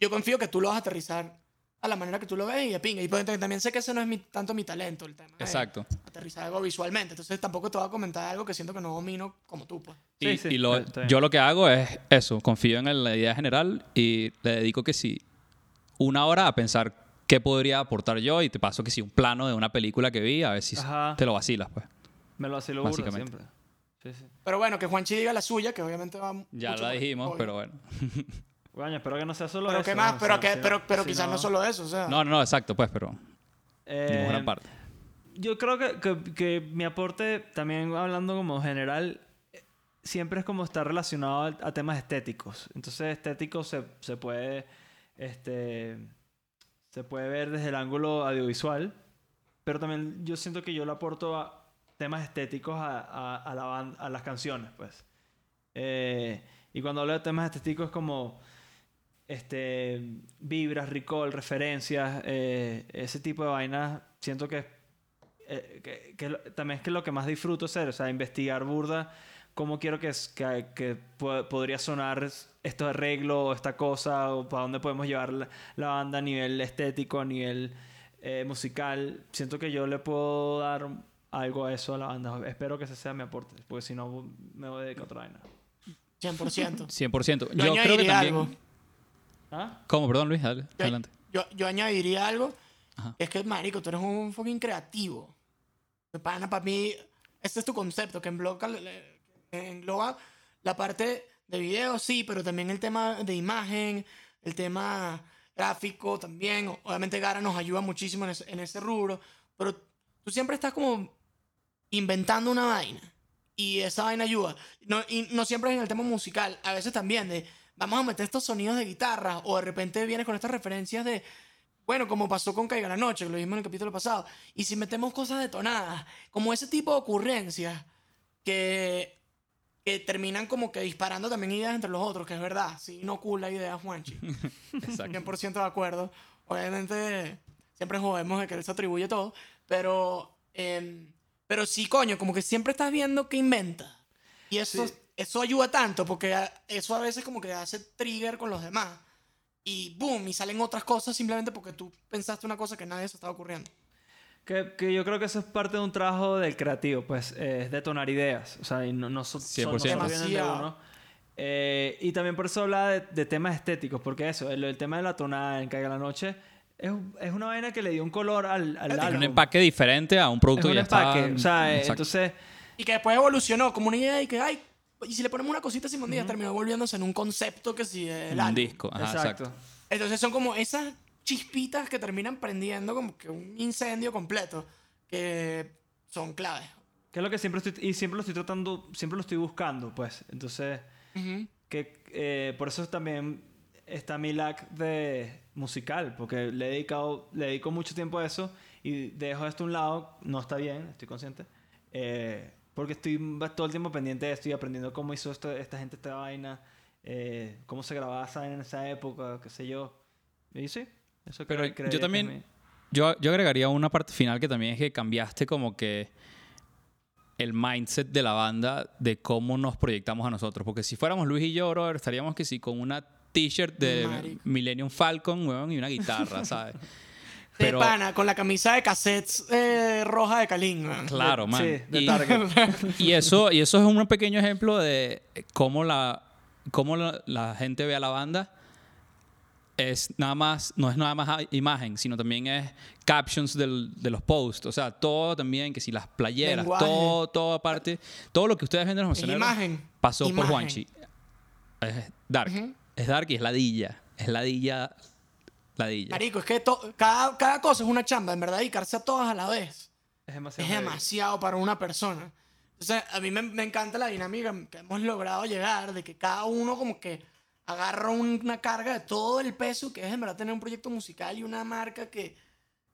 yo confío que tú lo vas a aterrizar a la manera que tú lo ves y de pinga. Y pues, también sé que ese no es mi- tanto mi talento, el tema. de Exacto. Aterrizar algo visualmente. Entonces tampoco te voy a comentar algo que siento que no domino como tú, pues. Y, Sí, sí, y lo- yo lo que hago es eso, confío en la idea general y le dedico que sí una hora a pensar qué podría aportar yo y te paso que sí un plano de una película que vi a ver si Ajá. te lo vacilas, pues. Me lo vacilo Básicamente. siempre. Sí, sí. Pero bueno, que Juanchi diga la suya, que obviamente va Ya mucho la dijimos, pero bueno. Coño, espero que no sea solo Pero eso. qué más, o pero, sea, que, pero, no- pero si quizás no... solo eso, o sea. No, no, no, exacto, pues, pero Eh, gran parte. Yo creo que, que- que mi aporte, también hablando como general, siempre es como estar relacionado a, a temas estéticos. Entonces, estético se, se puede este se puede ver desde el ángulo audiovisual, pero también yo siento que yo le aporto a temas estéticos a, a, a la ban- a las canciones, pues. Eh, y cuando hablo de temas estéticos es como este, vibras, recall, referencias, eh, ese tipo de vainas, siento que, eh, que, que lo- también es que lo que más disfruto hacer, o sea, investigar burda, cómo quiero que, que, que po- podría sonar este arreglo o esta cosa, o para dónde podemos llevar la, la banda a nivel estético, a nivel eh, musical. Siento que yo le puedo dar algo a eso a la banda. Espero que ese sea mi aporte, porque si no me voy a dedicar a otra vaina. 100%. 100%. Yo, Yo, creo que también... algo. ¿Ah? ¿Cómo? Perdón, Luis, dale, Yo, adelante. yo, yo añadiría algo. Ajá. Es que, marico, tú eres un fucking creativo. De pana, para mí, este es tu concepto, que engloba, que engloba la parte de video, sí, pero también el tema de imagen, el tema gráfico también. Obviamente Gara nos ayuda muchísimo en ese, en ese rubro, pero tú siempre estás como inventando una vaina. Y esa vaina ayuda. No, y no siempre es en el tema musical, a veces también de vamos a meter estos sonidos de guitarra o de repente vienes con estas referencias de, bueno, como pasó con Caiga la Noche, que lo vimos en el capítulo pasado. Y si metemos cosas detonadas, como ese tipo de ocurrencias que, que terminan como que disparando también ideas entre los otros, que es verdad, sí, no cool la idea, Juanchi. Exacto. 100% de acuerdo. obviamente siempre jodemos de que él se atribuye todo, pero, em, pero sí, coño, como que siempre estás viendo qué inventa. Y eso, Sí. Eso ayuda tanto, porque a- eso a veces como que hace trigger con los demás. Y boom, y salen otras cosas simplemente porque tú pensaste una cosa que nadie se estaba ocurriendo. Que, que yo creo que eso es parte de un trabajo del creativo, pues, eh, es detonar ideas. O sea, y no, no, so- son- no 100%. solo vienen de uno. Eh, y también por eso habla de, de temas estéticos, porque eso, el, el tema de la tonada en Caiga la Noche, es, es una vaina que le dio un color al, al Un álbum. empaque diferente a un Es producto un que ya empaque. estaba- O sea, eh, entonces, Y que después evolucionó como una idea y que, ay, y si le ponemos una cosita Simón Díaz, terminó volviéndose en un concepto que sí es el un disco. Ajá, exacto. exacto. Entonces son como esas chispitas que terminan prendiendo como que un incendio completo, que son claves. Que es lo que siempre estoy, y siempre lo estoy tratando, siempre lo estoy buscando, pues. Entonces, Ujú. que eh, por eso también está mi lack de musical, porque le he dedicado, le dedico mucho tiempo a eso y dejo esto a un lado, no está bien, estoy consciente, eh, porque estoy todo el tiempo pendiente de esto y aprendiendo cómo hizo esto, esta gente esta vaina, eh, cómo se grababa esa vaina en esa época, qué sé yo. Y sí, eso Pero creo- yo creería que es también- mi- Yo, yo agregaría una parte final que también es que cambiaste como que el mindset de la banda de cómo nos proyectamos a nosotros. Porque si fuéramos Luis y yo, brother, estaríamos que sí con una t-shirt de Marico. Millennium Falcon, weón, y una guitarra, ¿sabes? De pana, con la camisa de cassettes eh, roja de Kalin, man. Claro, man. Sí, de y, Target. y eso, y eso es un pequeño ejemplo de cómo la, cómo la, la gente ve a la banda. Es nada más, no es nada más imagen, sino también es captions del- de los posts. O sea, todo también, que si las playeras, Lenguaje. todo, todo aparte, todo lo que ustedes ven de los misioneros imagen. pasó por. Juanchi. Es dark. Ujú. Es dark y es ladilla. Es ladilla, ladilla. Marico, es que to- cada, cada cosa es una chamba, en verdad, dedicarse a todas a la vez. Es demasiado. es demasiado para una persona. Entonces, a mí me, me encanta la dinámica que hemos logrado llegar, de que cada uno como que agarra un- una carga de todo el peso que es en verdad tener un proyecto musical y una marca que,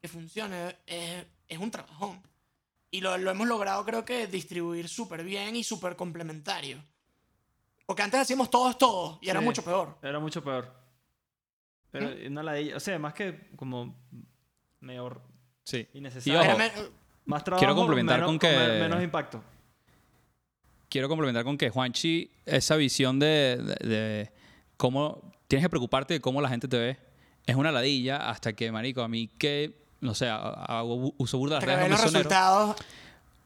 que funcione. Es, es un trabajón. Y lo, lo hemos logrado creo que distribuir súper bien y súper complementario. Porque antes hacíamos todo es todo y era Sí. mucho peor. Era mucho peor. Pero una ladilla, o sea, más que como medio Sí. innecesario. Y ojo, me- Más trabajo, quiero complementar menos- con que- men- menos impacto. quiero complementar con que Juanchi, esa visión de, de- de cómo tienes que preocuparte de cómo la gente te ve, es una ladilla hasta que, marico, a mí que, no sé, hago, uso burda las redes de los resultados.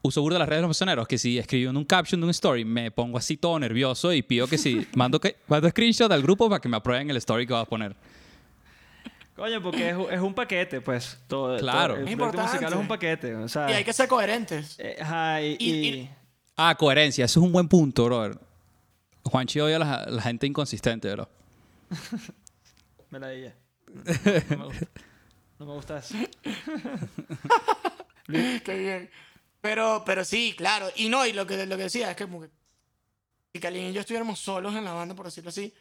Uso burda las redes de los misioneros, que si escribiendo un caption de un story me pongo así todo nervioso y pido que si mando, que, mando screenshot al grupo para que me aprueben el story que vas a poner. Coño, porque es, es un paquete, pues. Todo, Claro. todo- el Es proyecto musical importante. es un paquete. O sea, Y hay que ser coherentes. eh, ajá, y, Y- y- y- Ah, coherencia, eso es un buen punto, brother. Juanchi odia a la, la gente inconsistente, bro. me la dije. No, me gusta. No me gusta eso. Qué bien. Pero, pero sí, claro. Y no, y lo que, lo que decía es que como que si Kalin y yo estuviéramos solos en la banda, por decirlo así,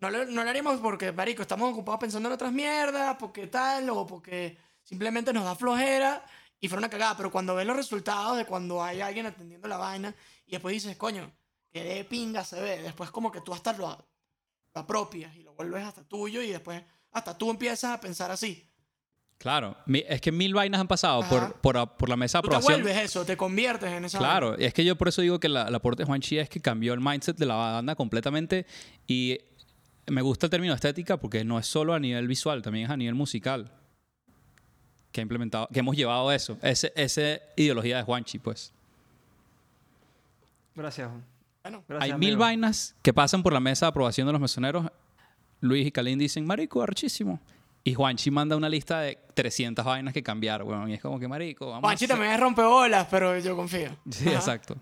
no lo, no lo haríamos porque, marico, estamos ocupados pensando en otras mierdas, porque tal, o porque simplemente nos da flojera y fuera una cagada. Pero cuando ves los resultados de cuando hay alguien atendiendo la vaina y después dices, coño, que de pinga se ve, después como que tú hasta lo, lo apropias y lo vuelves hasta tuyo y después hasta tú empiezas a pensar así. Claro, es que mil vainas han pasado por, por, por la mesa de Tú te aprobación. vuelves eso, te conviertes en esa. Claro, es que yo por eso digo que la- el aporte de Juanchi es que cambió el mindset de la banda completamente y me gusta el término estética porque no es solo a nivel visual, también es a nivel musical que ha implementado, que hemos llevado eso, ese, esa ideología de Juanchi, pues. Gracias. Juan. Bueno, Gracias, Hay mil amigo. vainas que pasan por la mesa de aprobación de los mesoneros. Luis y Kalin dicen, marico, archísimo. Y Juanchi manda una lista de 300 vainas que cambiar, weón. Y es como que, marico, vamos a Juanchi hacer- también es rompebolas, pero yo confío. Sí, Ajá. exacto.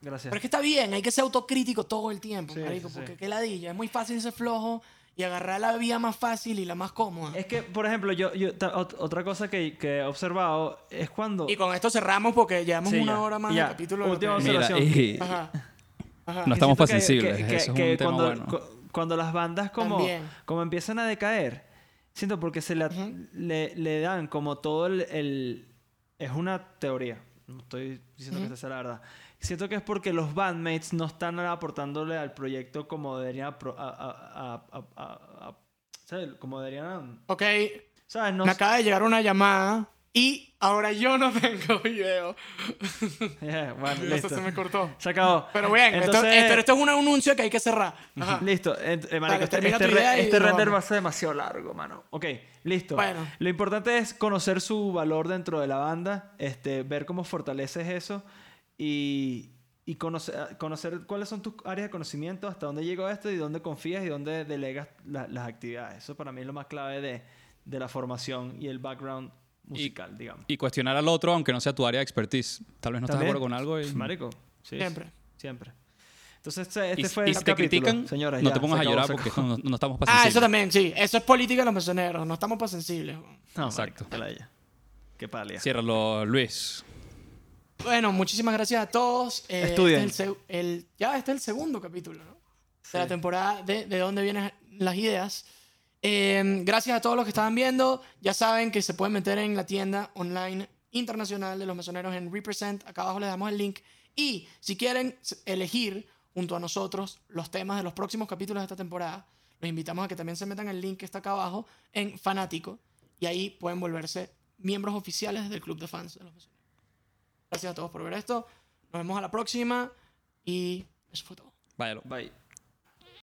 Gracias. Pero es que está bien, hay que ser autocrítico todo el tiempo, Sí, marico, sí, sí. porque qué ladilla. Es muy fácil ser flojo y agarrar la vía más fácil y la más cómoda. Es que, por ejemplo, yo, yo ta- ot- otra cosa que, que he observado es cuando... Y con esto cerramos porque llevamos Sí, una ya. hora más Ya. de capítulo. Última que- Mira, observación. y Ajá. Ajá. No estamos para sensibles, que- que- eso es que un tema cuando, bueno. cu- cuando las bandas como, También. como empiezan a decaer, siento porque se la- le, le dan como todo el, el- Es una teoría, no estoy diciendo que esta sea la verdad. Siento que es porque los bandmates no están aportándole al proyecto como deberían. Como deberían... Ok, ¿Sabes? No me acaba de llegar una llamada y ahora yo no tengo video. Yeah, bueno, Eso listo. se me cortó. Se acabó. Pero bien, esto- Entonces- esto, esto es un anuncio que hay que cerrar. Ajá. Listo. Ent- eh, marico, Dale, este, este re- este render vamos. va a ser demasiado largo, mano. Ok, listo. Bueno. Lo importante es conocer su valor dentro de la banda, este, ver cómo fortaleces eso y, y conocer, conocer cuáles son tus áreas de conocimiento, hasta dónde llegó esto y dónde confías y dónde delegas la- las actividades. Eso para mí es lo más clave de, de la formación y el background musical, digamos. Y cuestionar al otro, aunque no sea tu área de expertise. Tal vez no estás de También, acuerdo con algo y, Marico, sí, Siempre. Siempre. Entonces, este, este y- fue y el si te capítulo. critican, Señores, no ya, te pongas se a acabó, llorar porque acabó. no, no estamos para Ah, sensibles. eso también, sí. Eso es política de los mesoneros. No estamos para sensibles. No, Exacto. marico. Qué pálida. Ciérralo, Luis. Bueno, muchísimas gracias a todos. Eh, Estudien. este es el, el- ya este es el segundo capítulo ¿no? de la temporada de, de dónde vienen las ideas. Eh, gracias a todos los que estaban viendo. Ya saben que se pueden meter en la tienda online internacional de los mesoneros en Represent. Acá abajo les damos el link. Y si quieren elegir junto a nosotros los temas de los próximos capítulos de esta temporada, los invitamos a que también se metan el link que está acá abajo en Fanático. Y ahí pueden volverse miembros oficiales del club de fans de los mesoneros. Gracias a todos por ver esto. Nos vemos a la próxima y eso fue todo. Váyalo. Bye.